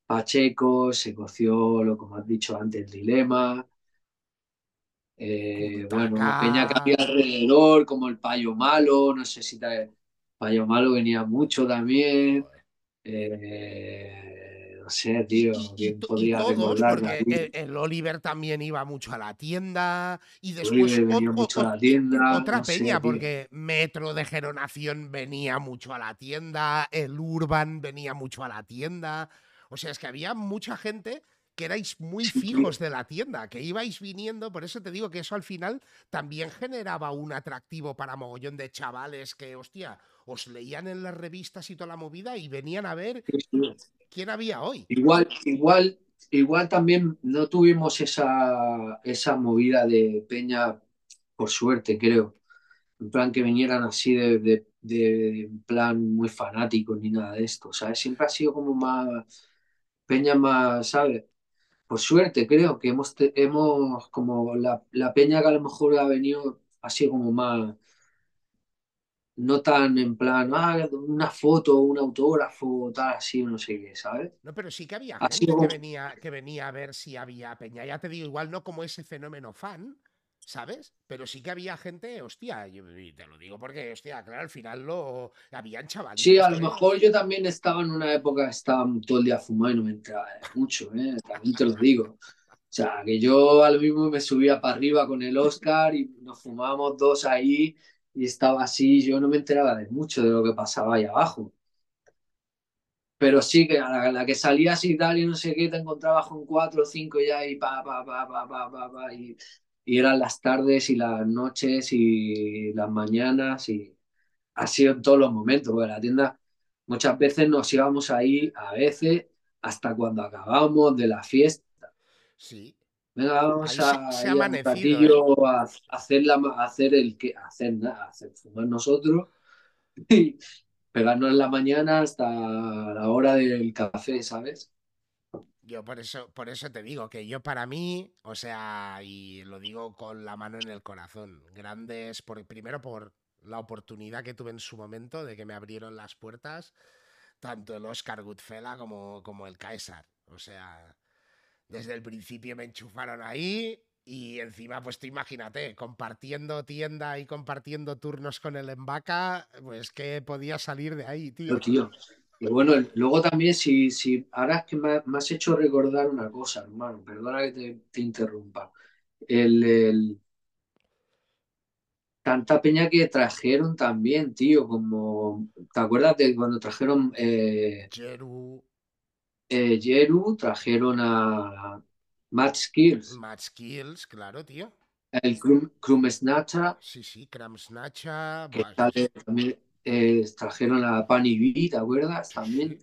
Pacheco, se coció lo como has dicho antes, el Dilema. Eh, bueno. Peña que había alrededor, como el Payo Malo, no sé si te... Payo Malo venía mucho también. Eh, no sé, tío, ¿quién podría todos, porque el, el Oliver también iba mucho a la tienda. Y después venía ot- mucho a ot- la tienda, otra no peña, porque Metro de Geronación venía mucho a la tienda, el Urban venía mucho a la tienda. O sea, es que había mucha gente que erais muy fijos de la tienda, que ibais viniendo, por eso te digo que eso al final también generaba un atractivo para mogollón de chavales que, hostia, os leían en las revistas y toda la movida y venían a ver quién había hoy. Igual, igual, igual también no tuvimos esa, esa movida de Peña, por suerte, creo. En plan que vinieran así de, de, de- en plan muy fanáticos ni nada de esto, ¿sabes? Siempre ha sido como más, Peña más, ¿sabes? Por suerte, creo que hemos, hemos como la, la Peña que a lo mejor ha venido así como más, no tan en plan, ah, una foto, un autógrafo, tal, así, no sé qué, ¿sabes? No, pero sí que había Ha gente que como- venía, que venía a ver si había peña. Ya te digo, igual no como ese fenómeno fan, ¿sabes? Pero sí que había gente, hostia, yo- y te lo digo porque, hostia, claro, al final lo habían chavalitos. Sí, a lo mejor yo también estaba en una época que estaba todo el día fumando y no me entraba mucho, ¿eh? También te lo digo. O sea, que yo a lo mismo me subía para arriba con el Oscar y nos fumábamos dos ahí y estaba así, yo no me enteraba de mucho de lo que pasaba ahí abajo. Pero sí que a la, a la que salías y tal y no sé qué, te encontrabas con cuatro o cinco ya y pa, pa, pa, pa, pa, pa, pa, y, y eran las tardes y las noches y las mañanas y ha sido en todos los momentos, porque la tienda muchas veces nos íbamos ahí, a veces hasta cuando acabamos de la fiesta. Sí. Venga, vamos se- a se ir a un amanecido, ratillo a, a hacer la, a hacer el que, hacer nada, hacer fumar nosotros y pegarnos en la mañana hasta la hora del café, ¿sabes? Yo por eso, por eso te digo que yo para mí, o sea, y lo digo con la mano en el corazón, grandes, por, primero por la oportunidad que tuve en su momento de que me abrieron las puertas, tanto el Oscar Goodfella como, como el Caesar. O sea, desde el principio me enchufaron ahí y encima, pues tú imagínate, compartiendo tienda y compartiendo turnos con el Embaca, pues que podía salir de ahí, tío. Y bueno, luego también, si, si ahora es que me, me has hecho recordar una cosa, hermano, perdona que te, te interrumpa. El, el- tanta peña que trajeron también, tío, como, ¿te acuerdas de cuando trajeron eh, Jeru, eh, Yeru, trajeron a Matt Skills, Match Kills, claro, tío. el Krum, Krum Snatcha, Sí, sí, Cram Snatcha. que sí, sale también, eh, trajeron a Pani B, ¿te acuerdas? También.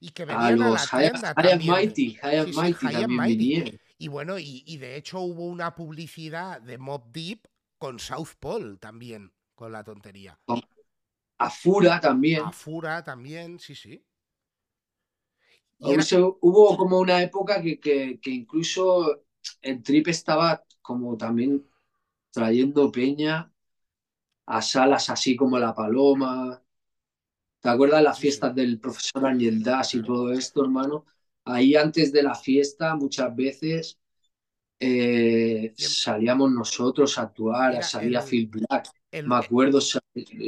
Y que A venían a, los la tienda High. Mighty, High Sí, sí, Mighty High también Mighty. vinieron. Y bueno, y, y de hecho hubo una publicidad de Mob Deep con South Pole también, con la tontería. A Fura también. A Fura también, sí, sí. Y era- hubo como una época que, que, que incluso el trip estaba como también trayendo peña a salas así como La Paloma, ¿Te acuerdas las fiestas del profesor Angel Das y todo esto, hermano? Ahí antes de la fiesta, muchas veces eh, salíamos nosotros a actuar, salía Phil Black. Me acuerdo,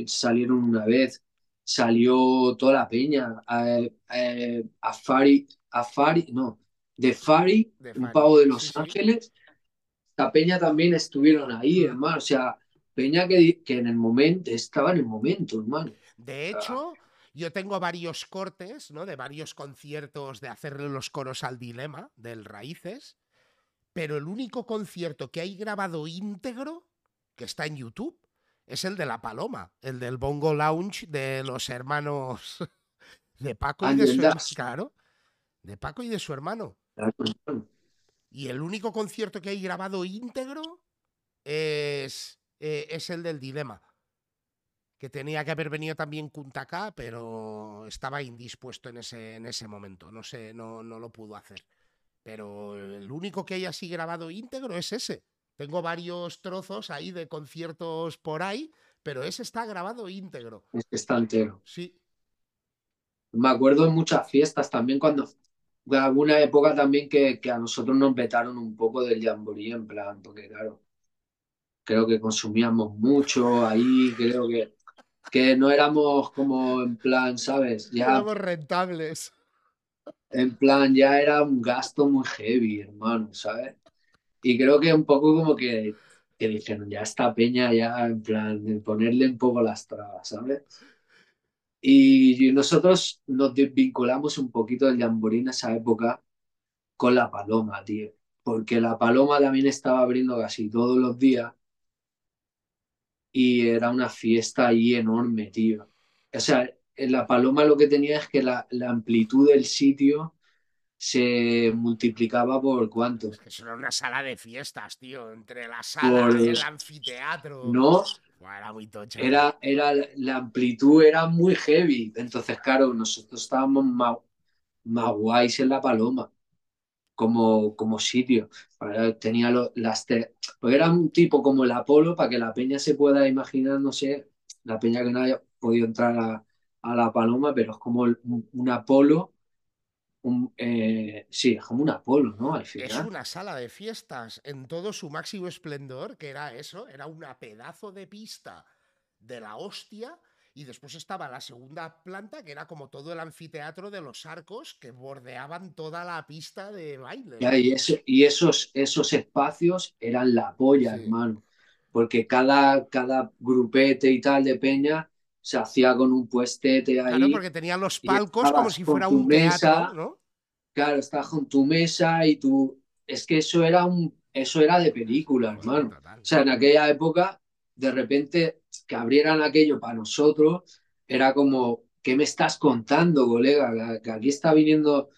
salieron una vez, salió toda la peña, a Fari, a Fari, no, de Fari, un pavo de Los Ángeles. La peña también estuvieron ahí, hermano. O sea, peña que, que en el momento, estaba en el momento, hermano. De hecho, yo tengo varios cortes, ¿no? De varios conciertos de hacerle los coros al dilema del Raíces pero el único concierto que hay grabado íntegro, que está en YouTube, es el de La Paloma, el del Bongo Lounge de los hermanos de Paco y de su hermano. de Paco y de su hermano. Y el único concierto que hay grabado íntegro es, eh, es el del Dilema. Que tenía que haber venido también Kuntaka, pero estaba indispuesto en ese, en ese momento. No sé, no, no lo pudo hacer. Pero el único que hay así grabado íntegro es ese. Tengo varios trozos ahí de conciertos por ahí, pero ese está grabado íntegro. está entero. Sí. Me acuerdo en muchas fiestas también cuando de alguna época también que, a nosotros nos vetaron un poco del jamboree en plan, porque claro, creo que consumíamos mucho ahí, creo que, que no éramos como en plan, ¿sabes? Ya éramos rentables. En plan, ya era un gasto muy heavy, hermano, ¿sabes? Y creo que un poco como que, que dijeron, ya esta peña, ya en plan, de ponerle un poco las trabas, ¿sabes? Y nosotros nos desvinculamos un poquito del jamboree en esa época con la paloma, tío. Porque la paloma también estaba abriendo casi todos los días y era una fiesta ahí enorme, tío. O sea, la paloma lo que tenía es que la, amplitud del sitio se multiplicaba por cuánto. Es que eso era una sala de fiestas, tío, entre la sala y el anfiteatro. No. era muy tocho. Era, era, la amplitud era muy heavy. Entonces, claro, nosotros estábamos más, más guays en la paloma como, como sitio. Tenía las pues era un tipo como el Apolo, para que la peña se pueda imaginar, no sé, la peña que no haya podido entrar a, a la paloma, pero es como un, Apolo. Un, eh, sí, es como un Apolo, ¿no? Al final. Es una sala de fiestas en todo su máximo esplendor, que era eso, era una pedazo de pista de la hostia. Y después estaba la segunda planta, que era como todo el anfiteatro de los arcos que bordeaban toda la pista de baile. y, y esos, esos espacios eran la polla, hermano. Porque cada, cada grupete y tal de peña se hacía con un puestete ahí. Claro, porque tenía los palcos como si fuera un teatro, ¿no? Claro, estás con tu mesa y tú. Es que eso era un, eso era de película, hermano. O sea, en aquella época, de repente, que abrieran aquello para nosotros, era como, ¿qué me estás contando, colega? Que aquí está viniendo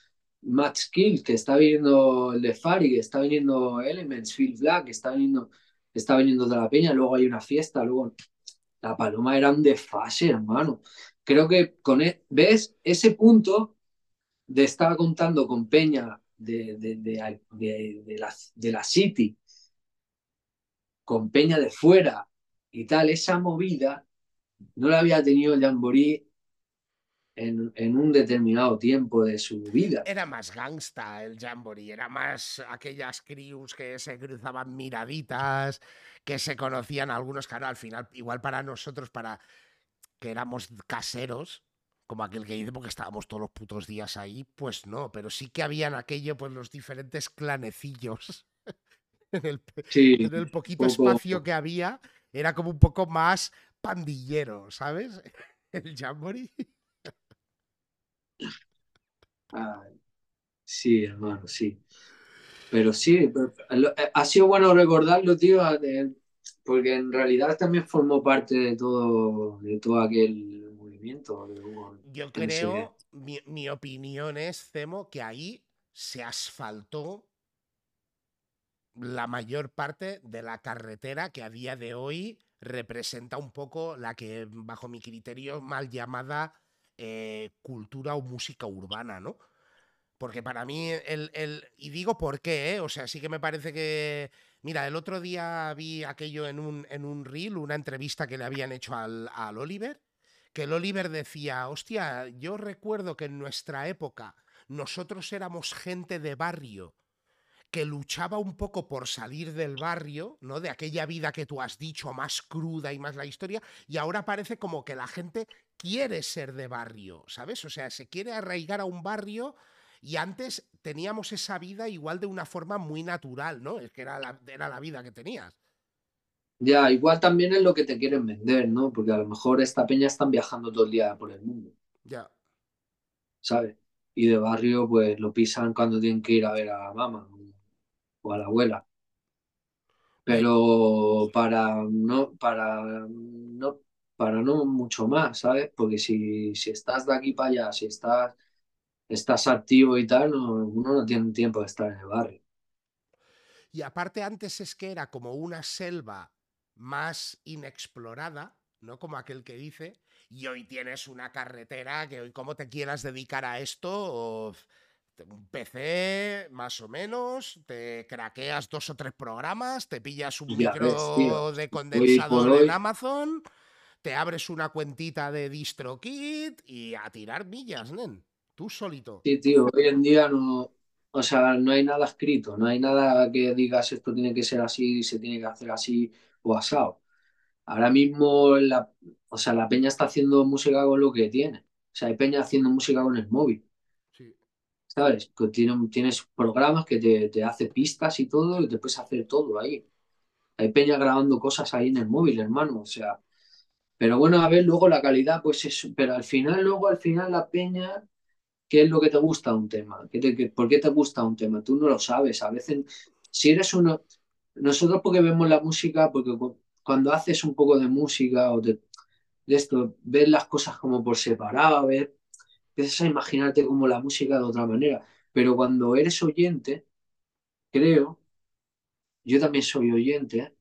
Matt Skill, que está viniendo el de Fari, que está viniendo Elements, Phil Black, que está viniendo, está viniendo de la Peña, luego hay una fiesta, luego la paloma era un desfase, hermano. Creo que con, e, ¿ves? Ese punto de estar contando con Peña de, de, la, de la City, con Peña de fuera y tal, esa movida no la había tenido Jamboree en, en, un determinado tiempo de su vida. Era más gangsta el Jamboree, era más aquellas crews que se cruzaban miraditas, que se conocían algunos, claro, al final, igual para nosotros, para que éramos caseros, como aquel que dice, porque estábamos todos los putos días ahí, pues no, pero sí que habían aquello, pues los diferentes clanecillos. en, el, en el poquito espacio que había, era como un poco más pandillero, ¿sabes? El Jamboree. sí, hermano, sí. Pero sí, eh, ha sido bueno recordarlo, tío, porque en realidad también formó parte de todo, de todo aquel movimiento. Yo creo, mi, mi, opinión es, Cemo, que ahí se asfaltó la mayor parte de la carretera que a día de hoy representa un poco la que, bajo mi criterio, mal llamada eh, cultura o música urbana, ¿no? Porque para mí, el, el, y digo por qué, ¿eh? o sea, sí que me parece que... Mira, el otro día vi aquello en un, en un reel, una entrevista que le habían hecho al, al Oliver, que el Oliver decía, hostia, yo recuerdo que en nuestra época nosotros éramos gente de barrio que luchaba un poco por salir del barrio, ¿no? De aquella vida que tú has dicho, más cruda y más la historia, y ahora parece como que la gente quiere ser de barrio, ¿sabes? O sea, se quiere arraigar a un barrio y antes teníamos esa vida igual de una forma muy natural, ¿no? Es que era la, era la vida que tenías. Ya, igual también es lo que te quieren vender, ¿no? Porque a lo mejor esta peña están viajando todo el día por el mundo. Ya. ¿Sabes? Y de barrio, pues lo pisan cuando tienen que ir a ver a la mamá o a la abuela. Pero para no, para no, para no mucho más, ¿sabes? Porque si, si estás de aquí para allá, si estás, estás activo y tal, no, uno no tiene tiempo de estar en el barrio. Y aparte antes es que era como una selva más inexplorada, ¿no? Como aquel que dice, y hoy tienes una carretera que hoy como te quieras dedicar a esto, un PC más o menos, te craqueas dos o tres programas, te pillas un micro de condensador en Amazon, te abres una cuentita de DistroKit y a tirar millas, nen. Tú solito. Sí, tío, hoy en día no, o sea, no hay nada escrito, no hay nada que digas esto tiene que ser así, se tiene que hacer así o asado. Ahora mismo la, o sea, la peña está haciendo música con lo que tiene. O sea, hay peña haciendo música con el móvil. ¿Sabes? Que tienes programas que te, te hace pistas y todo y te puedes hacer todo ahí. Hay peña grabando cosas ahí en el móvil, hermano, o sea. Pero bueno, a ver, luego la calidad, pues eso. Pero al final, luego al final la peña, ¿qué es lo que te gusta un tema? ¿Qué te, ¿Por qué te gusta un tema? Tú no lo sabes. A veces, si eres uno. Nosotros porque vemos la música, porque cuando haces un poco de música o de esto, ves las cosas como por separado, ves empiezas a imaginarte como la música de otra manera. Pero cuando eres oyente, creo, yo también soy oyente,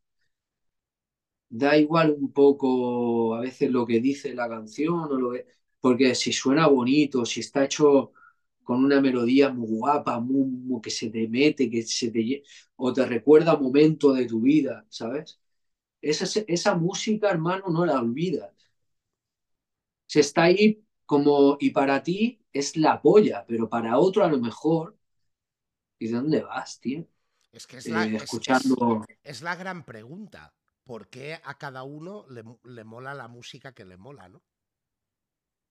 da igual un poco a veces lo que dice la canción o lo que, porque si suena bonito, si está hecho con una melodía muy guapa, muy, que se te mete, que se te o te recuerda un momento de tu vida, ¿sabes? Esa, esa música, hermano, no la olvidas. Se está ahí como, y para ti es la polla, pero para otro a lo mejor, ¿y de dónde vas, tío? Es que es la, eh, escuchando... es, la gran pregunta. ¿Por qué a cada uno le, mola la música que le mola, no?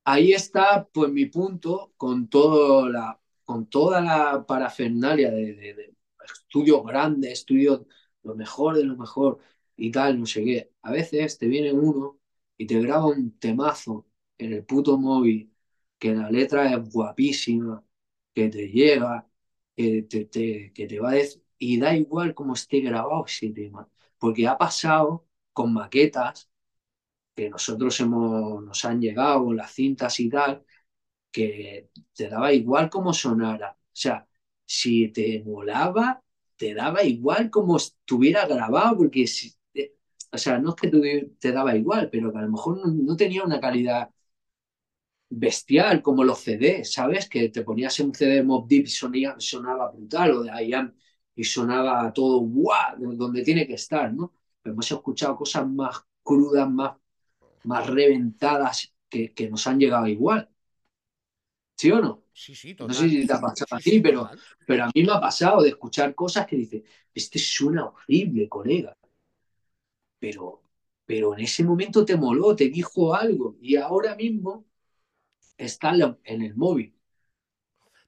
Ahí está, pues, mi punto con, todo la, con toda la parafernalia de, de, de estudios grandes, estudios lo mejor de lo mejor y tal, no sé qué. A veces te viene uno y te graba un temazo en el puto móvil, que la letra es guapísima, que te llega, que te, que te va a decir, y da igual cómo esté grabado ese tema, porque ha pasado con maquetas que nosotros hemos, nos han llegado, las cintas y tal, que te daba igual cómo sonara. O sea, si te molaba, te daba igual como estuviera grabado, porque eh, o sea, no es que te, daba igual, pero que a lo mejor no tenía una calidad bestial, como los CDs, ¿sabes? Que te ponías en un CD Mob Deep y sonía, sonaba brutal, o de IAM, y sonaba todo guau, donde tiene que estar, ¿no? hemos escuchado cosas más crudas, más, más reventadas, que, que nos han llegado igual. ¿Sí o no? Sí, sí, No sé si te ha pasado a ti, pero, pero a mí me ha pasado de escuchar cosas que dice, este suena horrible, colega. Pero, pero en ese momento te moló, te dijo algo. Y ahora mismo está en el móvil.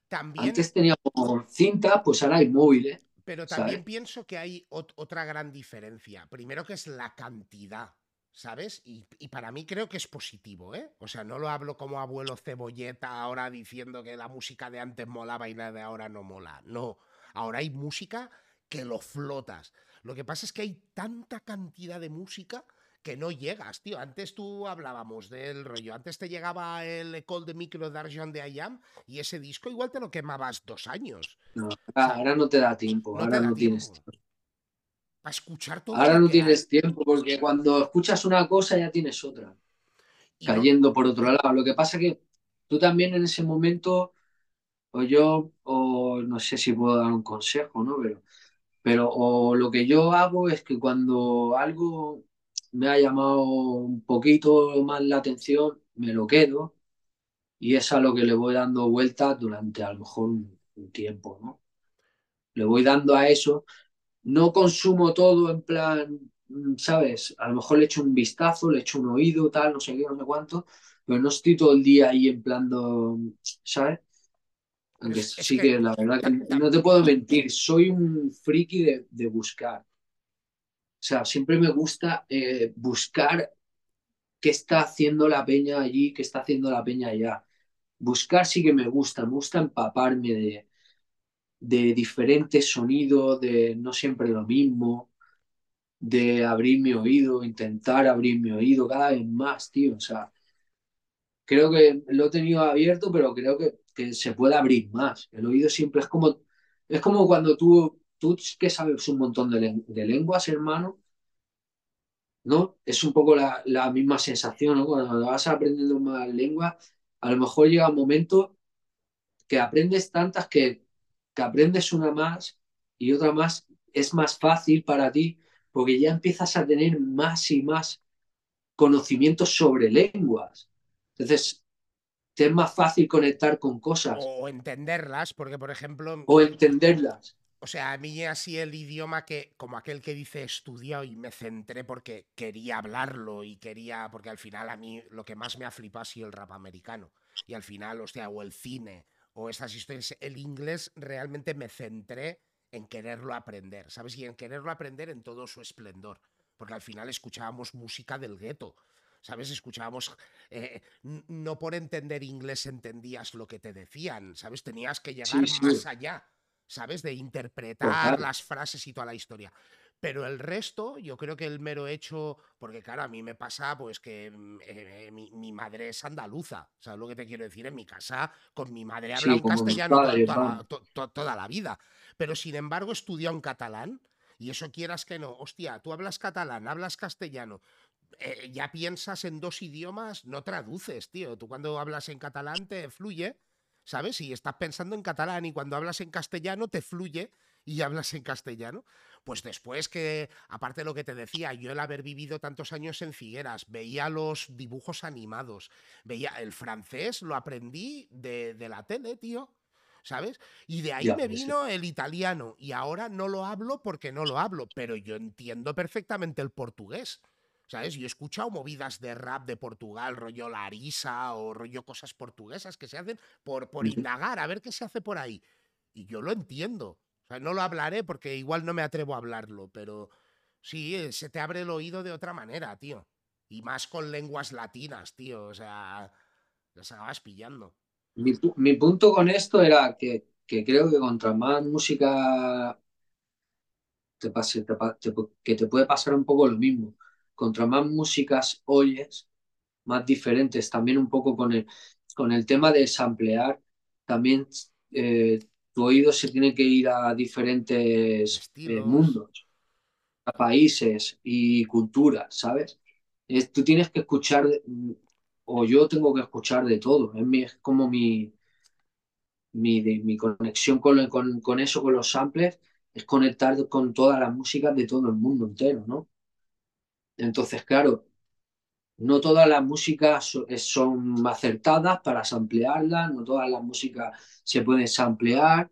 También, Antes teníamos cinta, pues ahora hay móviles. ¿eh? Pero también pienso que hay otra gran diferencia. Primero que es la cantidad, ¿sabes? Y, y, para mí creo que es positivo, ¿eh? O sea, no lo hablo como abuelo cebolleta ahora diciendo que la música de antes molaba y la de ahora no mola. No, ahora hay música que lo flotas. Lo que pasa es que hay tanta cantidad de música que no llegas, tío. Antes tú hablábamos del rollo. Antes te llegaba el Ecole de Micro d'Argent de IAM y ese disco igual te lo quemabas dos años. No, ahora no te da tiempo. ahora no tienes tiempo. Para escuchar todo. Ahora no tienes tiempo porque cuando escuchas una cosa ya tienes otra. cayendo por otro lado. Lo que pasa que tú también en ese momento, o yo, o no sé si puedo dar un consejo, ¿no? Pero, pero o lo que yo hago es que cuando algo me ha llamado un poquito más la atención, me lo quedo y es a lo que le voy dando vueltas durante a lo mejor un, tiempo, ¿no? Le voy dando a eso. No consumo todo en plan, mm, ¿sabes? A lo mejor le echo un vistazo, le echo un oído, tal, no sé qué, no sé cuánto, pero no estoy todo el día ahí en plan, ¿sabes? Aunque sí que, la verdad que no te puedo mentir, soy un friki de, buscar. O sea, siempre me gusta eh, buscar qué está haciendo la peña allí, qué está haciendo la peña allá. Buscar sí que me gusta, me gusta empaparme de, de diferentes sonidos, de no siempre lo mismo, de abrir mi oído, intentar abrir mi oído cada vez más, tío. O sea, creo que lo he tenido abierto, pero creo que, que se puede abrir más. El oído siempre es como, es como cuando tú, tú que sabes un montón de, de lenguas, hermano, ¿no? Es un poco la, la, misma sensación, ¿no? Cuando vas aprendiendo más lenguas, a lo mejor llega un momento que aprendes tantas que, que aprendes una más y otra más, es más fácil para ti porque ya empiezas a tener más y más conocimientos sobre lenguas. Entonces, te es más fácil conectar con cosas. O entenderlas, porque por ejemplo... O entenderlas. O sea, a mí así el idioma que, como aquel que dice estudiado y me centré porque quería hablarlo y quería, porque al final a mí lo que más me ha flipado ha sido el rap americano. Y al final, o sea, o el cine, o estas historias, el inglés realmente me centré en quererlo aprender, ¿sabes? Y en quererlo aprender en todo su esplendor. Porque al final escuchábamos música del gueto. ¿sabes? Escuchábamos, eh, no por entender inglés entendías lo que te decían, ¿sabes? Tenías que llegar más allá, ¿sabes? De interpretar las frases y toda la historia. Pero el resto, yo creo que el mero hecho, porque claro, a mí me pasa pues que mm, eh, mi, madre es andaluza, ¿sabes lo que te quiero decir? En mi casa, con mi madre habla un castellano toda, toda, la vida. Pero sin embargo, estudió en catalán. Y eso quieras que no. Hostia, tú hablas catalán, hablas castellano, eh, ya piensas en dos idiomas, no traduces, tío. Tú cuando hablas en catalán te fluye, ¿sabes? Y estás pensando en catalán y cuando hablas en castellano te fluye y hablas en castellano. Pues después que, aparte de lo que te decía, yo el haber vivido tantos años en Figueras, veía los dibujos animados, veía el francés, lo aprendí de, la tele, tío. ¿Sabes? Y de ahí me vino el italiano y ahora no lo hablo porque no lo hablo, pero yo entiendo perfectamente el portugués. ¿Sabes? Yo he escuchado movidas de rap de Portugal, rollo Larisa o rollo cosas portuguesas que se hacen por, por indagar, a ver qué se hace por ahí. Y yo lo entiendo. O sea, no lo hablaré porque igual no me atrevo a hablarlo, pero sí, eh, se te abre el oído de otra manera, tío. Y más con lenguas latinas, tío. O sea, las acabas pillando. Mi, punto con esto era que, que, creo que contra más música te pase, que te puede pasar un poco lo mismo contra más músicas oyes, más diferentes, también un poco con el, con el tema de samplear, también eh, tu oído se tiene que ir a diferentes eh, mundos, a países y culturas, ¿sabes? tú tienes que escuchar, o yo tengo que escuchar de todo, es, mi, es como mi, mi, mi conexión con, con, con eso, con los samples, es conectar con todas las músicas de todo el mundo entero, ¿no? Entonces, claro, no todas las músicas eh, son acertadas para samplearlas, no todas las músicas se pueden samplear,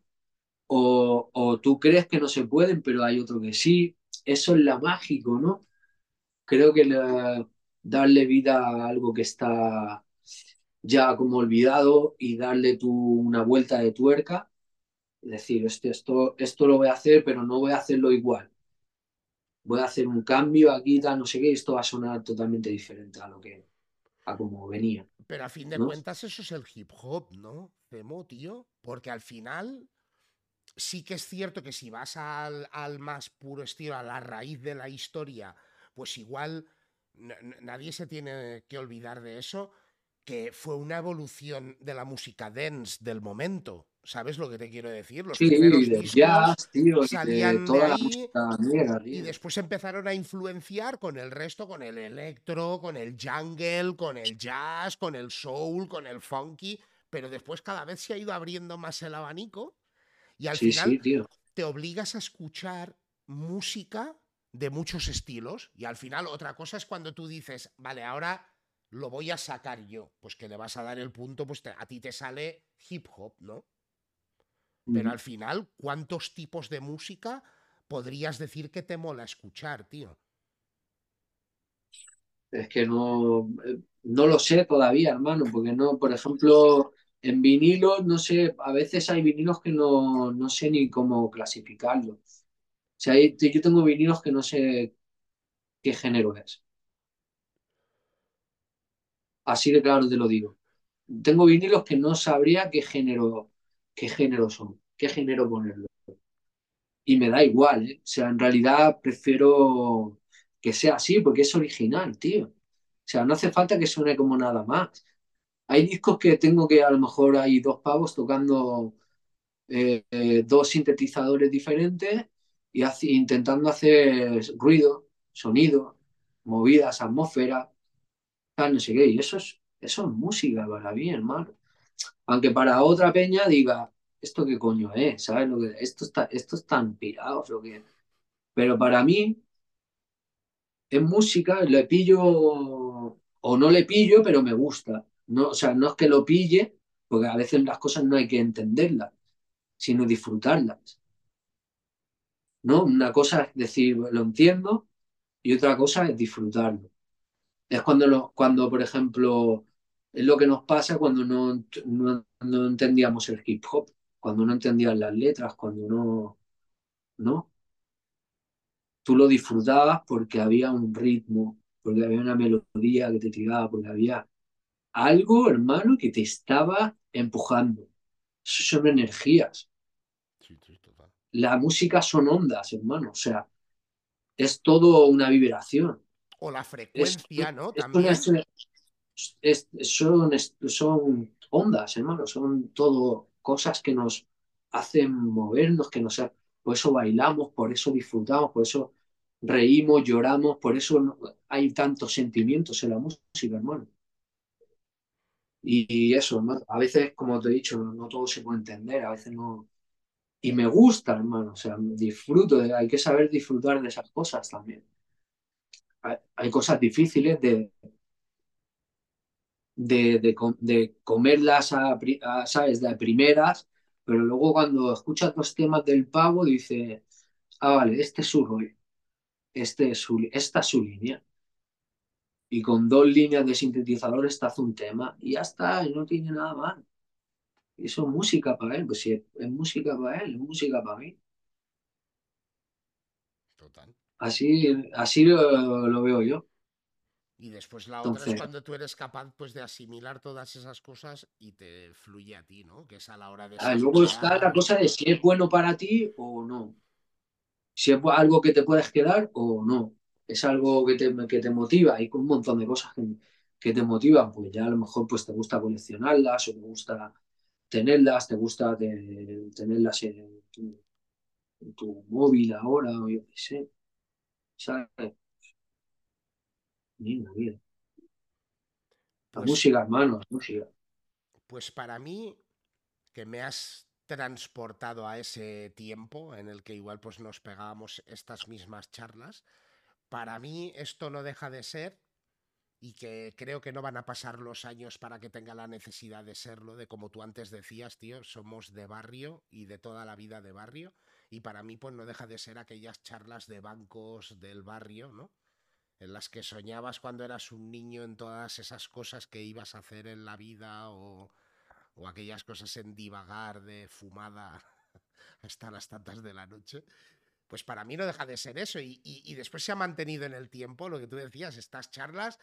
o, tú crees que no se pueden, pero hay otro que sí. Eso es la mágico, ¿no? Creo que darle vida a algo que está ya como olvidado y darle una vuelta de tuerca, decir, esto, esto lo voy a hacer, pero no voy a hacerlo igual voy a hacer un cambio aquí, tal, no sé qué, esto va a sonar totalmente diferente a lo que, a como venía. Pero a fin de cuentas eso es el hip hop, ¿no? Temo, tío, porque al final sí que es cierto que si vas al, al más puro estilo, a la raíz de la historia, pues igual nadie se tiene que olvidar de eso, que fue una evolución de la música dance del momento. ¿Sabes lo que te quiero decir? Los sí, de jazz, tío, salían de toda la música Y después empezaron a influenciar con el resto, con el electro, con el jungle, con el jazz, con el soul, con el funky. Pero después cada vez se ha ido abriendo más el abanico y al final te obligas a escuchar música de muchos estilos. Y al final otra cosa es cuando tú dices, vale, ahora lo voy a sacar yo. Pues que le vas a dar el punto, pues a ti te sale hip hop, ¿no? Pero al final, ¿cuántos tipos de música podrías decir que te mola escuchar, tío? Es que no, eh, no lo sé todavía, hermano, porque no, por ejemplo, en vinilos, no sé, a veces hay vinilos que no, no sé ni cómo clasificarlos. O sea, yo tengo vinilos que no sé qué género es. Así de claro te lo digo. Tengo vinilos que no sabría qué género, qué género son, qué género ponerlo. Y me da igual, ¿eh? O sea, en realidad prefiero que sea así, porque es original, tío. O sea, no hace falta que suene como nada más. Hay discos que tengo que a lo mejor hay dos pavos tocando eh, eh, dos sintetizadores diferentes y intentando hacer ruido, sonido, movidas, atmósfera, no sé qué. Y eso es, eso es música para mí, hermano. Aunque para otra peña diga, ¿esto qué coño es? ¿Sabes? Lo que, esto, está, esto están pirados, lo que... Pero para mí, es música, le pillo o no le pillo, pero me gusta. No, o sea, no es que lo pille, porque a veces las cosas no hay que entenderlas, sino disfrutarlas. ¿No? Una cosa es decir, lo entiendo, y otra cosa es disfrutarlo. Es cuando, lo, cuando por ejemplo, es lo que nos pasa cuando no, no, no entendíamos el hip hop, cuando no entendías las letras, cuando no, ¿no? Tú lo disfrutabas porque había un ritmo, porque había una melodía que te tiraba, porque había algo, hermano, que te estaba empujando. Eso son energías. La música son ondas, hermano. O sea, es todo una vibración. O la frecuencia, ¿no? También. Son, son ondas, hermano. Son todo cosas que nos hacen movernos, que nos... Por eso bailamos, por eso disfrutamos, por eso reímos, lloramos, por eso hay tantos sentimientos en la música, hermano. Y, eso, a veces, como te he dicho, no, todo se puede entender, a veces no. Y me gusta, hermano, o sea, disfruto, hay que saber disfrutar de esas cosas también. Hay, cosas difíciles de, de, de, comerlas, a, ¿sabes?, de primeras, pero luego cuando escuchas los temas del pavo, dice, ah, vale, este es su rol, este es su, esta es su línea y con dos líneas de sintetizadores te hace un tema y ya está, y no tiene nada más. Eso es música para él, pues si es, música para él, es música para mí. Total. Así, así lo, veo yo. Y después la otra es cuando tú eres capaz pues, de asimilar todas esas cosas y te fluye a ti, ¿no? Que es a la hora de... Ah, luego está la cosa de si es bueno para ti o no. Si es algo que te puedes quedar o no es algo que te, que te motiva y con un montón de cosas que, te motivan, pues ya a lo mejor pues te gusta coleccionarlas o te gusta tenerlas, te gusta tenerlas en tu, móvil ahora o yo qué sé. ¿Sabes? La vida. La pues música, hermano, la música. Pues para mí, que me has transportado a ese tiempo en el que igual pues nos pegábamos estas mismas charlas, para mí esto no deja de ser y que creo que no van a pasar los años para que tenga la necesidad de serlo, de como tú antes decías, tío, somos de barrio y de toda la vida de barrio, y para mí pues no deja de ser aquellas charlas de bancos del barrio, ¿no? En las que soñabas cuando eras un niño en todas esas cosas que ibas a hacer en la vida o, o aquellas cosas en divagar de fumada hasta las tantas de la noche pues para mí no deja de ser eso. Y, después se ha mantenido en el tiempo, lo que tú decías, estas charlas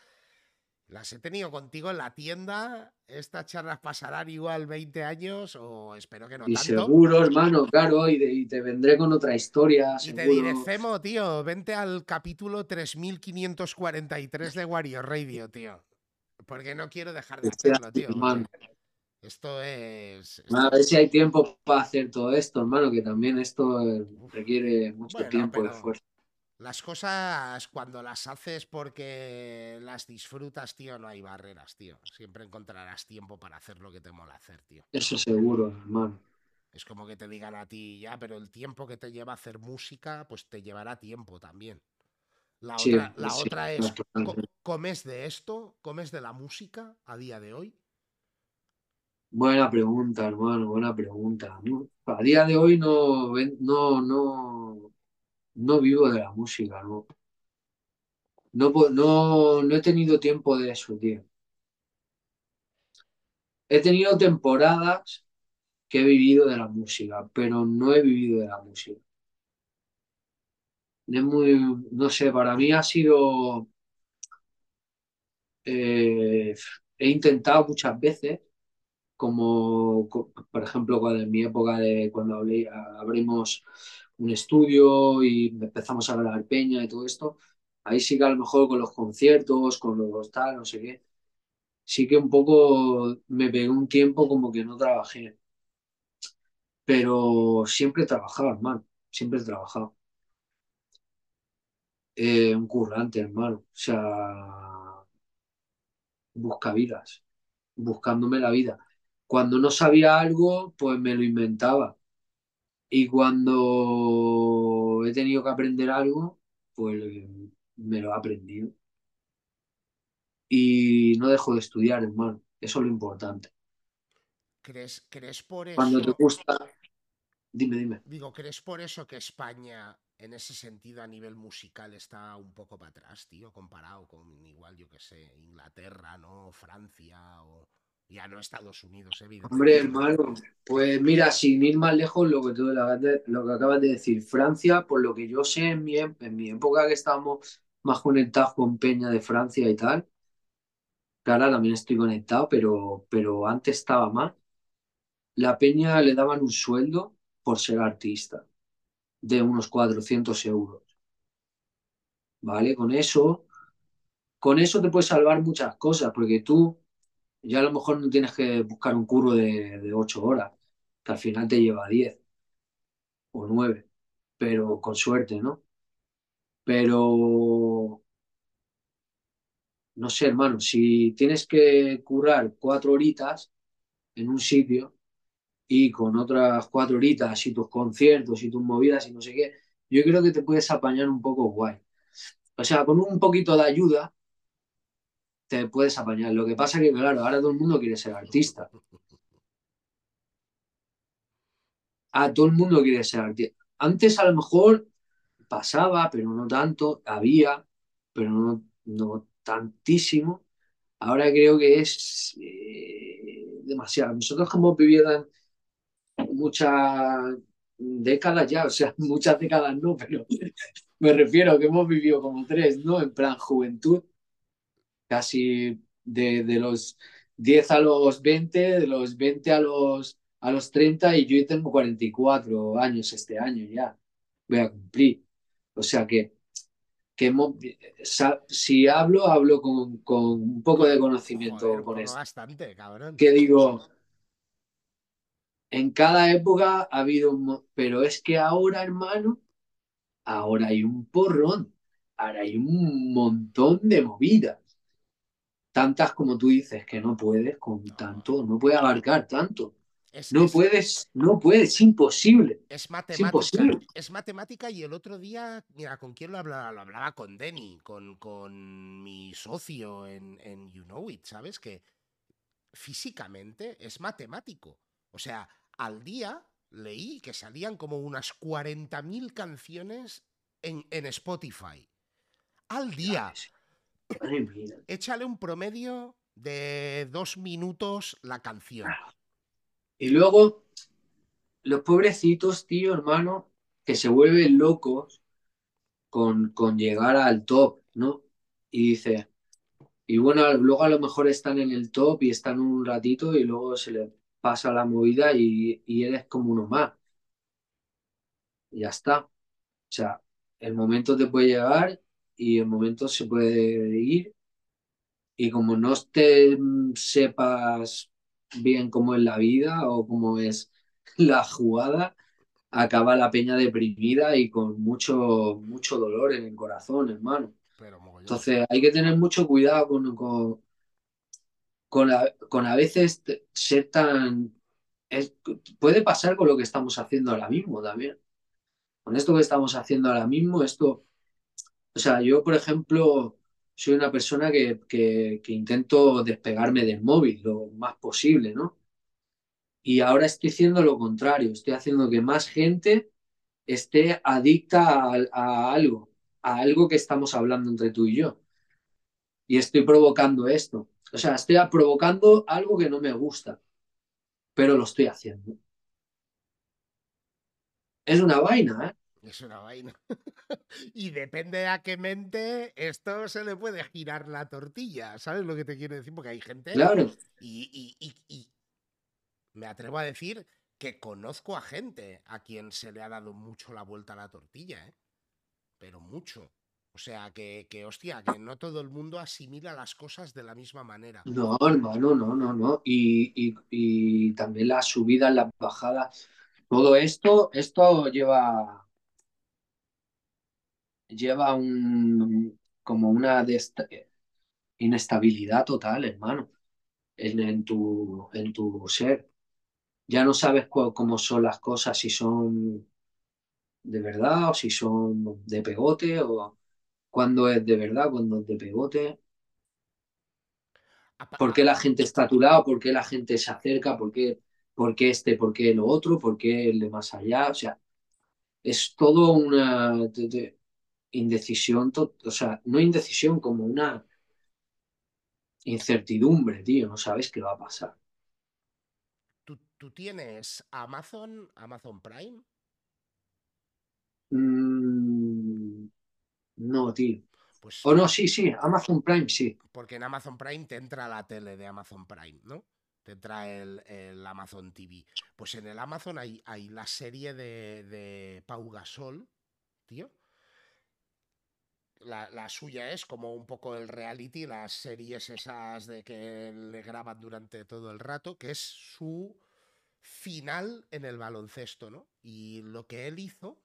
las he tenido contigo en la tienda. Estas charlas pasarán igual 20 años o espero que no y seguro, hermano, claro, y, te vendré con otra historia. Y te diré, Femo, tío, vente al capítulo 3543 de Wario Radio, tío. Porque no quiero dejar de hacerlo, tío. Esto es. A ver si hay tiempo para hacer todo esto, hermano, que también esto eh, requiere mucho tiempo y esfuerzo. Las cosas, cuando las haces porque las disfrutas, tío, no hay barreras, tío. Siempre encontrarás tiempo para hacer lo que te mola hacer, tío. Eso seguro, hermano. Es como que te digan a ti, ya, pero el tiempo que te lleva a hacer música, pues te llevará tiempo también. La, otra, la otra es comes de esto? ¿Comes de la música a día de hoy? Buena pregunta, hermano, buena pregunta. A día de hoy no, no, no, no vivo de la música, no. No, no, no he tenido tiempo de eso, tío. He tenido temporadas que he vivido de la música, pero no he vivido de la música. Es muy, no sé, para mí ha sido... Eh, he intentado muchas veces, como por ejemplo cuando en mi época de cuando abrimos un estudio y empezamos a hablar peña y todo esto, ahí sí que a lo mejor con los conciertos, con los tal, no sé qué, sí que un poco me pegué un tiempo como que no trabajé. Pero siempre he trabajado, hermano, siempre he trabajado. Eh, un currante, hermano. O sea, busca vidas, buscándome la vida. Cuando no sabía algo, pues me lo inventaba. Y cuando he tenido que aprender algo, pues me lo he aprendido. Y no dejo de estudiar, hermano. Eso es lo importante. ¿Crees, crees por eso? Cuando te gusta. Dime, dime. Digo, ¿crees por eso que España, en ese sentido, a nivel musical, está un poco para atrás, tío? Comparado con igual, yo que sé, Inglaterra, ¿no? Francia o. Ya no Estados Unidos, evidentemente. Hombre, hermano, pues mira, sin ir más lejos, lo que tú lo que acabas de decir, Francia, por lo que yo sé en mi, en mi época que estábamos más conectados con Peña de Francia y tal, claro, también estoy conectado, pero, pero antes estaba más. La Peña le daban un sueldo por ser artista de unos 400 euros. ¿Vale? Con eso, con eso te puedes salvar muchas cosas, porque tú ya a lo mejor no tienes que buscar un curro de, de 8 horas, que al final te lleva 10 o 9, pero con suerte, ¿no? Pero, no sé, hermano, si tienes que currar cuatro horitas en un sitio y con otras cuatro horitas y tus conciertos y tus movidas y no sé qué, yo creo que te puedes apañar un poco guay. O sea, con un poquito de ayuda te puedes apañar. Lo que pasa es que, claro, ahora todo el mundo quiere ser artista. A todo el mundo quiere ser artista. Antes a lo mejor pasaba, pero no tanto, había, pero no, no tantísimo. Ahora creo que es eh, demasiado. Nosotros hemos vivido muchas décadas ya, o sea, muchas décadas no, pero me refiero a que hemos vivido como tres, ¿no? En plan juventud, casi de, de los 10 a los 20, de los 20 a los, a los 30 y yo tengo 44 años este año ya, voy a cumplir. O sea que, que si hablo, hablo con, con, un poco de conocimiento con esto. Bastante, cabrón. Que digo, en cada época ha habido un... Pero es que ahora, hermano, ahora hay un porrón, ahora hay un montón de movidas. Tantas como tú dices que no puedes con tanto, no puede abarcar tanto. no puedes, no puedes, es imposible. Es matemática. Es, matemática y el otro día, mira, ¿con quién lo hablaba? Lo hablaba con Denny, con, con mi socio en, en You Know It, ¿sabes? Que físicamente es matemático. O sea, al día leí que salían como unas 40.000 canciones en, en, Spotify. Al día. Échale un promedio de dos minutos la canción. Y luego, los pobrecitos, tío, hermano, que se vuelven locos con, con llegar al top, ¿no? Y dice, y bueno, luego a lo mejor están en el top y están un ratito y luego se les pasa la movida y, y eres como uno más. Y ya está. O sea, el momento te puede llegar y el momento se puede ir. Y como no te sepas bien cómo es la vida o cómo es la jugada, acaba la peña deprimida y con mucho, mucho dolor en el corazón, hermano. Entonces hay que tener mucho cuidado con, con, con, a, veces ser tan... puede pasar con lo que estamos haciendo ahora mismo también. Con esto que estamos haciendo ahora mismo, esto... O sea, yo, por ejemplo, soy una persona que, que, intento despegarme del móvil lo más posible, ¿no? Y ahora estoy haciendo lo contrario, estoy haciendo que más gente esté adicta a, a, algo, a algo que estamos hablando entre tú y yo. Y estoy provocando esto. O sea, estoy provocando algo que no me gusta, pero lo estoy haciendo. Es una vaina, ¿eh? Es una vaina. y depende a qué mente esto se le puede girar la tortilla. ¿Sabes lo que te quiero decir? Porque hay gente. Claro. Y, y, y, y me atrevo a decir que conozco a gente a quien se le ha dado mucho la vuelta a la tortilla, ¿eh? Pero mucho. O sea, que, que, hostia, que no todo el mundo asimila las cosas de la misma manera. No, hermano, no, no, no. Y, y, y también las subidas, las bajadas. Todo esto, esto lleva, lleva un, como una inestabilidad total, hermano, en, en, tu, en tu ser. Ya no sabes cómo son las cosas, si son de verdad o si son de pegote o cuando es de verdad, cuando es de pegote. ¿Por qué la gente está a tu lado? ¿Por qué la gente se acerca? ¿Por qué, por qué este? ¿Por qué lo otro? ¿Por qué el de más allá? O sea, es todo una indecisión, o sea, no indecisión, como una incertidumbre, tío, no sabes qué va a pasar. ¿Tú, tú tienes Amazon, Amazon Prime? Mm, no, tío. Pues, o no, sí, sí, Amazon Prime, sí. Porque en Amazon Prime te entra la tele de Amazon Prime, ¿no? Te trae el, el Amazon TV. Pues en el Amazon hay, hay la serie de, de Pau Gasol, tío. La, suya es como un poco el reality, las series esas de que le graban durante todo el rato, que es su final en el baloncesto, ¿no? Y lo que él hizo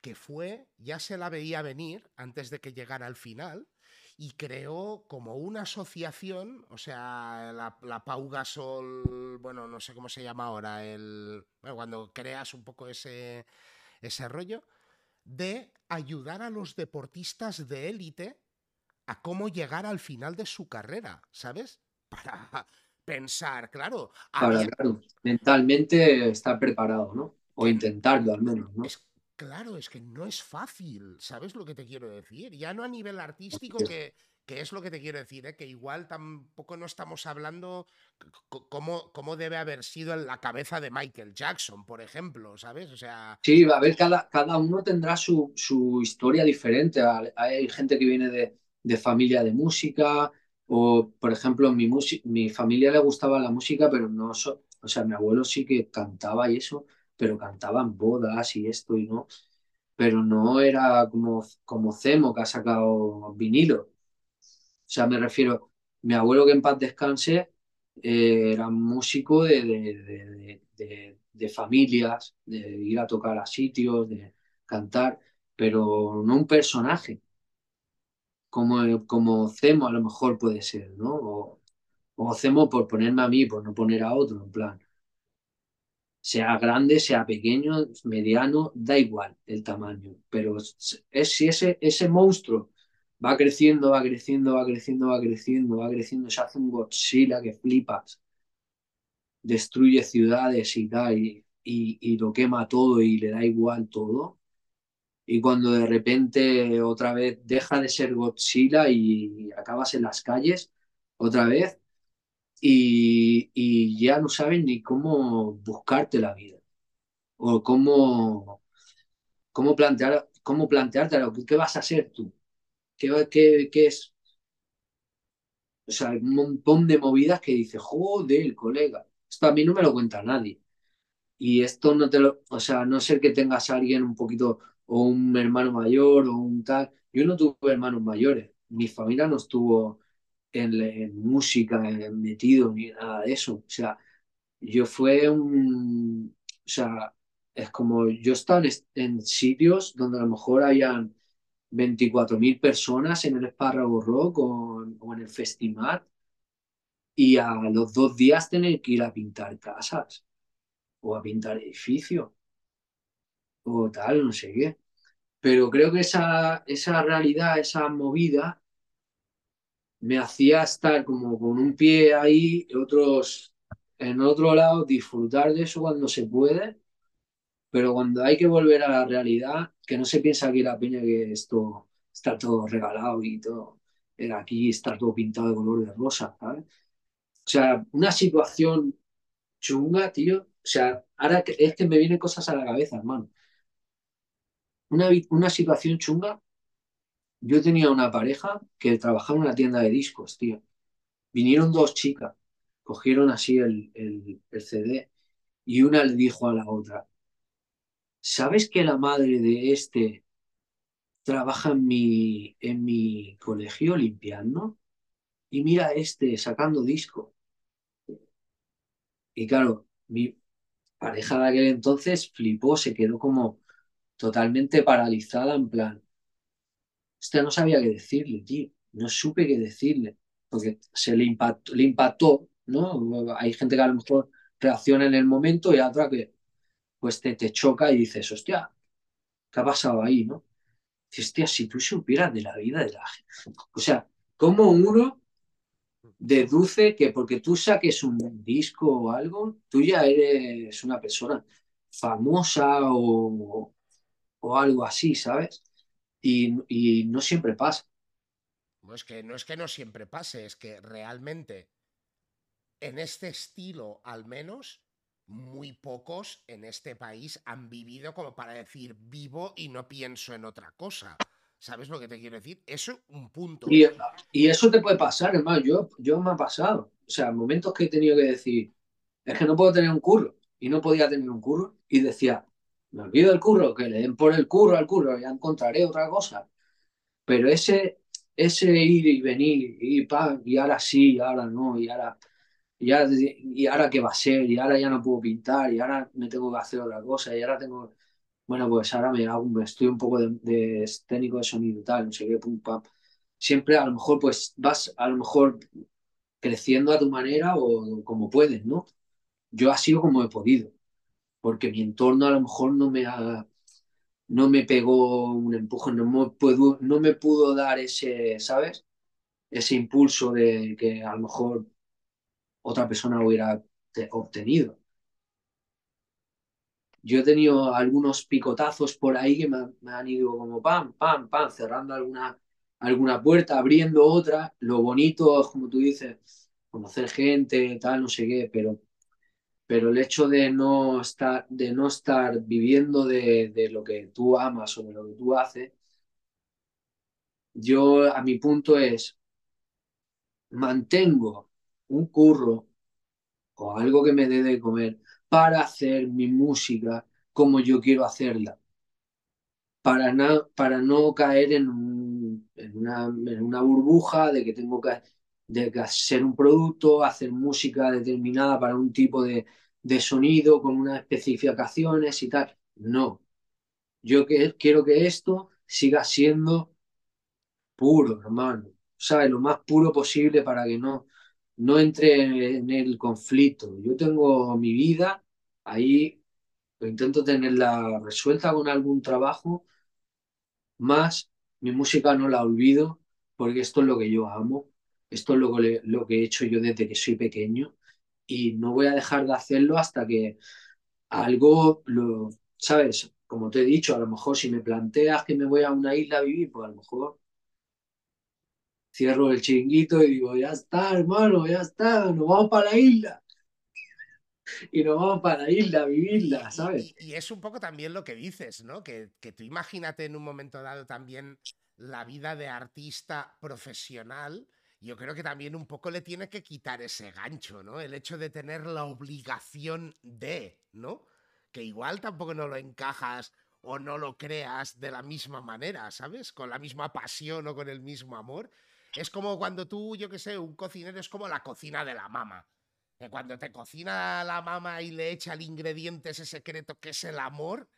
que fue, ya se la veía venir antes de que llegara al final, y creó como una asociación, o sea, la, la Pau Gasol, bueno, no sé cómo se llama ahora, el, bueno, cuando creas un poco ese, ese rollo, de ayudar a los deportistas de élite a cómo llegar al final de su carrera, ¿sabes? Para pensar, claro. Para, claro, mentalmente estar preparado, ¿no? O intentarlo al menos, ¿no? Es, Claro, es que no es fácil, ¿sabes lo que te quiero decir? Ya no a nivel artístico, que, es lo que te quiero decir, ¿eh? que igual tampoco no estamos hablando cómo, cómo debe haber sido en la cabeza de Michael Jackson, por ejemplo, ¿sabes? O sea... Sí, a ver, cada, cada uno tendrá su, su historia diferente. Hay gente que viene de, de familia de música, o por ejemplo, mi, mi familia le gustaba la música, pero no, so o sea, mi abuelo sí que cantaba y eso pero cantaban bodas y esto y no. Pero no era como, como Cemo, que ha sacado vinilo. O sea, me refiero, mi abuelo que en paz descanse eh, era músico de, de, de, de, familias, de ir a tocar a sitios, de cantar, pero no un personaje como, como Cemo a lo mejor puede ser, ¿no? O, o Cemo por ponerme a mí, por no poner a otro, en plan sea grande, sea pequeño, mediano, da igual el tamaño, pero es si ese, ese monstruo va creciendo, va creciendo, va creciendo, va creciendo, va creciendo, se hace un Godzilla que flipas, destruye ciudades y tal, y, y, lo quema todo y le da igual todo, y cuando de repente otra vez deja de ser Godzilla y acabas en las calles, otra vez, y, y, ya no saben ni cómo buscarte la vida. O cómo, cómo, plantear, cómo plantearte qué vas a ser tú, qué, qué, qué es. O sea, un montón de movidas que dice, joder, colega, esto a mí no me lo cuenta nadie. Y esto no te lo, o sea, no ser que tengas a alguien un poquito, o un hermano mayor, o un tal. Yo no tuve hermanos mayores, mi familia no estuvo en, en música en metido ni nada de eso. O sea, yo fue un... O sea, es como yo estaba en, en sitios donde a lo mejor hayan 24.000 personas en el Espárrago Rock o, o, en el festival y a los dos días tener que ir a pintar casas o a pintar edificios o tal, no sé qué. Pero creo que esa, esa realidad, esa movida me hacía estar como con un pie ahí, otros en otro lado, disfrutar de eso cuando se puede, pero cuando hay que volver a la realidad, que no se piensa aquí la peña que esto está todo regalado y todo, aquí está todo pintado de color de rosa, ¿sabes? O sea, una situación chunga, tío. O sea, ahora es que me vienen cosas a la cabeza, hermano. Una, una situación chunga. Yo tenía una pareja que trabajaba en una tienda de discos, tío. Vinieron dos chicas, cogieron así el, el, el CD y una le dijo a la otra, ¿sabes que la madre de este trabaja en mi, en mi colegio limpiando? Y mira este sacando disco. Y claro, mi pareja de aquel entonces flipó, se quedó como totalmente paralizada en plan. Usted no sabía qué decirle, tío. No supe qué decirle. Porque se le impactó, le impactó, ¿no? Hay gente que a lo mejor reacciona en el momento y otra que pues te, te choca y dices, hostia, ¿qué ha pasado ahí, no? Dices, hostia, si tú supieras de la vida de la gente. O sea, como uno deduce que porque tú saques un disco o algo, tú ya eres una persona famosa o, o algo así, ¿sabes? Y, y, no siempre pasa. Que no es que no siempre pase, es que realmente en este estilo, al menos, muy pocos en este país han vivido como para decir vivo y no pienso en otra cosa. ¿Sabes lo que te quiero decir? Eso un punto. Y, eso te puede pasar, hermano. Yo, yo me ha pasado. O sea, momentos que he tenido que decir, es que no puedo tener un curro. Y no podía tener un curro. Y decía, me olvido del curro, que le den por el curro al curro, ya encontraré otra cosa. Pero ese, ese ir y venir, y, pa, y ahora sí, y ahora no, y ahora, y ahora, y ahora qué va a ser, y ahora ya no puedo pintar, y ahora me tengo que hacer otra cosa, y ahora tengo bueno, pues ahora me hago, estoy un poco de, de técnico de sonido y tal, no sé qué, pum, pam. Siempre a lo mejor pues vas a lo mejor creciendo a tu manera o como puedes, ¿no? Yo ha sido como he podido, porque mi entorno a lo mejor no me ha, no me pegó un empujón, no me, puedo, no me pudo dar ese, ¿sabes? Ese impulso de que a lo mejor otra persona hubiera obtenido yo he tenido algunos picotazos por ahí que me, han ido como pam, pam, pam, cerrando alguna, alguna puerta, abriendo otra. Lo bonito es, como tú dices, conocer gente, tal, no sé qué, pero, pero el hecho de no estar, de no estar viviendo de, de lo que tú amas o de lo que tú haces, yo a mi punto es, mantengo un curro o algo que me dé de comer para hacer mi música como yo quiero hacerla, para, para no caer en, una, en, una, burbuja de que tengo que, de hacer un producto, hacer música determinada para un tipo de, de sonido con unas especificaciones y tal. No, yo que, quiero que esto siga siendo puro, hermano, ¿sabes? Lo más puro posible para que no, no entre en el conflicto. Yo tengo mi vida, ahí intento tenerla resuelta con algún trabajo, más mi música no la olvido, porque esto es lo que yo amo, esto es lo que, lo que he hecho yo desde que soy pequeño y no voy a dejar de hacerlo hasta que algo, lo, ¿sabes? Como te he dicho, a lo mejor si me planteas que me voy a una isla a vivir, pues a lo mejor cierro el chinguito y digo, ya está, hermano, ya está, nos vamos para la isla. Y nos vamos para la isla a vivirla, ¿sabes? Y, es un poco también lo que dices, ¿no? Que, que tú imagínate en un momento dado también la vida de artista profesional, yo creo que también un poco le tiene que quitar ese gancho, ¿no? El hecho de tener la obligación de, ¿no? Que igual tampoco no lo encajas o no lo creas de la misma manera, ¿sabes? Con la misma pasión o con el mismo amor. Es como cuando tú, yo qué sé, un cocinero es como la cocina de la mama. Que cuando te cocina la mama y le echa el ingrediente ese secreto que es el amor,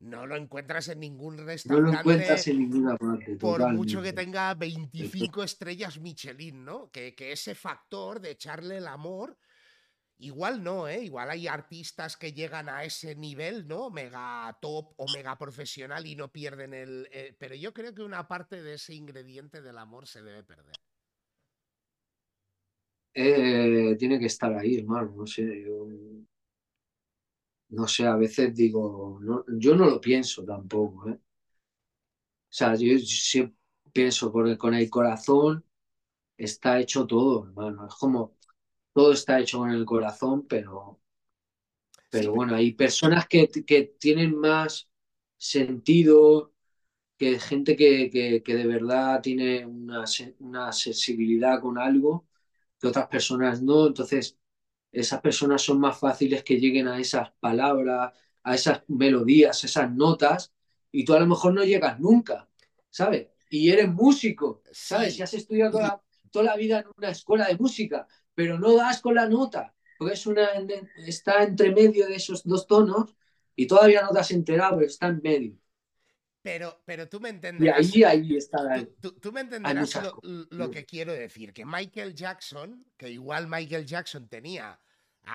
no lo encuentras en ningún restaurante. No lo encuentras en ninguna parte. Por mucho que tenga 25 estrellas Michelin, ¿no? Que, que ese factor de echarle el amor Igual no, ¿eh? Igual hay artistas que llegan a ese nivel, ¿no? Mega top o mega profesional y no pierden el... Eh, pero yo creo que una parte de ese ingrediente del amor se debe perder. eh, tiene que estar ahí, hermano. No sé, no sé, a veces digo, yo no lo pienso tampoco, ¿eh? O sea, yo sí pienso, porque con el corazón está hecho todo, hermano. Es como, todo está hecho con el corazón, pero, pero bueno, hay personas que, que tienen más sentido, que gente que, que, que de verdad tiene una, una sensibilidad con algo, que otras personas no. Entonces, esas personas son más fáciles que lleguen a esas palabras, a esas melodías, esas notas, y tú a lo mejor no llegas nunca, ¿sabes? Y eres músico, ¿sabes? Sí. Y has estudiado toda toda la vida en una escuela de música, pero no das con la nota, porque es una, está entre medio de esos dos tonos y todavía no te has enterado, pero está en medio. Pero, pero tú me Y entenderás. ahí, ahí está. la- Tú, tú- tú me entenderás lo, lo que quiero decir, que Michael Jackson, que igual Michael Jackson tenía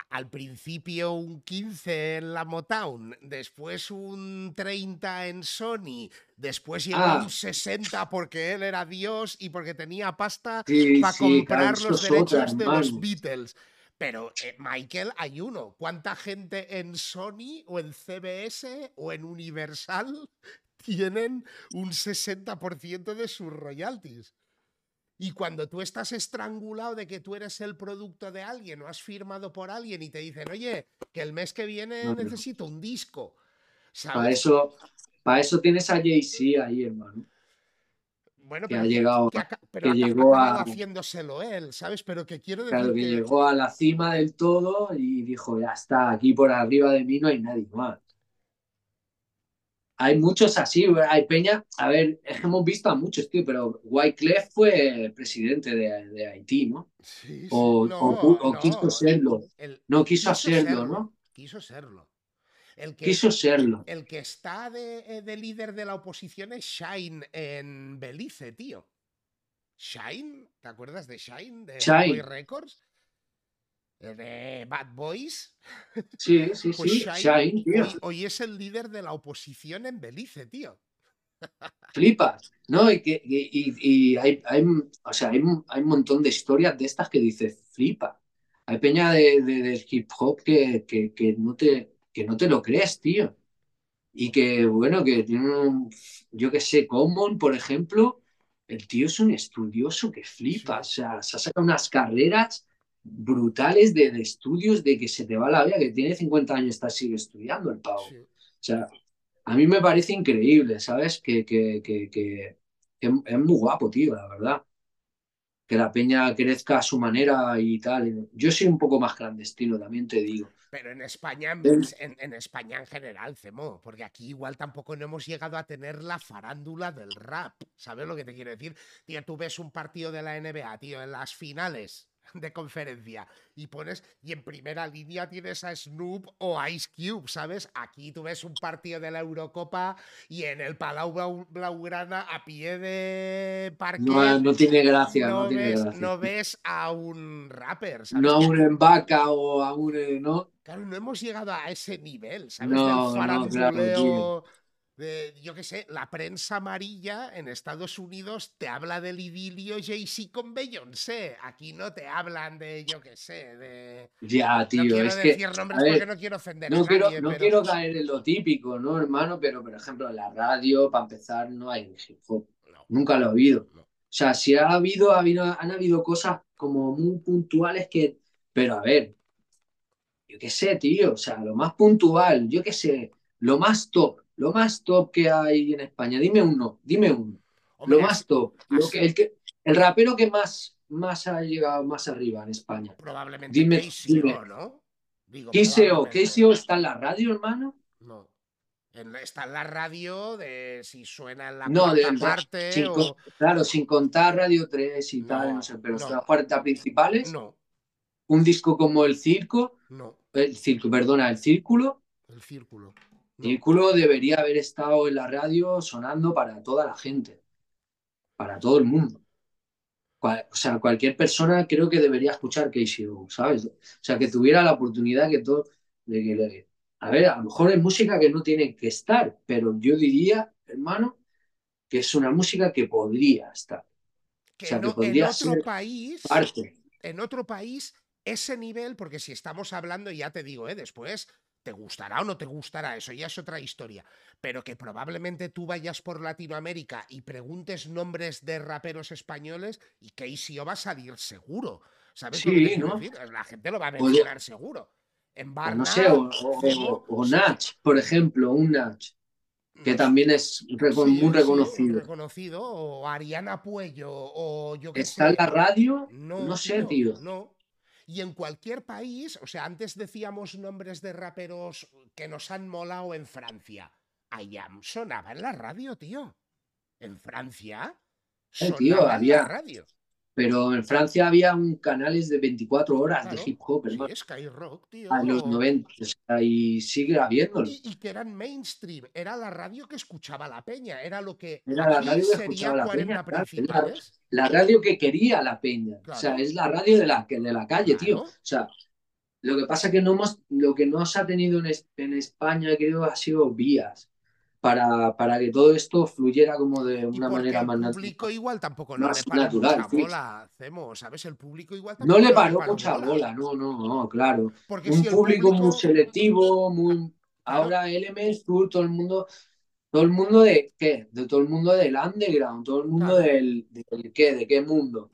al principio un 15 en la Motown, después un 30 en Sony, después llegó Ah. un 60 porque él era Dios y porque tenía pasta Sí, para sí, comprar los otra, derechos de los. Beatles. Pero eh, Michael, hay uno. ¿Cuánta gente en Sony o en CBS o en Universal tienen un 60% de sus royalties? Y cuando tú estás estrangulado de que tú eres el producto de alguien o has firmado por alguien y te dicen, oye, que el mes que viene No, necesito un disco. Para eso, para eso tienes a Jay-Z ahí, hermano. Bueno, que pero ha llegado- que pero que llegó a- haciéndoselo él, ¿sabes? Pero que quiero decir Claro que que... llegó a la cima del todo y dijo, ya está, aquí por arriba de mí no hay nadie más. Hay muchos así, hay Peña, a ver, hemos visto a muchos, tío, pero Wyclef fue presidente de, de Haití, ¿no? Sí, sí, O, no, o pu- o no, quiso serlo. el- No quiso hacerlo, ¿no? Quiso serlo. El que, Quiso serlo. el que está de, eh, de líder de la oposición es Shine en Belice, tío. Shine, ¿te acuerdas de Shine? De Shine. Records. Eh, De Bad Boys. Sí, sí, Pues sí, Shine, Shine, hoy, hoy es el líder de la oposición en Belice, tío. Flipas, ¿no? Y, que, y, y- y hay, hay, o sea, hay, hay un montón de historias de estas que dices, flipa. Hay peña de, de- del hip hop que, que, que no te, que no te lo crees, tío. Y que, bueno, que tiene un, yo que sé, Common, por ejemplo, el tío es un estudioso que flipa. O sea, se ha sacado unas carreras brutales de, de estudios de que se te va la vida, que tiene 50 años y está, sigue estudiando el pavo. Sí. O sea, a mí me parece increíble, ¿sabes? Que, que, que, que- es muy guapo, tío, la verdad. Que la peña crezca a su manera y tal. Yo soy un poco más clandestino, también te digo. Pero en España, en- en España en general, Cemo, porque aquí igual tampoco no hemos llegado a tener la farándula del rap. ¿Sabes lo que te quiero decir? Tío, tú ves un partido de la NBA, tío, en las finales de conferencia y pones, y en primera línea tienes a Snoop o a Ice Cube, ¿sabes? Aquí tú ves un partido de la Eurocopa y en el Palau Blau- Blaugrana a pie de parque No, no tiene gracia, no, no tiene ves, gracia. no ves a un rapper, ¿sabes? No a un Embaca o a un... eh, ¿no? Claro, no hemos llegado a ese nivel, ¿sabes? No, Del claro. De, yo qué sé, la prensa amarilla en Estados Unidos te habla del idilio Jay-Z con Beyoncé. Aquí no te hablan de, yo qué sé, de. Ya, no tío, quiero es que... decir nombres a ver, porque no quiero ofender a No quiero, no pero. quiero caer en lo típico, ¿no, hermano? Pero, por ejemplo, en la radio, para empezar, no hay hip hop. No, Nunca lo habido. no. O sea, si ha habido, ha habido, han habido cosas como muy puntuales que... Pero a ver, yo qué sé, tío, o sea, lo más puntual, yo qué sé, lo más top, lo más top que hay en España. Dime uno, dime uno. Hombre, Lo más top. Lo así- que, el, que, el rapero que más, más ha llegado más arriba en España. probablemente dime- KCO, dime. ¿no? Digo. KCO está en la radio, hermano. No. Está en la radio de si suena en la No, cuarta de- parte sin o. con- claro, sin contar Radio 3 y No, tal, no sé, pero no. las 40 principales, No, un disco como El Circo, no. el Circo, perdona, El Círculo, El círculo. Círculo debería haber estado en la radio sonando para toda la gente, para todo el mundo. O sea, cualquier persona creo que debería escuchar KCO, ¿sabes? O sea, que tuviera la oportunidad que todo, de que le- a ver, a lo mejor es música que no tiene que estar, pero yo diría, hermano, que es una música que podría estar, Que o sea, que no- en podría otro ser país. parte. en otro país ese nivel, porque si estamos hablando, ya te digo, ¿eh? después te gustará o no te gustará, eso ya es otra historia, pero que probablemente tú vayas por Latinoamérica y preguntes nombres de raperos españoles y KCO va a salir seguro. ¿Sabes sí, ¿no? La gente lo va a mencionar seguro. En Barna, no sé, o, Nach, por ejemplo, un Nach que también es muy reconocido. reconocido, o Ariana Puello, o yo que ¿Está en la radio? No, sé, tío. No. Y en cualquier país, o sea, antes decíamos nombres de raperos que nos han molado en Francia. Ayam sonaba en la radio, tío. En Francia. Eh, tío, había. En la radio. Pero en Francia había un canales de 24 horas de hip hop, Skyrock, tío. A los 90, y sigue habiéndolo. Y, que eran mainstream, era la radio que escuchaba la peña, era lo que era la radio que escuchaba la peña, la, radio que quería la peña, o sea, es la radio de la, de la calle, tío. O sea, lo que pasa que no hemos, lo que no se ha tenido en, en España, creo, ha sido vías para, para que todo esto fluyera como de una manera más natural. El público igual tampoco no le paró mucha bola, hacemos, ¿sabes? El público igual No le paró, mucha bola. no, no, no, claro. Un público, muy selectivo, muy... Ahora Elements, tú, todo el mundo... Todo el mundo de qué? De todo el mundo del underground, todo el mundo del, del qué, de qué mundo.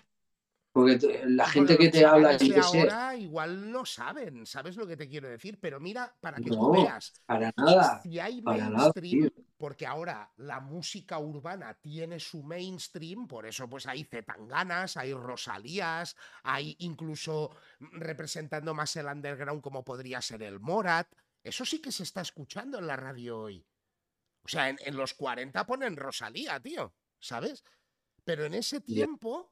Porque la gente que te habla y que ahora igual no saben, ¿sabes lo que te quiero decir? Pero mira, para que tú veas. Para nada. Si hay mainstream, porque ahora la música urbana tiene su mainstream, por eso pues hay Zetanganas, hay Rosalías, hay incluso representando más el underground como podría ser el Morat. Eso sí que se está escuchando en la radio hoy. O sea, en, los 40 ponen Rosalía, tío, ¿sabes? Pero en ese tiempo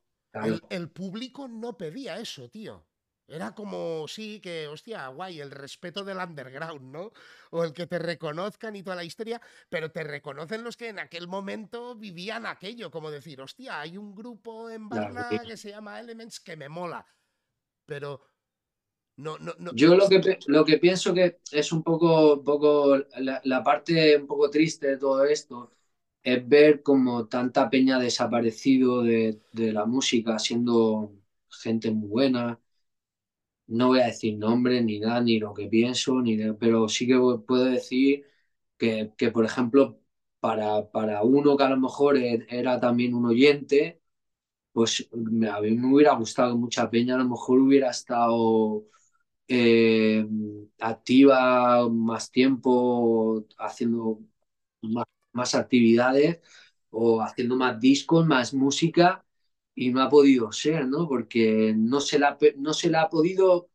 el, público no pedía eso, tío. Era como, sí, que, hostia, guay, el respeto del underground, ¿no? O el que te reconozcan y toda la historia, pero te reconocen los que en aquel momento vivían aquello, como decir, hostia, hay un grupo en Barna que se llama Elements que me mola. Pero no, no, no. Yo lo que, lo que pienso que es un poco, poco la, parte un poco triste de todo esto es ver como tanta peña desaparecido de, la música, siendo gente muy buena. No voy a decir nombre ni nada, ni lo que pienso, ni pero sí que puedo decir que, por ejemplo, para, para, uno que a lo mejor e, era también un oyente, pues a mí me hubiera gustado mucha peña, a lo mejor hubiera estado eh, activa más tiempo, haciendo más más actividades o haciendo más discos, más música y no ha podido ser, ¿no? Porque no se la, no se la ha podido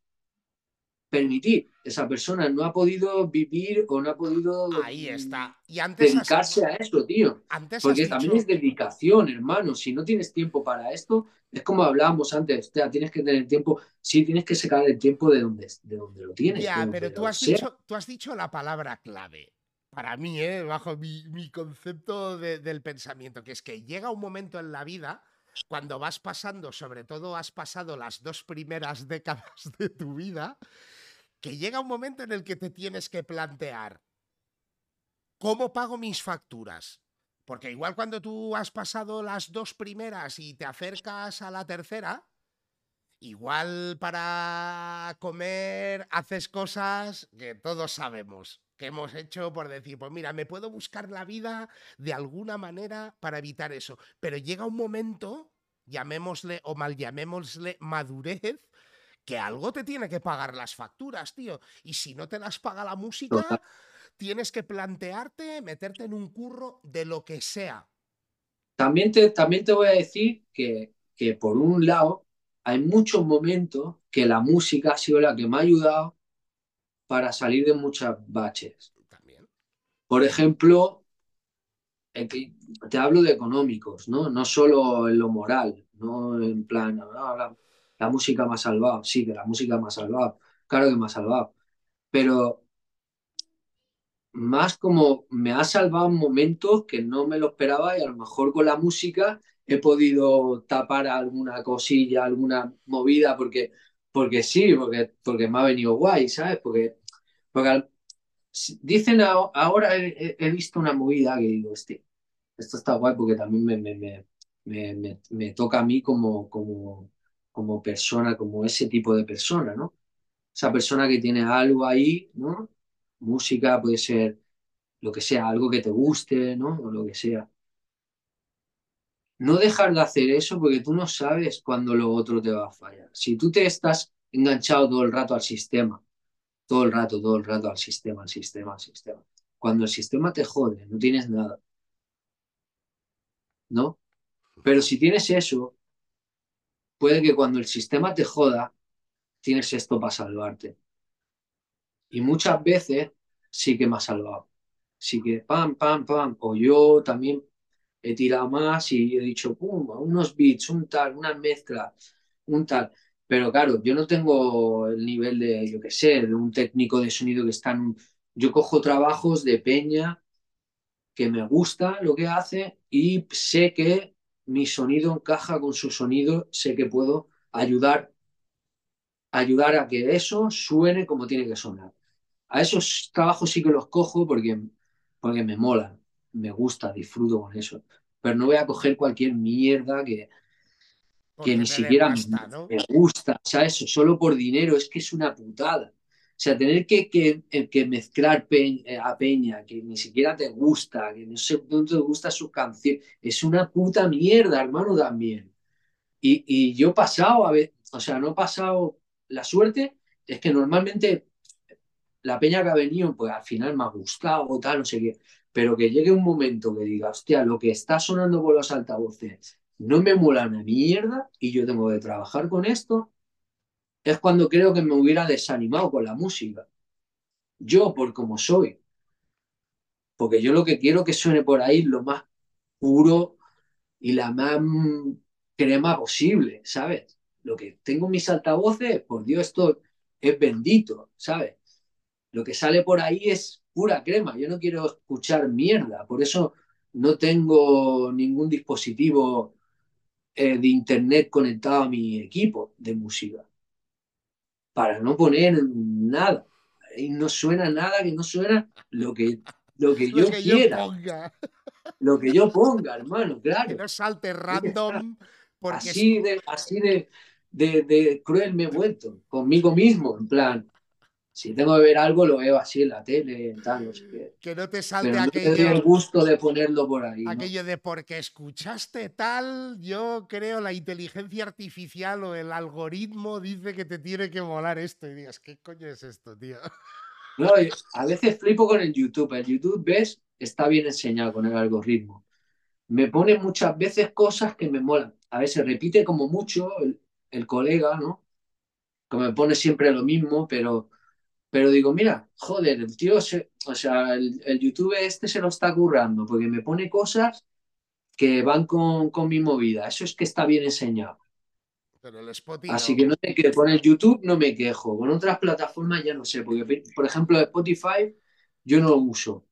permitir. Esa persona no ha podido vivir o no ha podido Ahí está. Y antes dedicarse a eso, tío. Porque también es dedicación, hermano. Si no tienes tiempo para esto, es como hablábamos antes, o sea, tienes que tener tiempo, sí, tienes que sacar el tiempo de donde, de donde lo tienes. Ya, pero tú has, dicho, tú has dicho la palabra clave para mí, ¿eh? bajo mi, concepto del pensamiento, que es que llega un momento en la vida cuando vas pasando, sobre todo has pasado las dos primeras décadas de tu vida, que llega un momento en el que te tienes que plantear, ¿cómo pago mis facturas? Porque igual cuando tú has pasado las dos primeras y te acercas a la tercera, igual para comer haces cosas que todos sabemos que hemos hecho por decir, pues mira, me puedo buscar la vida de alguna manera para evitar eso. Pero llega un momento, llamémosle o mal llamémosle madurez, que algo te tiene que pagar las facturas, tío. Y si no te las paga la música, tienes que plantearte meterte en un curro de lo que sea. También te, también te voy a decir que, que por un lado hay muchos momentos que la música ha sido la que me ha ayudado para salir de muchas baches. Por ejemplo, te hablo de económicos, ¿no? No solo en lo moral, no en plan, ah, la, música me ha salvado, sí, que la música me ha salvado, claro que me ha salvado, pero más como me ha salvado momentos que no me lo esperaba y a lo mejor con la música he podido tapar alguna cosilla, alguna movida, porque, porque sí, porque, porque me ha venido guay, ¿sabes? Porque porque dicen ahora he, visto una movida que digo, este, esto está guay porque también me, me, me, me, toca a mí como, como, como persona, como ese tipo de persona, ¿no? Esa persona que tiene algo ahí, ¿no? Música puede ser lo que sea, algo que te guste, ¿no? O lo que sea. No dejar de hacer eso porque tú no sabes cuándo lo otro te va a fallar. Si tú te estás enganchado todo el rato al sistema, todo el rato, todo el rato al sistema, al sistema, al sistema. Cuando el sistema te jode, no tienes nada. ¿No? Pero si tienes eso, puede que cuando el sistema te joda, tienes esto para salvarte. Y muchas veces sí que me ha salvado. Sí que pam, pam, pam. O yo también he tirado más y he dicho, pum, unos beats, un tal, una mezcla, un tal. Pero claro, yo no tengo el nivel de, yo qué sé, de un técnico de sonido que está en... Yo cojo trabajos de peña que me gusta lo que hace y sé que mi sonido encaja con su sonido, sé que puedo ayudar, ayudar a que eso suene como tiene que sonar. A esos trabajos sí que los cojo porque, porque me molan, me gusta, disfruto con eso. Pero no voy a coger cualquier mierda que, que ni siquiera me, gusta, o sea, eso, solo por dinero, es que es una putada. O sea, tener que, que, eh, que mezclar eh, a Peña, que ni siquiera te gusta, que no, sé, no te gusta su canción, es una puta mierda, hermano, también. Y, y yo he pasado, a ver, o sea, no he pasado la suerte, es que normalmente la Peña que ha venido, pues al final me ha gustado o tal, no sé qué, pero que llegue un momento que diga, hostia, lo que está sonando por los altavoces no me mola una mierda y yo tengo que trabajar con esto, es cuando creo que me hubiera desanimado con la música. Yo, por como soy. Porque yo lo que quiero que suene por ahí lo más puro y la más crema posible, ¿sabes? Lo que tengo en mis altavoces, por Dios, esto es bendito, ¿sabes? Lo que sale por ahí es pura crema. Yo no quiero escuchar mierda. Por eso no tengo ningún dispositivo eh, de internet conectado a mi equipo de música para no poner nada. Y no suena nada que no suena lo que, lo que yo quiera. Lo que yo ponga, hermano, claro. Que no salte random. Así, de, así de, de, de, cruel me he vuelto conmigo mismo, en plan, si tengo que ver algo, lo veo así en la tele, tal, no sé qué. Que no te salte aquello. Te el gusto de ponerlo por ahí. Aquello de porque escuchaste tal, yo creo la inteligencia artificial o el algoritmo dice que te tiene que molar esto. Y digas, ¿qué coño es esto, tío? No, a veces flipo con el YouTube. El YouTube, ves, está bien enseñado con el algoritmo. Me pone muchas veces cosas que me molan. A veces repite como mucho el, el colega, ¿no? Que me pone siempre lo mismo, pero pero digo, mira, joder, el tío, o sea, el, YouTube este se lo está currando porque me pone cosas que van con, con mi movida. Eso es que está bien enseñado. Pero el Spotify Así que no sé qué, con el YouTube no me quejo. Con otras plataformas ya no sé, porque por ejemplo Spotify yo no lo uso,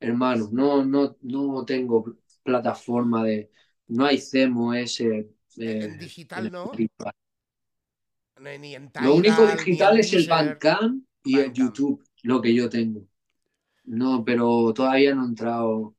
hermano. No, no, no tengo plataforma de. No hay CEMO ese. en digital no. Ni en lo único digital es el Bandcamp y en YouTube, lo que yo tengo. No, pero todavía no he entrado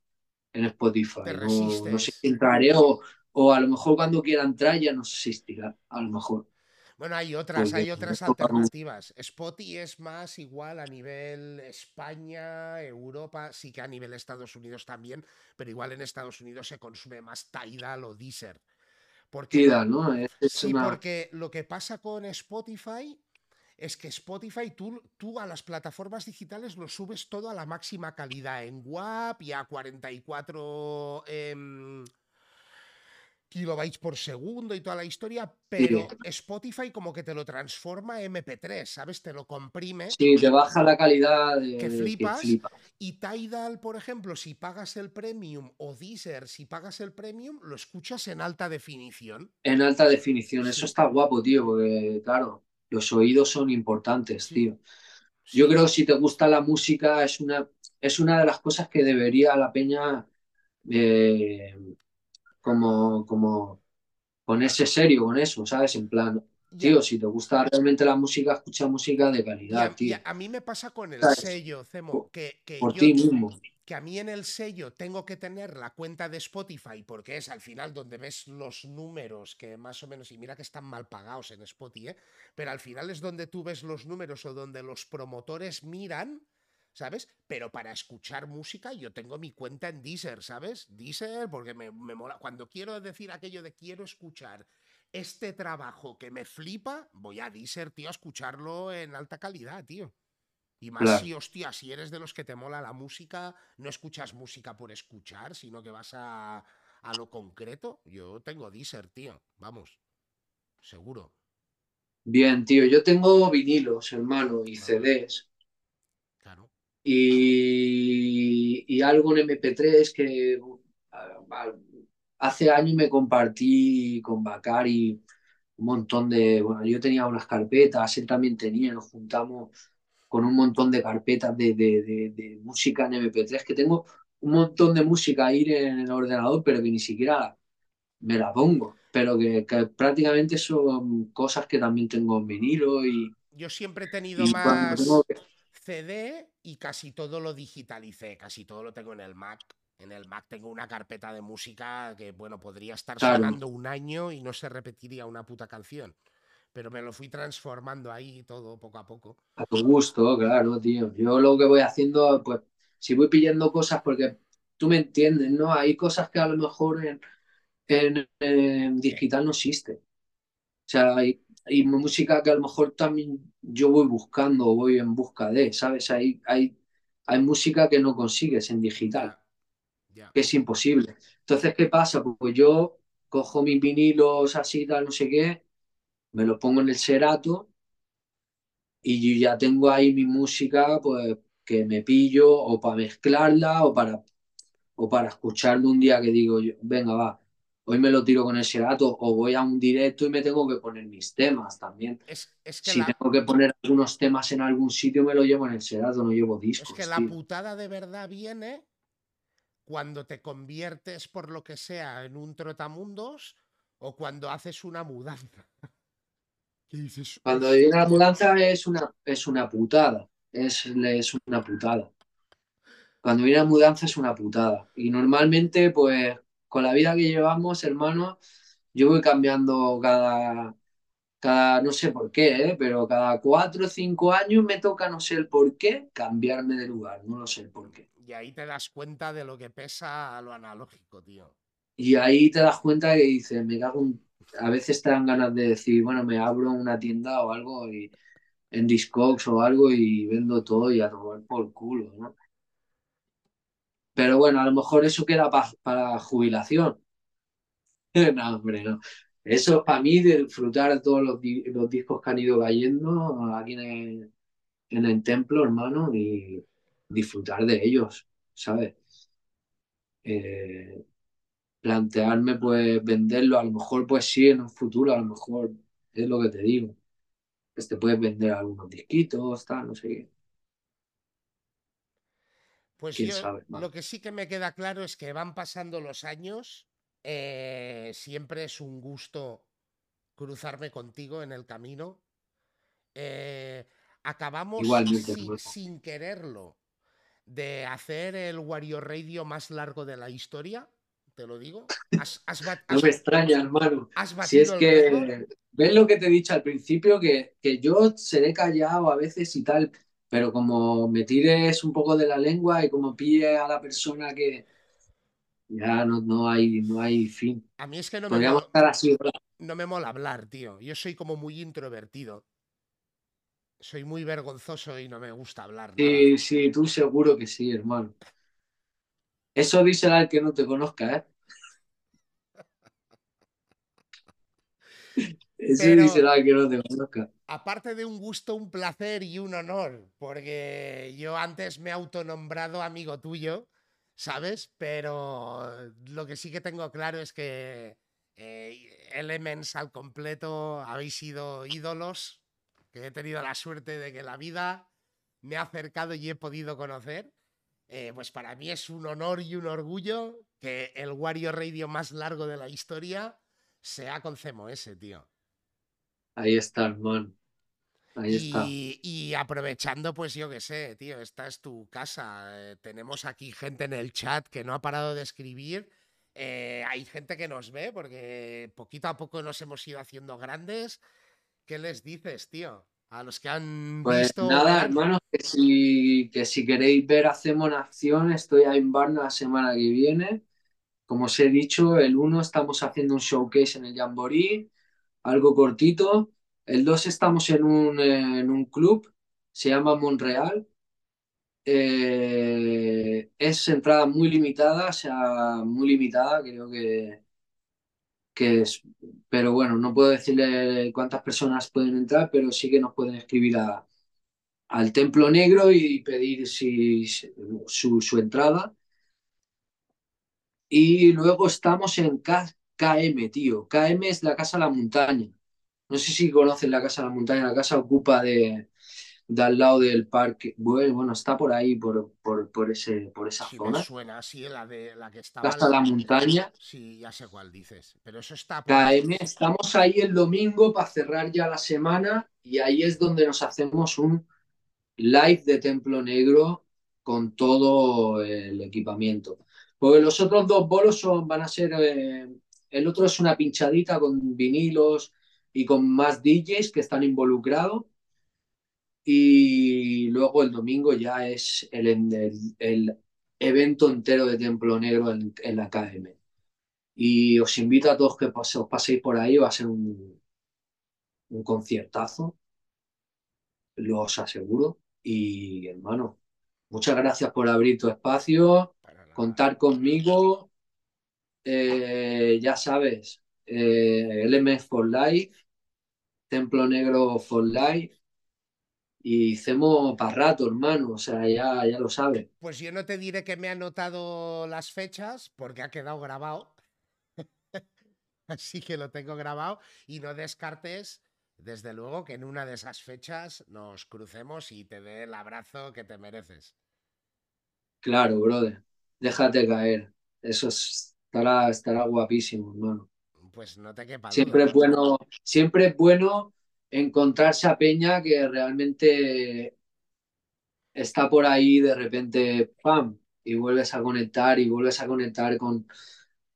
en Spotify. No, sé si entraré o, o, a lo mejor cuando quiera entrar ya no existirá, a lo mejor. Bueno, hay otras, hay otras alternativas. Spotify es más igual a nivel España, Europa, sí que a nivel Estados Unidos también, pero igual en Estados Unidos se consume más Tidal o Deezer. Porque, Tidal, ¿no? sí, porque lo que pasa con Spotify es que Spotify, tú, tú, a las plataformas digitales lo subes todo a la máxima calidad, en WAP y a 44 em, kilobytes por segundo y toda la historia, pero Spotify como que te lo transforma MP3, ¿sabes? Te lo comprime. Sí, te baja la calidad de, que, flipas, Y Tidal, por ejemplo, si pagas el premium, o Deezer, si pagas el premium, lo escuchas en alta definición. En alta definición, eso está guapo, tío, porque claro los oídos son importantes, tío. Yo creo que si te gusta la música es una, es una de las cosas que debería la peña eh, como, como ponerse serio con eso, ¿sabes? En plan, tío, si te gusta realmente la música, escucha música de calidad, tío. a, mí me pasa con el sello, Cemo, que, por ti mismo. Que a mí en el sello tengo que tener la cuenta de Spotify porque es al final donde ves los números que más o menos, y mira que están mal pagados en Spotify, ¿eh? pero al final es donde tú ves los números o donde los promotores miran, ¿sabes? Pero para escuchar música yo tengo mi cuenta en Deezer, ¿sabes? Deezer porque me, me mola. Cuando quiero decir aquello de quiero escuchar este trabajo que me flipa, voy a Deezer, tío, a escucharlo en alta calidad, tío. Y más si, hostia, si eres de los que te mola la música, no escuchas música por escuchar, sino que vas a, a lo concreto. Yo tengo Deezer, tío. Vamos. Seguro. Bien, tío. Yo tengo vinilos, hermano, y CDs. Claro. Y, y algo en MP3 que hace años me compartí con Bacari un montón de. Bueno, yo tenía unas carpetas, él también tenía, nos juntamos con un montón de carpetas de, de, de, música en MP3, que tengo un montón de música ahí en el ordenador, pero que ni siquiera me la pongo. Pero que, que prácticamente son cosas que también tengo en vinilo y... Yo siempre he tenido más CD y casi todo lo digitalicé, casi todo lo tengo en el Mac. En el Mac tengo una carpeta de música que, bueno, podría estar claro. sonando un año y no se repetiría una puta canción pero me lo fui transformando ahí todo poco a poco. A tu gusto, claro, tío. Yo lo que voy haciendo, pues, si voy pillando cosas, porque tú me entiendes, ¿no? Hay cosas que a lo mejor en, en, en digital no existe. O sea, hay, hay, música que a lo mejor también yo voy buscando, voy en busca de, ¿sabes? Hay, hay, hay música que no consigues en digital, yeah. que es imposible. Entonces, ¿qué pasa? Pues yo cojo mis vinilos así, tal, no sé qué, me lo pongo en el Serato y yo ya tengo ahí mi música, pues que me pillo o para mezclarla o para, o para escucharlo un día que digo, yo, venga, va, hoy me lo tiro con el Serato o voy a un directo y me tengo que poner mis temas también. Es, es que si la... tengo que poner algunos temas en algún sitio, me lo llevo en el Serato, no llevo discos. Es que la tío. putada de verdad viene cuando te conviertes por lo que sea en un trotamundos o cuando haces una mudanza. ¿Qué dices? Cuando viene la mudanza es una, es una putada. Es, es una putada. Cuando viene la mudanza es una putada. Y normalmente, pues, con la vida que llevamos, hermano, yo voy cambiando cada, cada no sé por qué, ¿eh? pero cada cuatro o cinco años me toca, no sé el por qué, cambiarme de lugar. No lo sé el por qué. Y ahí te das cuenta de lo que pesa a lo analógico, tío. Y ahí te das cuenta que dices, me cago en a veces te dan ganas de decir, bueno, me abro una tienda o algo y, en Discogs o algo y vendo todo y a tomar por culo, ¿no? Pero bueno, a lo mejor eso queda pa, para jubilación. no, hombre, no. Eso para mí de disfrutar todos los, los, discos que han ido cayendo aquí en el, en el templo, hermano, y disfrutar de ellos, ¿sabes? Eh, plantearme pues venderlo, a lo mejor pues sí, en un futuro, a lo mejor es lo que te digo. Pues te puedes vender algunos disquitos, tal, no sé qué. Pues yo, sabe, lo que sí que me queda claro es que van pasando los años, eh, siempre es un gusto cruzarme contigo en el camino. Eh, acabamos sin, sin, quererlo de hacer el Wario Radio más largo de la historia te lo digo. Has, has, has, no me extraña, hermano. si es que, ves lo que te he dicho al principio, que, que yo seré callado a veces y tal, pero como me tires un poco de la lengua y como pille a la persona que ya no, no, hay, no hay fin. A mí es que no me, mola, estar así, no me mola hablar, tío. Yo soy como muy introvertido. Soy muy vergonzoso y no me gusta hablar. Sí, nada. sí, tú seguro que sí, hermano. Eso díselo al que no te conozca, ¿eh? Eso Pero, díselo al que no te conozca. Aparte de un gusto, un placer y un honor, porque yo antes me he autonombrado amigo tuyo, ¿sabes? Pero lo que sí que tengo claro es que eh, Elements al completo habéis sido ídolos, que he tenido la suerte de que la vida me ha acercado y he podido conocer. Eh, pues para mí es un honor y un orgullo que el Wario Radio más largo de la historia sea con CMOS, tío. Ahí está, man. Ahí está. Y, y aprovechando, pues yo qué sé, tío, esta es tu casa. eh, tenemos aquí gente en el chat que no ha parado de escribir. eh, hay gente que nos ve porque poquito a poco nos hemos ido haciendo grandes. ¿Qué les dices, tío? A los que han Pues visto. nada, hermanos, que si, que si queréis ver Hacemos una acción, estoy en Barna la semana que viene. Como os he dicho, el 1 estamos haciendo un showcase en el Jamboree, algo cortito. El 2 estamos en un, en un club, se llama Monreal. Eh, es entrada muy limitada, o sea, muy limitada, creo que, que es, pero bueno, no puedo decirle cuántas personas pueden entrar, pero sí que nos pueden escribir al Templo Negro y pedir su, entrada. Y luego estamos en KM, tío. KM es la Casa de la Montaña. No sé si conocen la Casa de la Montaña. La casa ocupa de, de al lado del parque. Bueno, está por ahí, por, por, por, ese, por esa Sí, me zona. suena, sí, la de la que estaba. Casa de la Montaña. Sí, ya sé cuál dices. Pero eso está por KM, estamos ahí el domingo para cerrar ya la semana y ahí es donde nos hacemos un live de Templo Negro con todo el equipamiento. Porque los otros dos bolos son, van a ser, eh, el otro es una pinchadita con vinilos y con más DJs que están involucrados. Y luego el domingo ya es el, el, el evento entero de Templo Negro en, en la KM. Y os invito a todos que os paséis por ahí, va a ser un, un conciertazo, lo os aseguro. Y hermano, muchas gracias por abrir tu espacio, contar conmigo. Eh, ya sabes, eh, LMS for Life, Templo Negro for Life. Y hacemos para rato, hermano, o sea, ya, ya lo sabes. Pues yo no te diré que me he anotado las fechas porque ha quedado grabado. Así que lo tengo grabado y no descartes, desde luego, que en una de esas fechas nos crucemos y te dé el abrazo que te mereces. Claro, brother, déjate caer. Eso es- estará, estará guapísimo, hermano. Pues no te quepa Siempre es bueno, siempre es bueno encontrarse a Peña que realmente está por ahí de repente, ¡pam! Y vuelves a conectar y vuelves a conectar con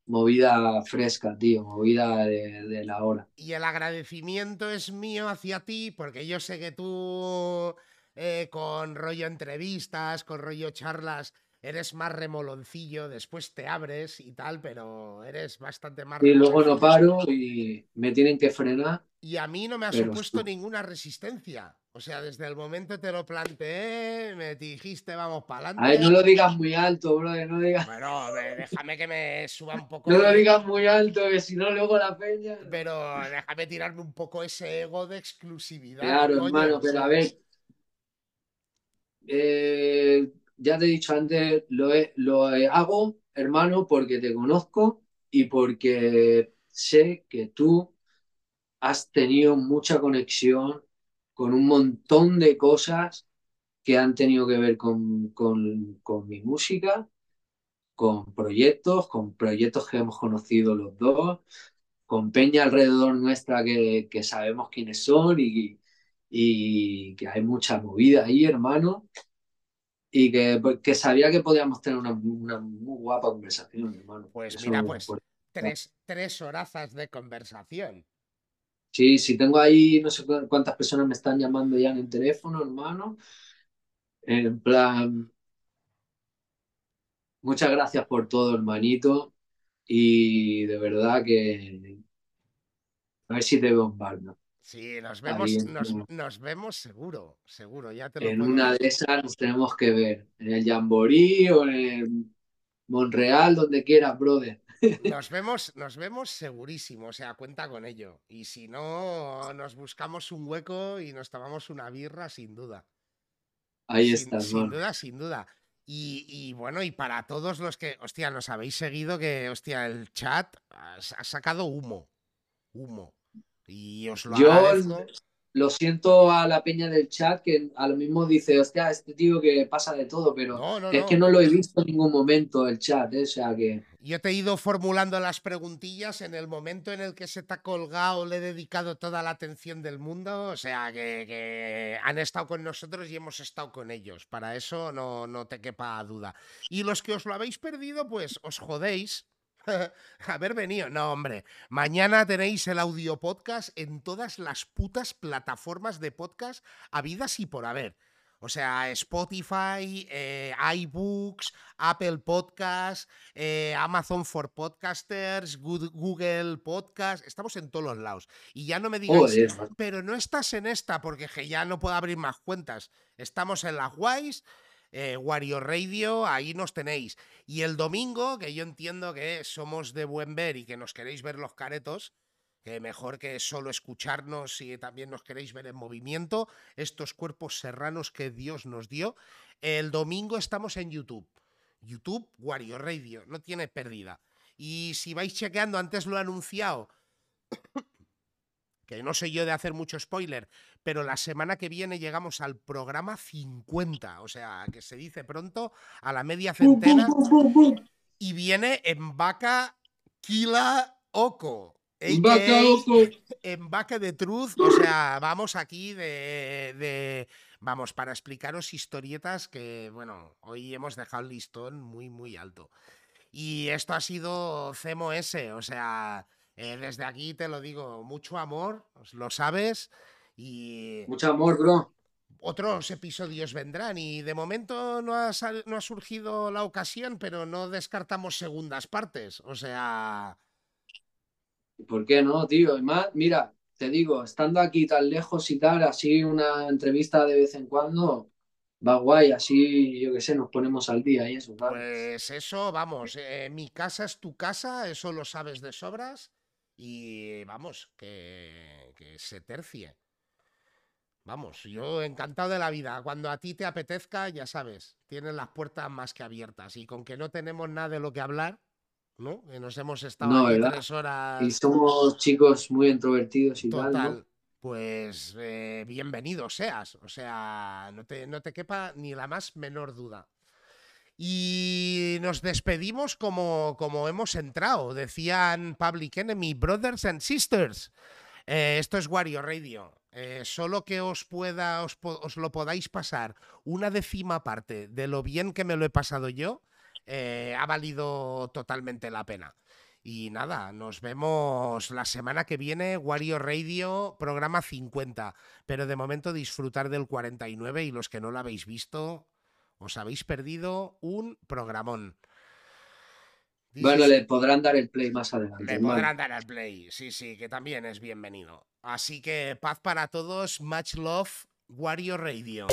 movida fresca, tío, movida de, de la hora. Y el agradecimiento es mío hacia ti, porque yo sé que tú, eh, con rollo entrevistas, con rollo charlas, eres más remoloncillo, después te abres y tal, pero eres bastante más Y luego no paro y me tienen que frenar. Y a mí no me ha Pero supuesto ninguna resistencia. O sea, desde el momento te lo planteé, me dijiste, vamos para A ver, adelante. no lo digas muy alto, brother, no digas, Bueno, me- déjame que me suba un poco. no lo digas muy alto, que si no luego la Peña. Pero déjame tirarme un poco ese ego de exclusividad. Claro, coño, hermano, pero a ver, eh, ya te he dicho antes, lo, he- lo he- hago, hermano, porque te conozco y porque sé que tú has tenido mucha conexión con un montón de cosas que han tenido que ver con, con, con mi música, con proyectos, con proyectos que hemos conocido los dos, con peña alrededor nuestra que, que sabemos quiénes son y, y que hay mucha movida ahí, hermano, y que, que sabía que podíamos tener una, una muy guapa conversación, hermano. Pues Eso, mira, pues tres, tres horazas de conversación. Sí, si tengo ahí no sé cu- cuántas personas me están llamando ya en el teléfono, hermano. En plan, muchas gracias por todo, hermanito. Y de verdad que a ver si te veo en Barna. Sí, nos vemos, en- nos, nos vemos seguro, seguro, ya te lo En puedo una de esas nos tenemos que ver. En el Jamboree o en el Monreal, donde quieras, brother. Nos vemos, nos vemos segurísimo, o sea, cuenta con ello. Y si no, nos buscamos un hueco y nos tomamos una birra sin duda. Ahí sin, está, sin hermano. duda, sin duda. Y, y bueno, y para todos los que, hostia, nos habéis seguido, que, hostia, el chat ha, ha sacado humo. Humo. Y os lo Yo agradezco. lo siento a la peña del chat que a lo mismo dice, hostia, este tío que pasa de todo, pero No, no, es no. que no lo he visto en ningún momento el chat, ¿eh? O sea que yo te he ido formulando las preguntillas en el momento en el que se te ha colgado, le he dedicado toda la atención del mundo, o sea, que, han estado con nosotros y hemos estado con ellos, para eso no, no te quepa duda. Y los que os lo habéis perdido, pues os jodéis, haber venido. No, hombre. Mañana tenéis el audio podcast en todas las putas plataformas de podcast habidas y por haber. O sea, Spotify, eh, iBooks, Apple Podcasts, eh, Amazon for Podcasters, Google Podcast, estamos en todos los lados. Y ya no me digas, pero no estás en esta porque ya no puedo abrir más cuentas. Estamos en las Wise, eh, Wario Radio, ahí nos tenéis. Y el domingo, que yo entiendo que somos de buen ver y que nos queréis ver los caretos, que mejor que solo escucharnos si también nos queréis ver en movimiento, estos cuerpos serranos que Dios nos dio. El domingo estamos en YouTube. YouTube, Wario Radio, no tiene pérdida. Y si vais chequeando, antes lo he anunciado, que no soy yo de hacer mucho spoiler, pero la semana que viene llegamos al programa 50, o sea, que se dice pronto, a la media centena, y viene en vaca Kila Oko. En Vaca de Truth, o sea, vamos aquí de, Vamos, para explicaros historietas que, bueno, hoy hemos dejado el listón muy, muy alto. Y esto ha sido CMOS, o sea, eh, desde aquí te lo digo, mucho amor, lo sabes, y... Mucho amor, bro. Otros episodios vendrán y de momento no ha, no ha surgido la ocasión, pero no descartamos segundas partes, o sea... ¿Por qué no, tío? Y más, mira, te digo, estando aquí tan lejos y tal, así una entrevista de vez en cuando, va guay, así, yo qué sé, nos ponemos al día y eso. Pues eso, vamos, eh, mi casa es tu casa, eso lo sabes de sobras y vamos, que, que se tercie. Vamos, yo encantado de la vida. Cuando a ti te apetezca, ya sabes, tienes las puertas más que abiertas. Y con que no tenemos nada de lo que hablar, ¿no? Que nos hemos estado tres horas. Y somos chicos muy introvertidos y tal. Pues eh, bienvenido seas. O sea, no te, no te quepa ni la más menor duda. Y nos despedimos como, como hemos entrado. Decían Public Enemy, Brothers and Sisters. Eh, esto es Wario Radio. Eh, solo que os pueda, os, os, lo podáis pasar una décima parte de lo bien que me lo he pasado yo, eh, ha valido totalmente la pena. Y nada, nos vemos la semana que viene, Wario Radio, programa 50. Pero de momento disfrutar del 49 y los que no lo habéis visto, os habéis perdido un programón. Bueno, le podrán dar el play más adelante. Le podrán dar el play, sí, sí, que también es bienvenido. Así que paz para todos, much love, Wario Radio.